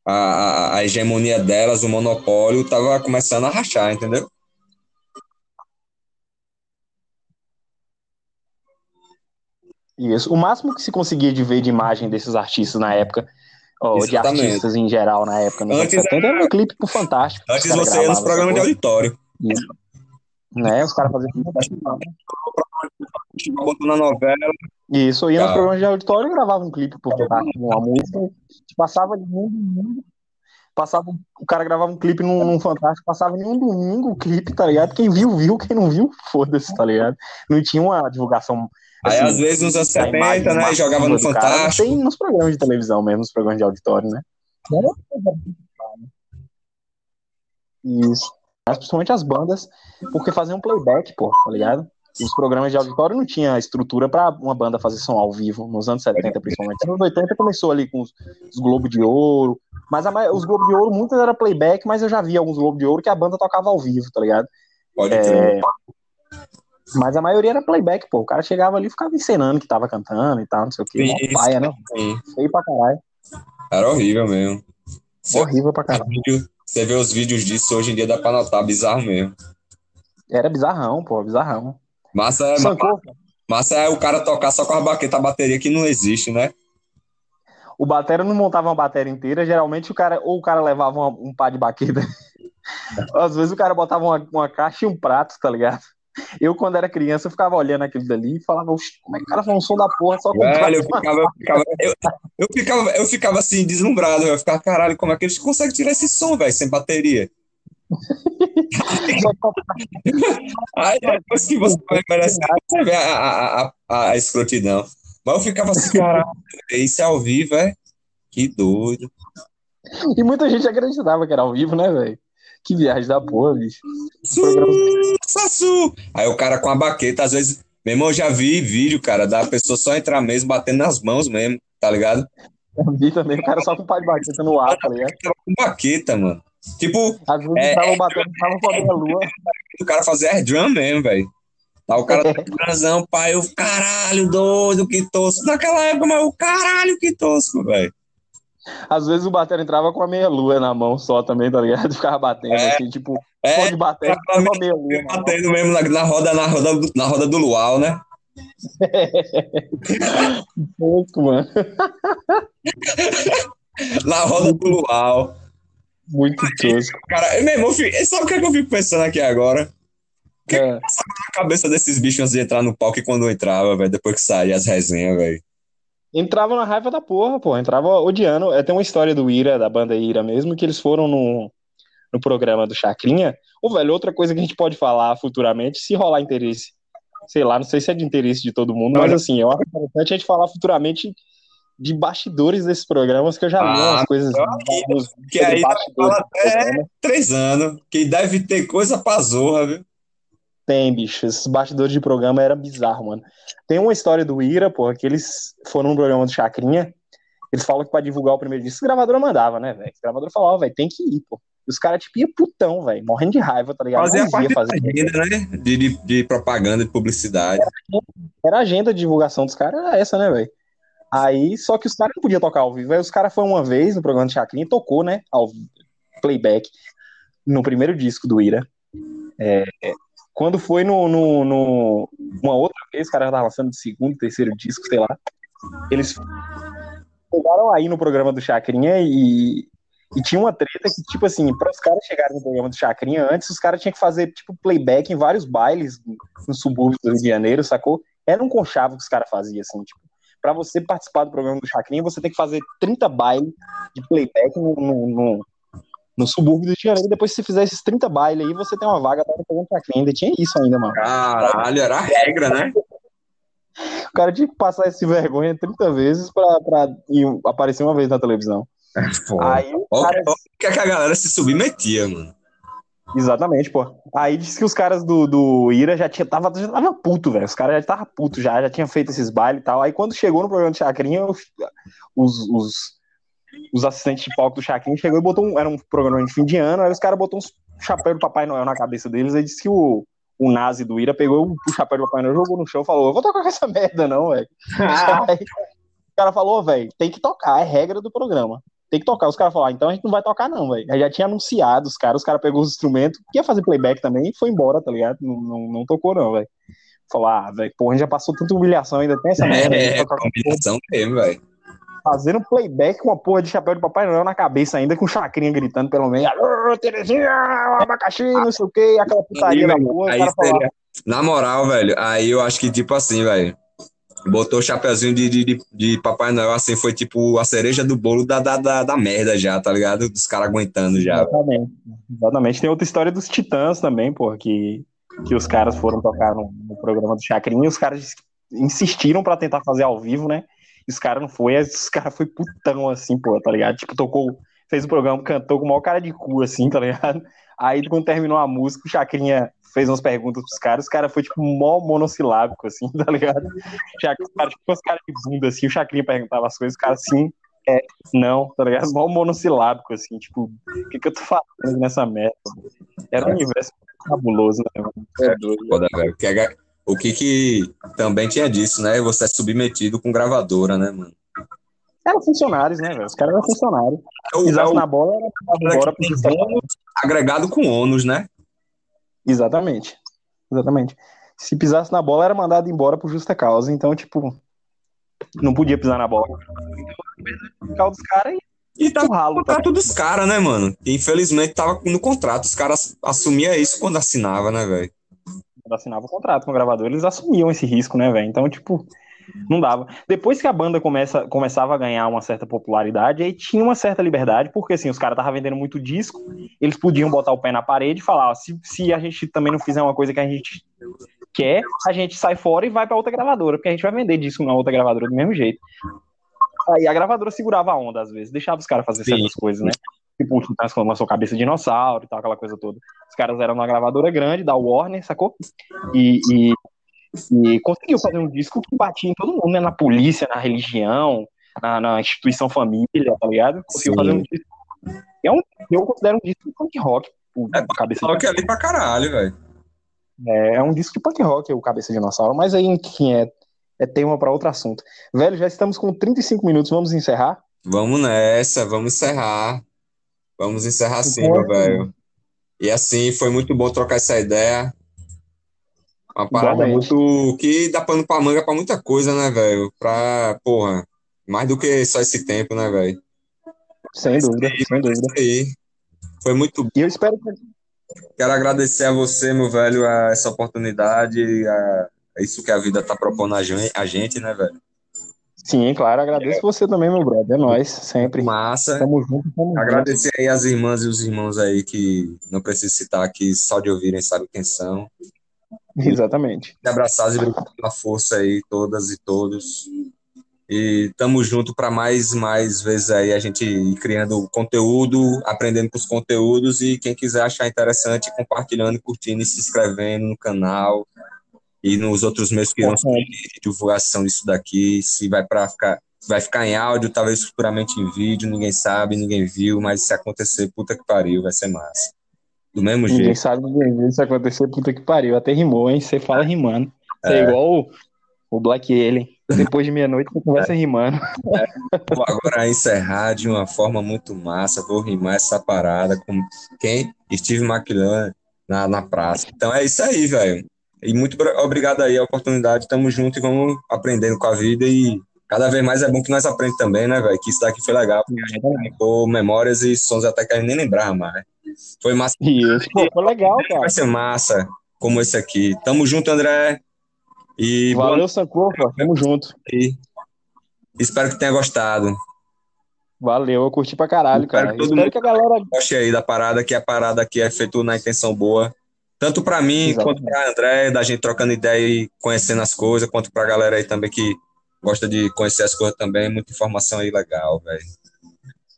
S3: a, a, hegemonia delas, o monopólio, tava começando a rachar, entendeu?
S2: Isso. O máximo que se conseguia de ver de imagem desses artistas na época, ó, de artistas em geral na época, nos
S3: Antes
S2: anos 70, era um clipe pro Fantástico.
S3: Antes você ia nos programas de auditório.
S2: Né? Os caras faziam
S3: Botou na novela.
S2: Isso, ia nos
S3: Tá.
S2: programas de auditório e gravava um clipe por Fantástico, uma música, passava de mundo em mundo, passava, o cara gravava um clipe num, num Fantástico, passava em um domingo o clipe, tá ligado? Quem viu, viu, quem não viu, foda-se, tá ligado? Não tinha uma divulgação.
S3: Aí,
S2: assim,
S3: às vezes, nos anos
S2: da imagem
S3: 70, né?
S2: massiva
S3: Jogava no Fantástico.
S2: Tem nos programas de televisão mesmo, nos programas de auditório, né? Isso. Mas principalmente as bandas, porque faziam playback, pô, tá ligado? Os programas de auditório não tinha estrutura pra uma banda fazer som ao vivo, nos anos 70 principalmente. Nos anos 80 começou ali com os, os Globo de Ouro, mas a os Globo de Ouro, muitas era playback, mas eu já vi alguns Globo de Ouro que a banda tocava ao vivo, tá ligado?
S3: Pode.
S2: É, mas a maioria era playback, pô. O cara chegava ali e ficava encenando que tava cantando e tal, não sei o
S3: Isso.
S2: paia, né?
S3: Sim.
S2: Feio pra caralho.
S3: Era horrível mesmo. Você,
S2: Horrível pra caralho.
S3: vídeo- você vê os vídeos disso hoje em dia, dá pra notar, bizarro mesmo.
S2: Era bizarrão, pô, bizarrão.
S3: Massa é,
S2: Sancou?
S3: massa é o cara tocar só com a baqueta, a bateria que não existe, né?
S2: O batera não montava uma bateria inteira, geralmente o cara, ou o cara levava uma- um pá de baqueta. Às vezes o cara botava uma, uma caixa e um prato, tá ligado? Eu, quando era criança, eu ficava olhando aquilo dali e falava, "Oxe, como é que o cara faz um som da porra só com
S3: Velho, eu
S2: prato?"
S3: ficava, eu ficava, eu, eu ficava, eu ficava assim, deslumbrado. Eu ficava, caralho, como é que eles conseguem tirar esse som, velho, sem bateria? Aí depois que você vai envelhecer, você vê a, a, a, a, escrotidão. Mas eu ficava assim, caralho, isso é ao vivo, é? Que doido.
S2: E muita gente acreditava que era ao vivo, né, velho? Que viagem da porra, bicho.
S3: Su, Sassu. Aí o cara com a baqueta, às vezes, meu irmão, eu já vi vídeo, cara, da pessoa só entrar mesmo, batendo nas mãos mesmo, tá ligado?
S2: Eu vi também, o cara só com o pá de baqueta no ar, tá ligado?
S3: Com baqueta, mano. Tipo,
S2: Às vezes
S3: É,
S2: batendo, tava com a lua.
S3: o cara fazer air drum mesmo, velho. Tá o cara transão, pai, eu, caralho, doido, que tosco. Naquela época, mas o caralho, que tosco, velho.
S2: Às vezes o batera entrava com a meia lua na mão só também, tá ligado? Ficava batendo,
S3: É.
S2: assim, tipo,
S3: É,
S2: pode bater com a meia lua. na mão.
S3: batendo mesmo na, na roda, na roda, do- na roda do luau, né?
S2: Pouco, mano.
S3: Na roda do luau.
S2: Muito tosco.
S3: Cara, meu irmão, sabe o que, é que eu fico pensando aqui agora?
S2: É.
S3: A cabeça desses bichos antes de entrar no palco e quando entrava, velho, depois que saía as resenhas, velho.
S2: Entrava na raiva da porra, pô. Entrava odiando. É, tem uma história do Ira, da banda Ira mesmo, que eles foram no, no programa do Chacrinha. Ô, velho, outra coisa que a gente pode falar futuramente, se rolar interesse. Sei lá, não sei se é de interesse de todo mundo, mas assim, eu acho interessante a gente falar futuramente de bastidores desses programas, que eu já li
S3: Ah,
S2: umas coisas.
S3: eu
S2: uns-
S3: Que aí
S2: programa.
S3: até três anos, que deve ter coisa pra zorra, viu?
S2: Tem, bicho. Esses bastidores de programa era bizarro, mano. Tem uma história do Ira, porra, que eles foram no programa do Chacrinha. Eles falam que pra divulgar o primeiro disco, a gravadora mandava, né, velho? A gravadora falava, velho, tem que ir, pô. E os caras, tipo, iam putão, velho, morrendo de raiva, tá ligado?
S3: Parte
S2: fazer.
S3: agenda, né? De, de, de propaganda, de publicidade.
S2: Era a agenda de divulgação dos caras, era essa, né, velho? Aí, só que os caras não podiam tocar ao vivo. Aí os caras foram uma vez no programa do Chacrinha e tocou, né, ao playback, no primeiro disco do Ira. É, quando foi no, no, no- Uma outra vez, os caras estavam lançando o segundo, terceiro disco, sei lá. Eles chegaram aí no programa do Chacrinha e, e tinha uma treta que, tipo assim, para os caras chegarem no programa do Chacrinha antes, os caras tinham que fazer, tipo, playback em vários bailes no subúrbio do Rio de Janeiro, sacou? Era um conchavo que os caras faziam, assim, tipo, pra você participar do programa do Chacrinha, você tem que fazer 30 bailes de playback no, no, no, no subúrbio do Janeiro. Depois, se você fizer esses 30 bailes aí, você tem uma vaga para o programa do Chacrinha. Ainda tinha isso ainda, mano.
S3: Caralho, era a regra, né?
S2: O cara tinha que passar esse vergonha 30 vezes pra, pra aparecer uma vez na televisão.
S3: Pô.
S2: Aí o
S3: Olha
S2: cara
S3: o que, é que a galera se submetia, mano.
S2: Exatamente, pô. Aí disse que os caras do, do Ira já tinha, tava, já tava puto, velho. Os caras já estavam puto já, já tinham feito esses bailes e tal. Aí quando chegou no programa do Chacrinha, os, os, os, os assistentes de palco do Chacrinha chegou e botou um. Era um programa de fim de ano, aí os caras botou uns chapéu do Papai Noel na cabeça deles. Aí disse que o, o Nazi do Ira pegou o chapéu do Papai Noel, jogou no chão e falou: Eu vou tocar com essa merda, não, velho. Aí o cara falou, velho, tem que tocar, é regra do programa. Tem que tocar. Os caras falaram, ah, então a gente não vai tocar, não, velho. Já tinha anunciado os caras, os caras pegou os instrumentos, ia fazer playback também e foi embora, tá ligado? Não, não, não tocou, não, velho. Falou, ah, velho, porra, a gente já passou tanta humilhação, ainda tem essa merda.
S3: É,
S2: com-
S3: combinação mesmo, velho.
S2: fazendo playback com uma porra de chapéu de Papai Noel na cabeça ainda, com chacrinha gritando pelo meio. Terezinha, abacaxi, não sei o que, aquela putaria.
S3: Aí
S2: falava,
S3: seria- Na moral, velho, aí eu acho que, tipo assim, velho, botou o chapeuzinho de, de, de, Papai Noel, assim, foi tipo a cereja do bolo da, da, da, da merda já, tá ligado? Dos caras aguentando já.
S2: Exatamente. Exatamente. Tem outra história dos Titãs também, pô, que, que os caras foram tocar no, no programa do Chacrinha e os caras insistiram pra tentar fazer ao vivo, né? E os caras não foi, os caras foi putão assim, pô, tá ligado? Tipo, tocou, fez o programa, cantou com o maior cara de cu, assim, tá ligado? Aí quando terminou a música, o Chacrinha fez umas perguntas pros caras, os caras foi tipo mó monossilábico, assim, tá ligado? Já que os caras, tipo, os caras de bunda, assim, o Chacrinha perguntava as coisas, os caras sim, é, não, tá ligado? Mó monossilábico, assim, tipo, o que, que eu tô falando nessa merda? Era um universo cabuloso, né, mano? É doido.
S3: Foda, velho. Que é- O que que também tinha disso, né? Você é submetido com gravadora, né, mano?
S2: Eram funcionários, né, velho? Os caras eram funcionários.
S3: É é
S2: Pisasse
S3: o
S2: na bola, era embora pro
S3: agregado com ônus, né?
S2: Exatamente. Exatamente. Se pisasse na bola, era mandado embora por justa causa. Então, tipo, não podia pisar na bola. Então, dos caras
S3: E tá
S2: e o
S3: no
S2: ralo, tá?
S3: contrato dos caras, né, mano? E, infelizmente tava no contrato. Os caras assumiam isso quando assinava, né, velho?
S2: Quando assinava o contrato com o gravador, eles assumiam esse risco, né, velho? Então, tipo, não dava. Depois que a banda começa, começava a ganhar uma certa popularidade, aí tinha uma certa liberdade, porque assim, os caras estavam vendendo muito disco, eles podiam botar o pé na parede e falar, ó, se, se a gente também não fizer uma coisa que a gente quer, a gente sai fora e vai pra outra gravadora, porque a gente vai vender disco na outra gravadora do mesmo jeito. Aí a gravadora segurava a onda, às vezes, deixava os caras fazer
S3: Sim.
S2: certas coisas, né? Tipo, o Titãs quando lançou Cabeça de Dinossauro e tal, aquela coisa toda. Os caras eram uma gravadora grande, da Warner, sacou? E, e, e conseguiu fazer um disco que batia em todo mundo, né? Na polícia, na religião, na, na instituição família, tá ligado? Conseguiu
S3: Sim.
S2: fazer um disco. É um, eu considero um disco de punk rock. O
S3: É
S2: Cabeça
S3: que ali pra caralho, velho.
S2: é, é um disco de punk rock, o Cabeça de Dinossauro, mas aí, enfim, é, é tema para outro assunto. Velho, já estamos com 35 minutos, vamos encerrar?
S3: Vamos nessa, vamos encerrar. Vamos encerrar sim, meu velho. E assim, foi muito bom trocar essa ideia. Uma parada
S2: Igualmente.
S3: muito. que dá pano pra manga pra muita coisa, né, velho? Pra, porra, mais do que só esse tempo, né, velho?
S2: Sem dúvida, sem dúvida.
S3: aí. Foi muito
S2: E eu espero que.
S3: Quero agradecer a você, meu velho, a essa oportunidade, a isso que a vida tá propondo a gen- a gente, né, velho?
S2: Sim, claro, agradeço você também, meu brother. É nóis, sempre.
S3: Massa.
S2: Tamo junto, tamo junto.
S3: Agradecer aí as irmãs e os irmãos aí que não preciso citar aqui, só de ouvirem sabe quem são.
S2: Exatamente.
S3: E abraçados e obrigado pela força aí, todas e todos. E tamo junto para mais mais vezes aí a gente ir criando conteúdo, aprendendo com os conteúdos e quem quiser achar interessante, compartilhando, curtindo e se inscrevendo no canal e nos outros meios que irão surgir de divulgação disso daqui, se vai para ficar vai ficar em áudio, talvez futuramente em vídeo, ninguém sabe, ninguém viu, mas se acontecer, puta que pariu, vai ser massa. Do mesmo
S2: Ninguém
S3: jeito.
S2: sabe ninguém isso acontecer, puta que pariu. Até rimou, hein? Você fala rimando. Você é, igual o, o Black Alien. Depois de meia-noite você conversa rimando.
S3: Vou agora encerrar de uma forma muito massa. Vou rimar essa parada com quem? Steve McLaren na, na praça. Então é isso aí, velho. E muito obrigado aí a oportunidade. Tamo junto e vamos aprendendo com a vida. E cada vez mais é bom que nós aprendemos também, né, velho? Que isso daqui foi legal. Porque a gente ficou memórias e sons até que a gente nem lembrava mais. Foi massa.
S2: Isso, pô, foi legal, cara.
S3: Vai ser massa como esse aqui. Tamo junto, André. E boa
S2: Valeu, Sankofa. Tamo junto.
S3: noite. Espero que tenha gostado.
S2: Valeu, eu curti pra caralho,
S3: Espero
S2: cara.
S3: que todo
S2: Espero
S3: mundo-
S2: que a galera.
S3: goste aí da parada, que a parada aqui é feita na intenção boa. Tanto pra mim,
S2: Exatamente.
S3: quanto pra André, da gente trocando ideia e conhecendo as coisas, quanto pra galera aí também que gosta de conhecer as coisas também. Muita informação aí legal, velho.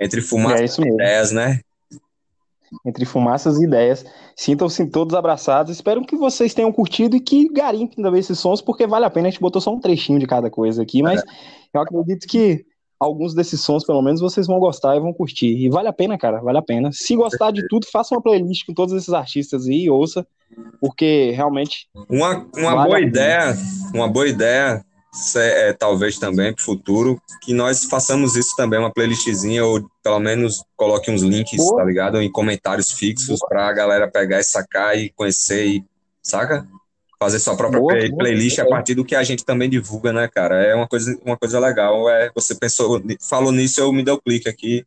S3: Entre
S2: É
S3: fumaça
S2: isso
S3: e ideias, né?
S2: Entre fumaças e ideias. Sintam-se todos abraçados. Espero que vocês tenham curtido e que garimpem também esses sons, porque vale a pena. A gente botou só um trechinho de cada coisa aqui, mas eu acredito que alguns desses sons, pelo menos, vocês vão gostar e vão curtir. E vale a pena, cara, vale a pena. Se gostar de tudo, faça uma playlist com todos esses artistas aí e ouça, porque realmente
S3: Uma, uma
S2: Vale
S3: boa ideia, uma boa ideia, é, talvez também pro futuro, que nós façamos isso também, uma playlistzinha, ou pelo menos coloque uns links,
S2: Boa.
S3: tá ligado? Em comentários fixos pra galera pegar e sacar e conhecer e, saca? Fazer sua própria
S2: Boa,
S3: play- playlist a partir do que a gente também divulga, né, cara? É uma coisa, uma coisa legal. É, você pensou, falou nisso, eu me dei o clique aqui.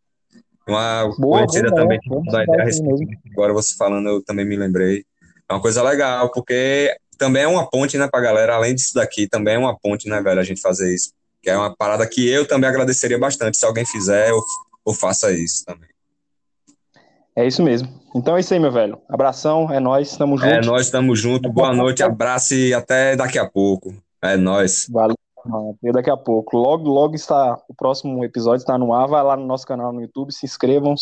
S3: Uma
S2: Boa,
S3: conhecida também
S2: ideia,
S3: da a respeito agora você falando, eu também me lembrei. É uma coisa legal, porque também é uma ponte, né, pra galera, além disso daqui, também é uma ponte, né, velho, a gente fazer isso. Que é uma parada que eu também agradeceria bastante se alguém fizer ou, ou faça isso também.
S2: É isso mesmo. Então é isso aí, meu velho. Abração, é nóis, tamo junto.
S3: É, nós estamos juntos, boa noite, abraço e até daqui a pouco. É nóis.
S2: Valeu. mano. Até daqui a pouco. Logo, logo está o próximo episódio está no ar. Vai lá no nosso canal no YouTube, se inscrevam,